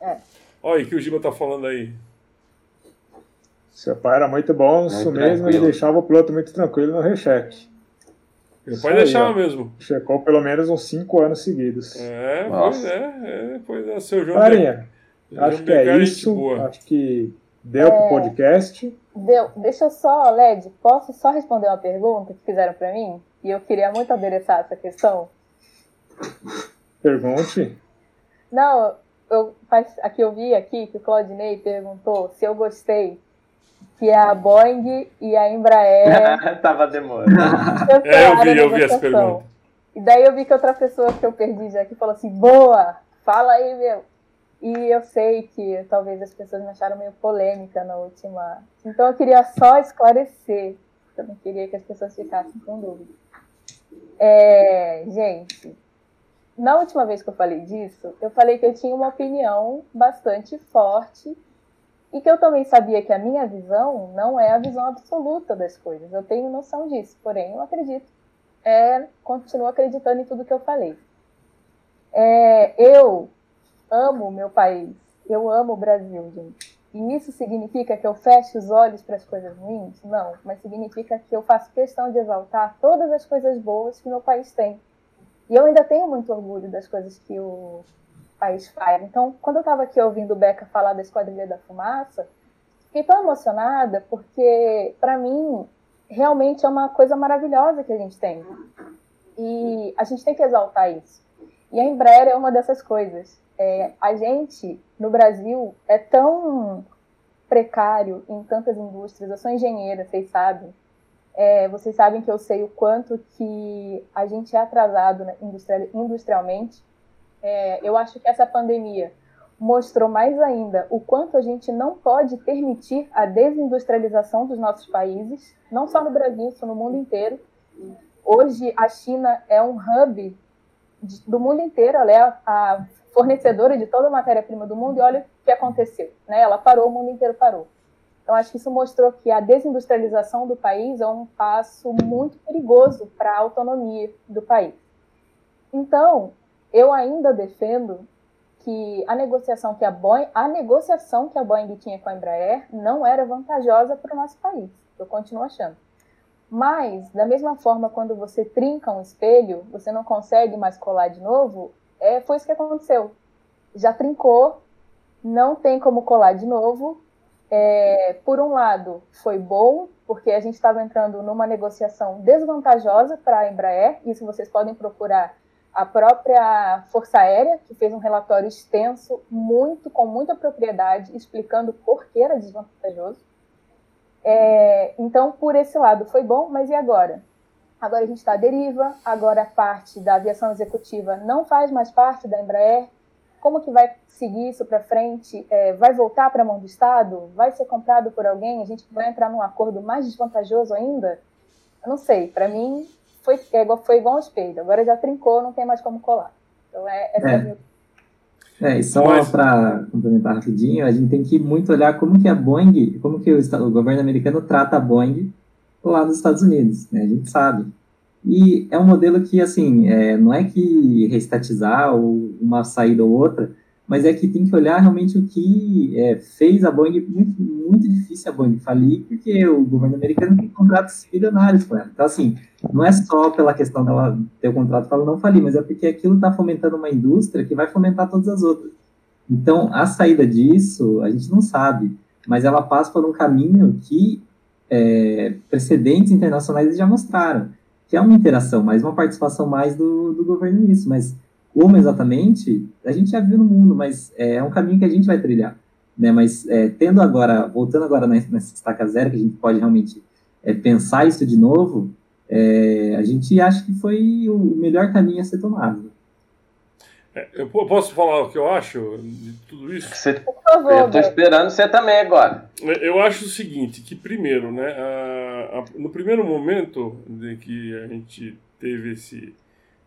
É. Olha aí que o Giba tá falando aí. Seu pai era muito bom, isso mesmo, ele deixava o piloto muito tranquilo no recheque. Meu pai deixava mesmo. Checou pelo menos uns 5 anos seguidos. É, pois é, é, pois é, seu João. Carinha, acho que é isso. Boa. Acho que deu é, pro podcast. Deu. Deixa eu só, Led, posso só responder uma pergunta que fizeram para mim? E eu queria muito adereçar essa questão. Pergunte. Não, eu, aqui eu vi aqui que o Claudinei perguntou se eu gostei que é a Boeing e a Embraer. Tava demorando. é, eu vi, eu vi essa pergunta. E daí eu vi que outra pessoa que eu perdi já que falou assim: boa, fala aí, meu. E eu sei que talvez as pessoas me acharam meio polêmica na última. Então eu queria só esclarecer. Eu não queria que as pessoas ficassem com dúvida. É, gente, na última vez que eu falei disso, eu falei que eu tinha uma opinião bastante forte E que eu também sabia que a minha visão não é a visão absoluta das coisas. Eu tenho noção disso, porém eu acredito. É, continuo acreditando em tudo que eu falei. É, eu amo meu país. Eu amo o Brasil, gente. E isso significa que eu feche os olhos para as coisas ruins? Não, mas significa que eu faço questão de exaltar todas as coisas boas que meu país tem. E eu ainda tenho muito orgulho das coisas que o país faz. Então, quando eu estava aqui ouvindo o Beca falar da Esquadrilha da Fumaça, fiquei tão emocionada porque, para mim, realmente é uma coisa maravilhosa que a gente tem. E a gente tem que exaltar isso. E a Embraer é uma dessas coisas. É, a gente, no Brasil, é tão precário em tantas indústrias. Eu sou engenheira, vocês sabem. É, vocês sabem que eu sei o quanto que a gente é atrasado né, industrial, industrialmente. É, eu acho que essa pandemia mostrou mais ainda o quanto a gente não pode permitir a desindustrialização dos nossos países, não só no Brasil, isso no mundo inteiro. Hoje a China é um hub de, do mundo inteiro, ela é a fornecedora de toda a matéria-prima do mundo, e olha o que aconteceu. Né? Ela parou, o mundo inteiro parou. Então, acho que isso mostrou que a desindustrialização do país é um passo muito perigoso para a autonomia do país. Então, eu ainda defendo que a negociação que a Boeing, a negociação que a Boeing tinha com a Embraer não era vantajosa para o nosso país. Eu continuo achando. Mas, da mesma forma, quando você trinca um espelho, você não consegue mais colar de novo, é, foi isso que aconteceu. Já trincou, não tem como colar de novo. É, por um lado, foi bom, porque a gente estava entrando numa negociação desvantajosa para a Embraer. Isso vocês podem procurar a própria Força Aérea, que fez um relatório extenso, muito com muita propriedade, explicando por que era desvantajoso. É, então, por esse lado, foi bom, mas e agora? Agora a gente está à deriva, agora a parte da aviação executiva não faz mais parte da Embraer. Como que vai seguir isso para frente? É, vai voltar para a mão do Estado? Vai ser comprado por alguém? A gente vai entrar num acordo mais desvantajoso ainda? Eu não sei. Para mim, foi, é, foi igual um espelho. Agora já trincou, não tem mais como colar. Então, é, essa é, é minha é, e só Mas... para complementar rapidinho, a gente tem que muito olhar como que a Boeing, como que o, o governo americano trata a Boeing lá nos Estados Unidos, né? A gente sabe. E é um modelo que, assim, é, não é que restatizar ou uma saída ou outra, mas é que tem que olhar realmente o que é, fez a Boeing, muito, muito difícil a Boeing falir, porque o governo americano tem contratos bilionários com ela. Então, assim, não é só pela questão dela ter o contrato para ela não falir, mas é porque aquilo está fomentando uma indústria que vai fomentar todas as outras. Então, a saída disso, a gente não sabe, mas ela passa por um caminho que é, precedentes internacionais já mostraram, que é uma interação, mais uma participação mais do, do governo nisso, mas como exatamente, a gente já viu no mundo, mas é, é um caminho que a gente vai trilhar. Né? Mas é, tendo agora, voltando agora nessa estaca zero, que a gente pode realmente é, pensar isso de novo, é, a gente acha que foi o melhor caminho a ser tomado. É, eu posso falar o que eu acho de tudo isso? Você, eu estou esperando você também agora. É, eu acho o seguinte, que primeiro, né, a, a, no primeiro momento de que a gente teve esse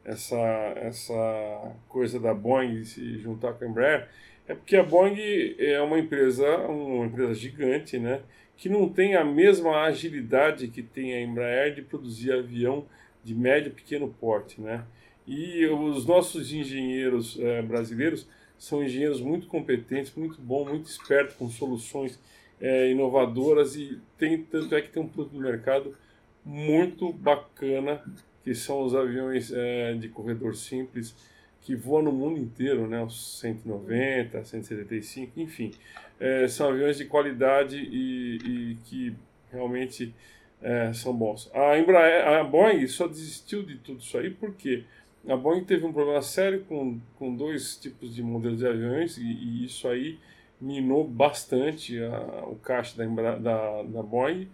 essa, essa coisa da Boeing se juntar com a Embraer, é porque a Boeing é uma empresa, uma empresa gigante, né? Que não tem a mesma agilidade que tem a Embraer de produzir avião de médio e pequeno porte, né? E os nossos engenheiros é, brasileiros são engenheiros muito competentes, muito bons, muito espertos, com soluções é, inovadoras e tem tanto é que tem um produto no mercado muito bacana que são os aviões é, de corredor simples que voam no mundo inteiro, né, os 190, 175, enfim, é, são aviões de qualidade e, e que realmente é, são bons. A Embraer, a Boeing só desistiu de tudo isso aí porque a Boeing teve um problema sério com, com dois tipos de modelos de aviões e, e isso aí minou bastante a, o caixa da, da, da Boeing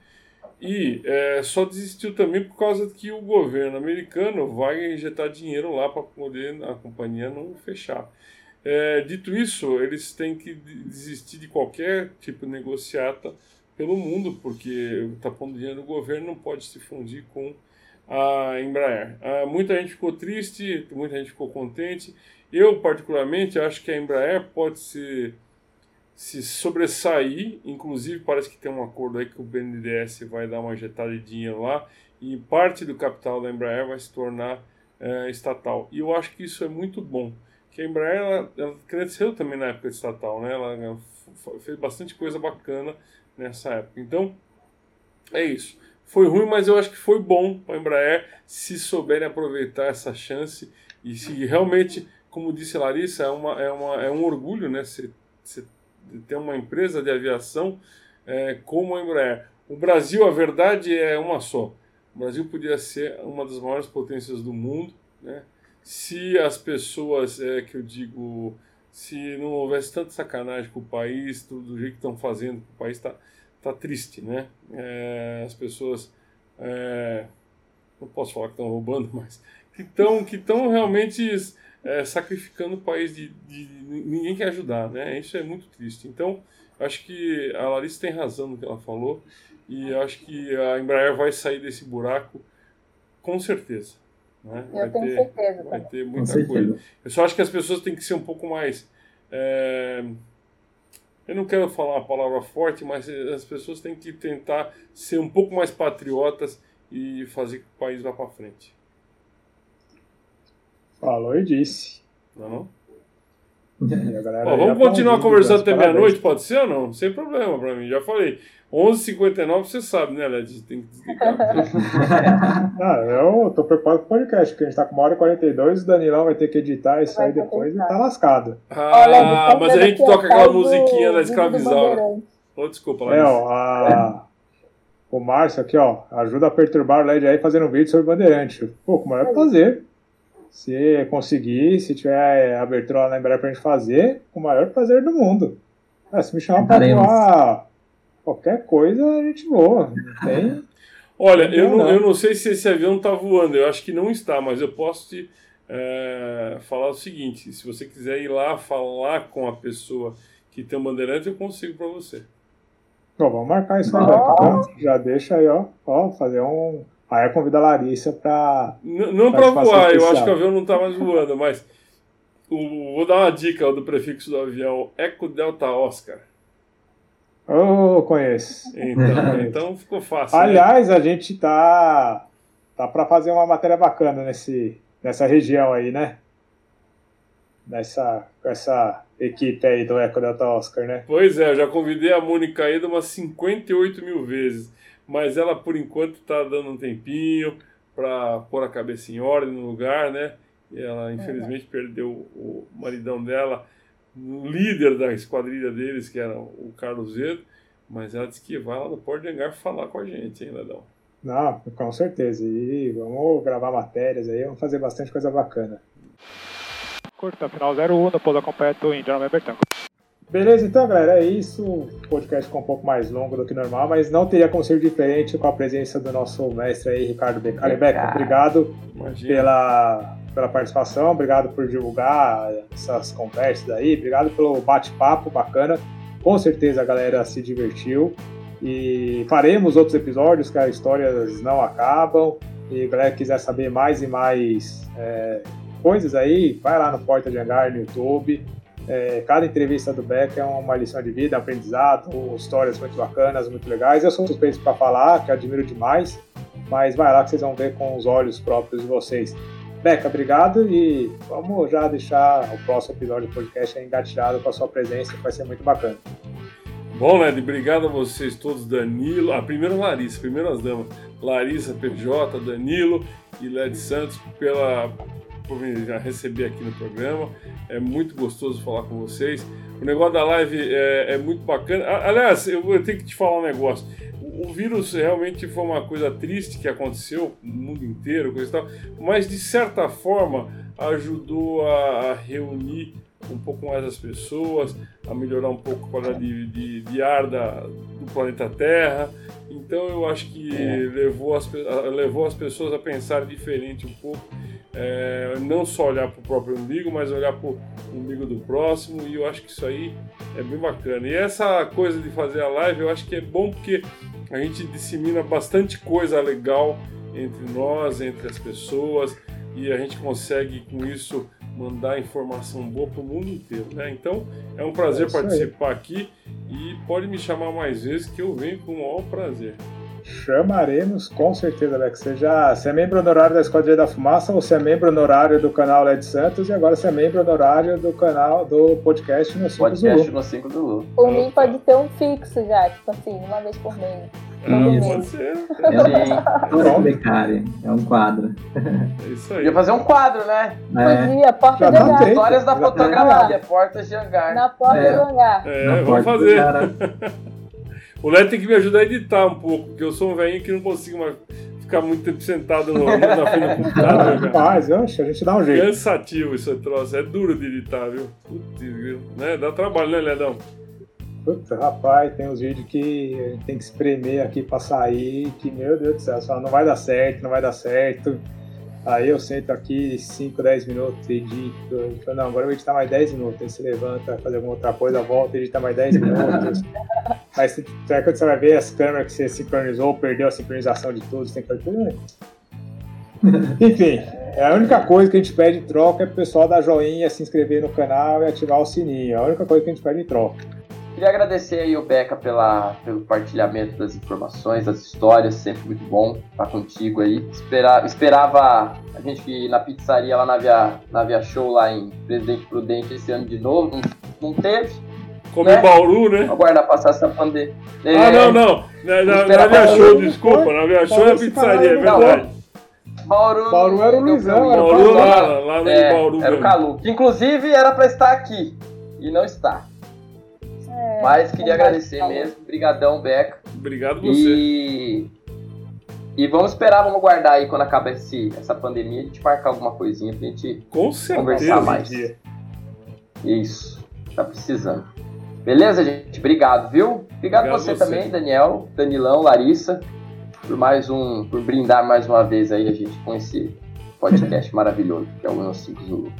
e é, só desistiu também por causa que o governo americano vai injetar dinheiro lá para poder a companhia não fechar. É, dito isso, eles têm que desistir de qualquer tipo de negociata pelo mundo, porque está pondo dinheiro no governo não pode se fundir com a Embraer. Ah, muita gente ficou triste, muita gente ficou contente. Eu, particularmente, acho que a Embraer pode ser se sobressair, inclusive parece que tem um acordo aí que o BNDES vai dar uma jetada de dinheiro lá e parte do capital da Embraer vai se tornar é, estatal. E eu acho que isso é muito bom, que a Embraer ela, ela cresceu também na época estatal, né? Ela, fez bastante coisa bacana nessa época. Então, é isso. Foi ruim, mas eu acho que foi bom para a Embraer se souberem aproveitar essa chance e se realmente, como disse Larissa, é, uma, é, uma, é um orgulho, né? Você, você ter uma empresa de aviação é, como a Embraer. O Brasil, a verdade é uma só. O Brasil podia ser uma das maiores potências do mundo, né? se as pessoas, é, que eu digo, se não houvesse tanta sacanagem com o país, tudo do jeito que estão fazendo, o país está tá triste, né? É, as pessoas, é, não posso falar que estão roubando, mas que estão que realmente é, sacrificando o país de, de, ninguém quer ajudar, né? Isso é muito triste. Então, acho que a Larissa tem razão no que ela falou e acho que a Embraer vai sair desse buraco com certeza. Né? Eu vai tenho ter, certeza. Vai ter muita coisa. Eu só acho que as pessoas têm que ser um pouco mais. É... Eu não quero falar uma palavra forte, mas as pessoas têm que tentar ser um pouco mais patriotas e fazer que o país vá para frente. Falou e disse. Não, não? Ó, vamos continuar conversando até meia-noite, pode ser ou não? Sem problema pra mim, já falei. 11h59 você sabe, né, Led? Tem que desligar. ah, eu tô preocupado com o podcast, porque a gente tá com uma hora e 42, o Danilão vai ter que editar isso aí depois e tá lascado. Ah, mas a gente toca aquela musiquinha da escravizaura. Oh, desculpa, Led. É, ó, a... o Márcio aqui, ó, ajuda a perturbar o LED aí fazendo um vídeo sobre Bandeirante. Pô, com o maior prazer. Se conseguir, se tiver abertura lá na Embraer pra gente fazer, com o maior prazer do mundo. Ah, se me chamar pra voar qualquer coisa, a gente voa. Não tem. Olha, eu não, eu não sei se esse avião está voando, eu acho que não está, mas eu posso te é, falar o seguinte: se você quiser ir lá falar com a pessoa que tem um bandeirante, eu consigo para você. Bom, vamos marcar isso aí, oh. Já deixa aí, ó, ó, fazer um, Aí convida a Larissa para. Não, não para voar, eu acho que o avião não está mais voando, mas o, vou dar uma dica do prefixo do avião: Eco Delta Oscar. Oh, conheço. Então, então ficou fácil. Né? Aliás, né? a gente tá tá para fazer uma matéria bacana nesse nessa região aí, né? Nessa essa equipe aí do Eco Delta Oscar, né? Pois é, eu já convidei a Mônica aí umas 58 mil vezes mas ela por enquanto está dando um tempinho para pôr a cabeça em ordem no lugar, né? E ela infelizmente uhum. perdeu o maridão dela, o líder da esquadrilha deles, que era o Carlos Zedo, mas ela disse que vai lá no Porto de Hangar falar com a gente, hein, Ledão? Não, com certeza. E vamos gravar matérias aí, vamos fazer bastante coisa bacana. Curta, final 01 no polo completo Indiana Bertanco. Beleza, então, galera, é isso. O podcast ficou um pouco mais longo do que normal, mas não teria como ser diferente com a presença do nosso mestre aí, Ricardo Becari. Beco, obrigado pela, pela participação, obrigado por divulgar essas conversas aí, obrigado pelo bate-papo bacana. Com certeza a galera se divertiu. E faremos outros episódios que as histórias não acabam. E a galera quiser saber mais e mais é, coisas aí, vai lá no Porta de Hangar no YouTube é, cada entrevista do Beck é uma lição de vida, aprendizado, histórias muito bacanas, muito legais. Eu sou suspeito para falar, que admiro demais, mas vai lá que vocês vão ver com os olhos próprios de vocês. Beca, obrigado e vamos já deixar o próximo episódio do podcast engatilhado com a sua presença, que vai ser muito bacana. Bom, Led, obrigado a vocês todos, Danilo, a primeira Larissa, primeiro as damas, Larissa, PJ, Danilo e Led Santos, pela por me receber aqui no programa. É muito gostoso falar com vocês. O negócio da live é, é muito bacana. Aliás, eu, eu tenho que te falar um negócio. O, vírus realmente foi uma coisa triste que aconteceu no mundo inteiro, coisa e tal, mas de certa forma ajudou a, a reunir um pouco mais as pessoas, a melhorar um pouco a qualidade de, de, de ar da, do planeta Terra. Então eu acho que é. levou, as, levou as pessoas a pensar diferente um pouco é, não só olhar para o próprio umbigo, mas olhar para o umbigo do próximo, e eu acho que isso aí é bem bacana. E essa coisa de fazer a live, eu acho que é bom porque a gente dissemina bastante coisa legal entre nós, entre as pessoas, e a gente consegue com isso mandar informação boa para o mundo inteiro, né? Então é um prazer é participar aqui e pode me chamar mais vezes que eu venho com o maior prazer. Chamaremos, com certeza, Alex. Você já você é membro honorário da Esquadrilha da Fumaça, ou você é membro honorário do canal LED Santos, e agora você é membro honorário do canal do podcast No 5 podcast no 5 do Lu. Por mim pode ter um fixo já, tipo assim, uma vez por mês. Hum, pode ser. É, é um quadro. É isso aí. Podia fazer um quadro, né? É. Podia, porta já de hangar. Histórias da fotografia, portas de hangar. Na porta é. do hangar. É, vamos fazer. O Léo tem que me ajudar a editar um pouco, porque eu sou um velhinho que não consigo mais ficar muito tempo sentado no, na frente do computador. Rapaz, a gente dá um jeito. Cansativo esse troço, é duro de editar, viu? Putz, viu? Né? Dá trabalho, né, Ledão? Puta, rapaz, tem uns vídeos que a gente tem que espremer aqui pra sair, que, meu Deus do céu, só não vai dar certo, não vai dar certo. Aí eu sento aqui 5, 10 minutos, edito. Falo, não, agora eu vou editar mais 10 minutos. Aí você levanta, faz alguma outra coisa, volta, edita mais 10 minutos. Aí você, quando você vai ver as câmeras que você sincronizou, perdeu a sincronização de tudo, você tem que fazer tudo. Enfim, é a única coisa que a gente pede em troca é pro pessoal dar joinha, se inscrever no canal e ativar o sininho. É a única coisa que a gente pede em troca. Queria agradecer aí o Beca pela, pelo partilhamento das informações, das histórias, sempre muito bom estar contigo aí. Espera, esperava a gente ir na pizzaria lá na Via, na Via Show, lá em Presidente Prudente esse ano de novo, não, não teve. Comer né? Bauru, né? Aguardar passar essa pandemia. É, ah, não, não. Na, na, na Via Show, desculpa. Na Via Show é pizzaria, é verdade. Bauru, Bauru era o Luizão, era Bauru lá, lá no é, Bauru. Era o Calu, que inclusive era para estar aqui e não está. É, Mas queria agradecer mesmo. Obrigadão, Beca. Obrigado você. E... e vamos esperar, vamos guardar aí quando acabar esse, essa pandemia, a gente marcar alguma coisinha pra gente Com conversar mais. Isso, tá precisando. Beleza, gente? Obrigado, viu? Obrigado, Obrigado você, você, também, Daniel, Danilão, Larissa, por mais um, por brindar mais uma vez aí a gente com esse podcast maravilhoso que é o No 5 Zulu.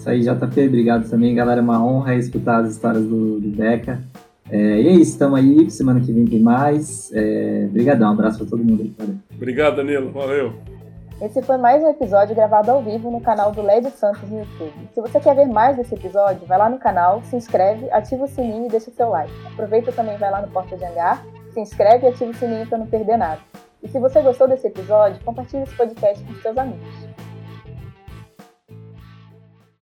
Isso aí, JP, obrigado também, galera. É uma honra escutar as histórias do, do Beca. É, e é isso, estamos aí. Semana que vem tem mais. É, obrigadão, um abraço para todo mundo aí. Cara. Obrigado, Danilo. Valeu. Esse foi mais um episódio gravado ao vivo no canal do LED Santos no YouTube. Se você quer ver mais desse episódio, vai lá no canal, se inscreve, ativa o sininho e deixa o seu like. Aproveita também, vai lá no Porta de Hangar, se inscreve e ativa o sininho para não perder nada. E se você gostou desse episódio, compartilhe esse podcast com seus amigos.